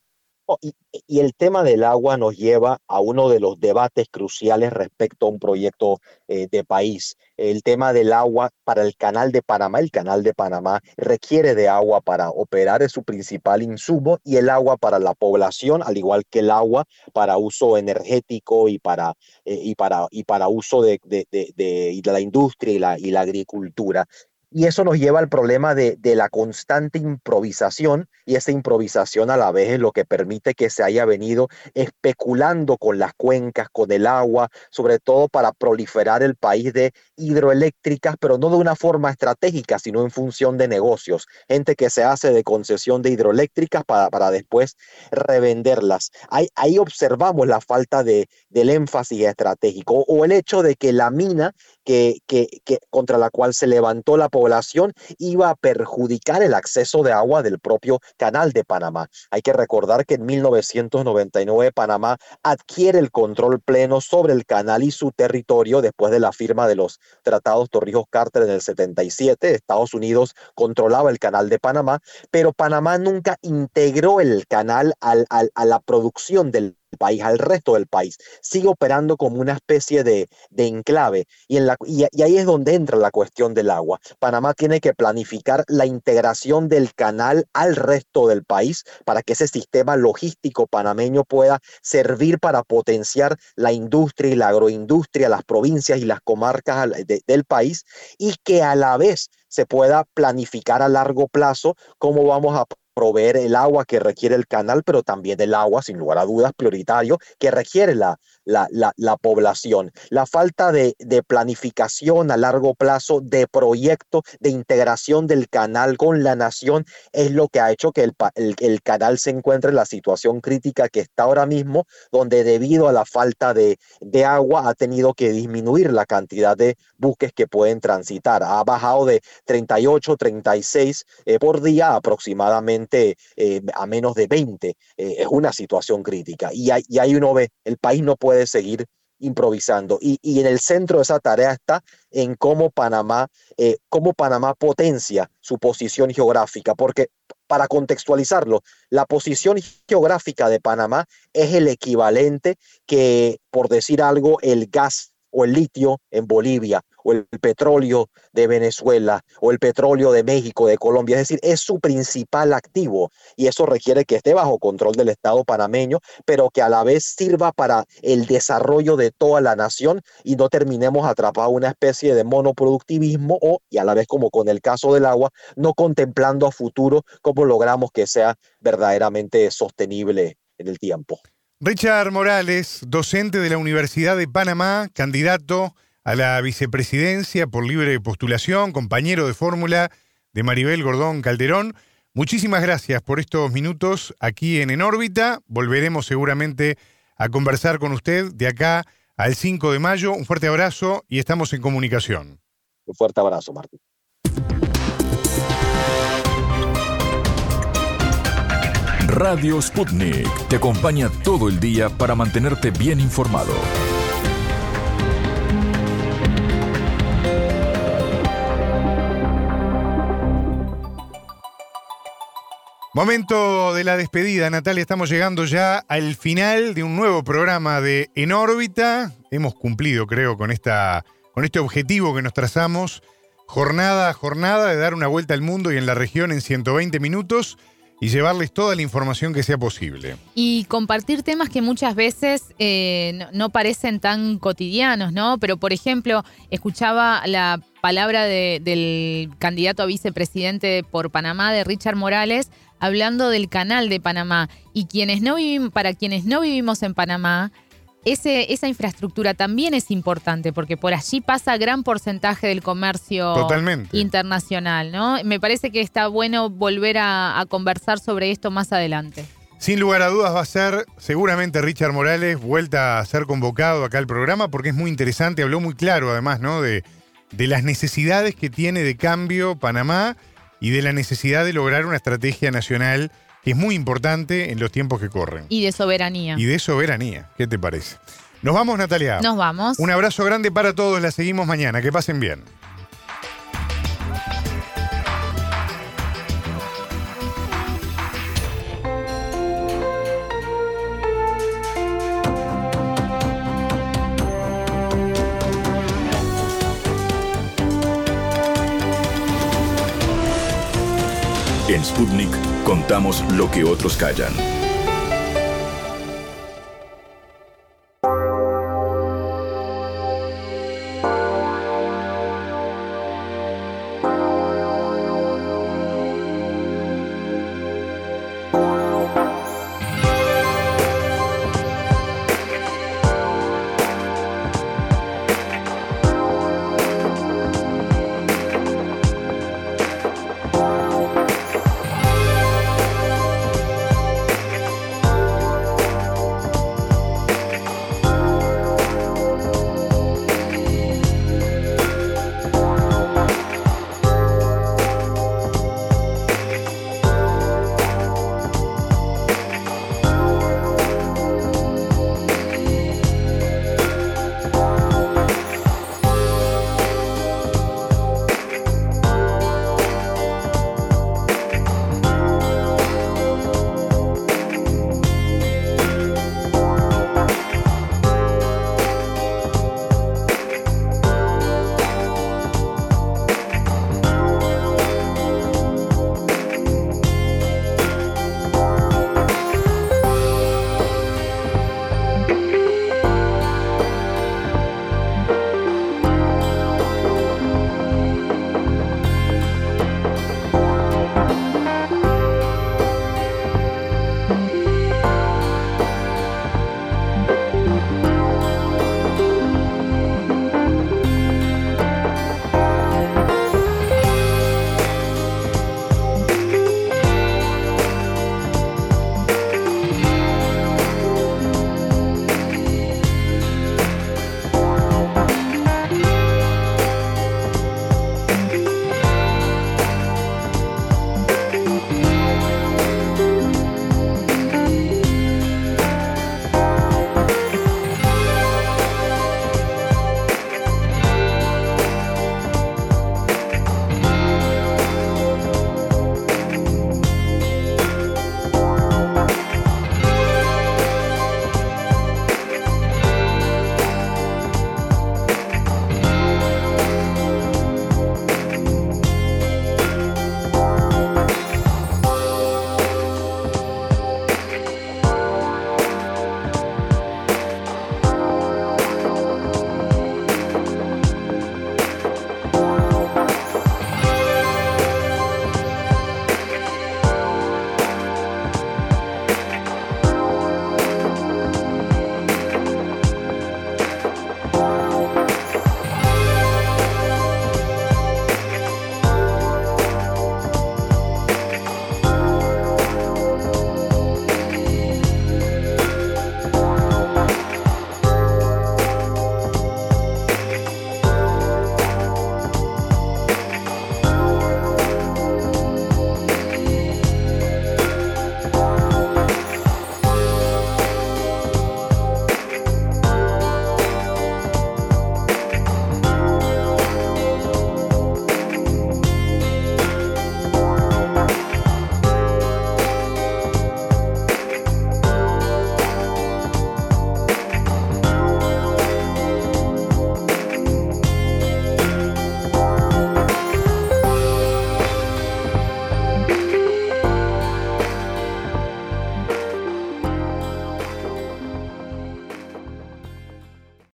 Oh, y, el tema del agua nos lleva a uno de los debates cruciales respecto a un proyecto eh, de país. El tema del agua para el canal de Panamá. El canal de Panamá requiere de agua para operar, es su principal insumo, y el agua para la población, al igual que el agua para uso energético y para, eh, y para, y para uso de, de, de, la industria y la agricultura. Y eso nos lleva al problema de, la constante improvisación y esa improvisación a la vez es lo que permite que se haya venido especulando con las cuencas, con el agua, sobre todo para proliferar el país de hidroeléctricas, pero no de una forma estratégica, sino en función de negocios. Gente que se hace de concesión de hidroeléctricas para, para después revenderlas. Ahí, ahí observamos la falta de, del énfasis estratégico o el hecho de que la mina que, contra la cual se levantó la población iba a perjudicar el acceso de agua del propio canal de Panamá. Hay que recordar que en 1999 Panamá adquiere el control pleno sobre el canal y su territorio después de la firma de los tratados Torrijos-Carter en el 77. Estados Unidos controlaba el canal de Panamá, pero Panamá nunca integró el canal al, a la producción del país, al resto del país. Sigue operando como una especie de, enclave y, en la, y, ahí es donde entra la cuestión del agua. Panamá tiene que planificar la integración del canal al resto del país para que ese sistema logístico panameño pueda servir para potenciar la industria y la agroindustria, las provincias y las comarcas del país y que a la vez se pueda planificar a largo plazo cómo vamos a proveer el agua que requiere el canal, pero también el agua, sin lugar a dudas, prioritario, que requiere la, la, la, población. La falta de, planificación a largo plazo, de proyecto, de integración del canal con la nación, es lo que ha hecho que el, canal se encuentre en la situación crítica que está ahora mismo, donde debido a la falta de, de agua ha tenido que disminuir la cantidad de buques que pueden transitar. Ha bajado de 38, 36 eh, por día aproximadamente eh, a menos de 20. Eh, es una situación crítica. Y, y ahí uno ve, el país no puede seguir improvisando. Y, en el centro de esa tarea está en cómo Panamá, eh, cómo Panamá potencia su posición geográfica, porque para contextualizarlo, la posición geográfica de Panamá es el equivalente que, por decir algo, el gas o el litio en Bolivia, el petróleo de Venezuela, o el petróleo de México, de Colombia. Es decir, es su principal activo y eso requiere que esté bajo control del Estado panameño, pero que a la vez sirva para el desarrollo de toda la nación y no terminemos atrapados una especie de monoproductivismo o, y a la vez como con el caso del agua, no contemplando a futuro cómo logramos que sea verdaderamente sostenible en el tiempo. Richard Morales, docente de la Universidad de Panamá, candidato a la vicepresidencia por libre postulación, compañero de fórmula de Maribel Gordón Calderón. Muchísimas gracias por estos minutos aquí en En órbita. Volveremos seguramente a conversar con usted de acá al 5 de mayo. Un fuerte abrazo y estamos en comunicación. Un fuerte abrazo, Martín. Radio Sputnik te acompaña todo el día para mantenerte bien informado. Momento de la despedida, Natalia. Estamos llegando ya al final de un nuevo programa de En órbita. Hemos cumplido, creo, con, esta, con este objetivo que nos trazamos, jornada a jornada, de dar una vuelta al mundo y en la región en 120 minutos y llevarles toda la información que sea posible. Y compartir temas que muchas veces eh, no, parecen tan cotidianos, ¿no? Pero, por ejemplo, escuchaba la palabra del candidato a vicepresidente por Panamá, de Richard Morales, hablando del canal de Panamá. Y quienes no vivimos, para quienes no vivimos en Panamá, esa infraestructura también es importante porque por allí pasa gran porcentaje del comercio internacional, ¿no? Me parece que está bueno volver a, conversar sobre esto más adelante. Sin lugar a dudas va a ser seguramente Richard Morales vuelta a ser convocado acá al programa porque es muy interesante, habló muy claro además, ¿no? De, de las necesidades que tiene de cambio Panamá y de la necesidad de lograr una estrategia nacional que es muy importante en los tiempos que corren. Y de soberanía. Y de soberanía. ¿Qué te parece? Nos vamos, Natalia. Nos vamos. Un abrazo grande para todos. La seguimos mañana. Que pasen bien. En Sputnik contamos lo que otros callan.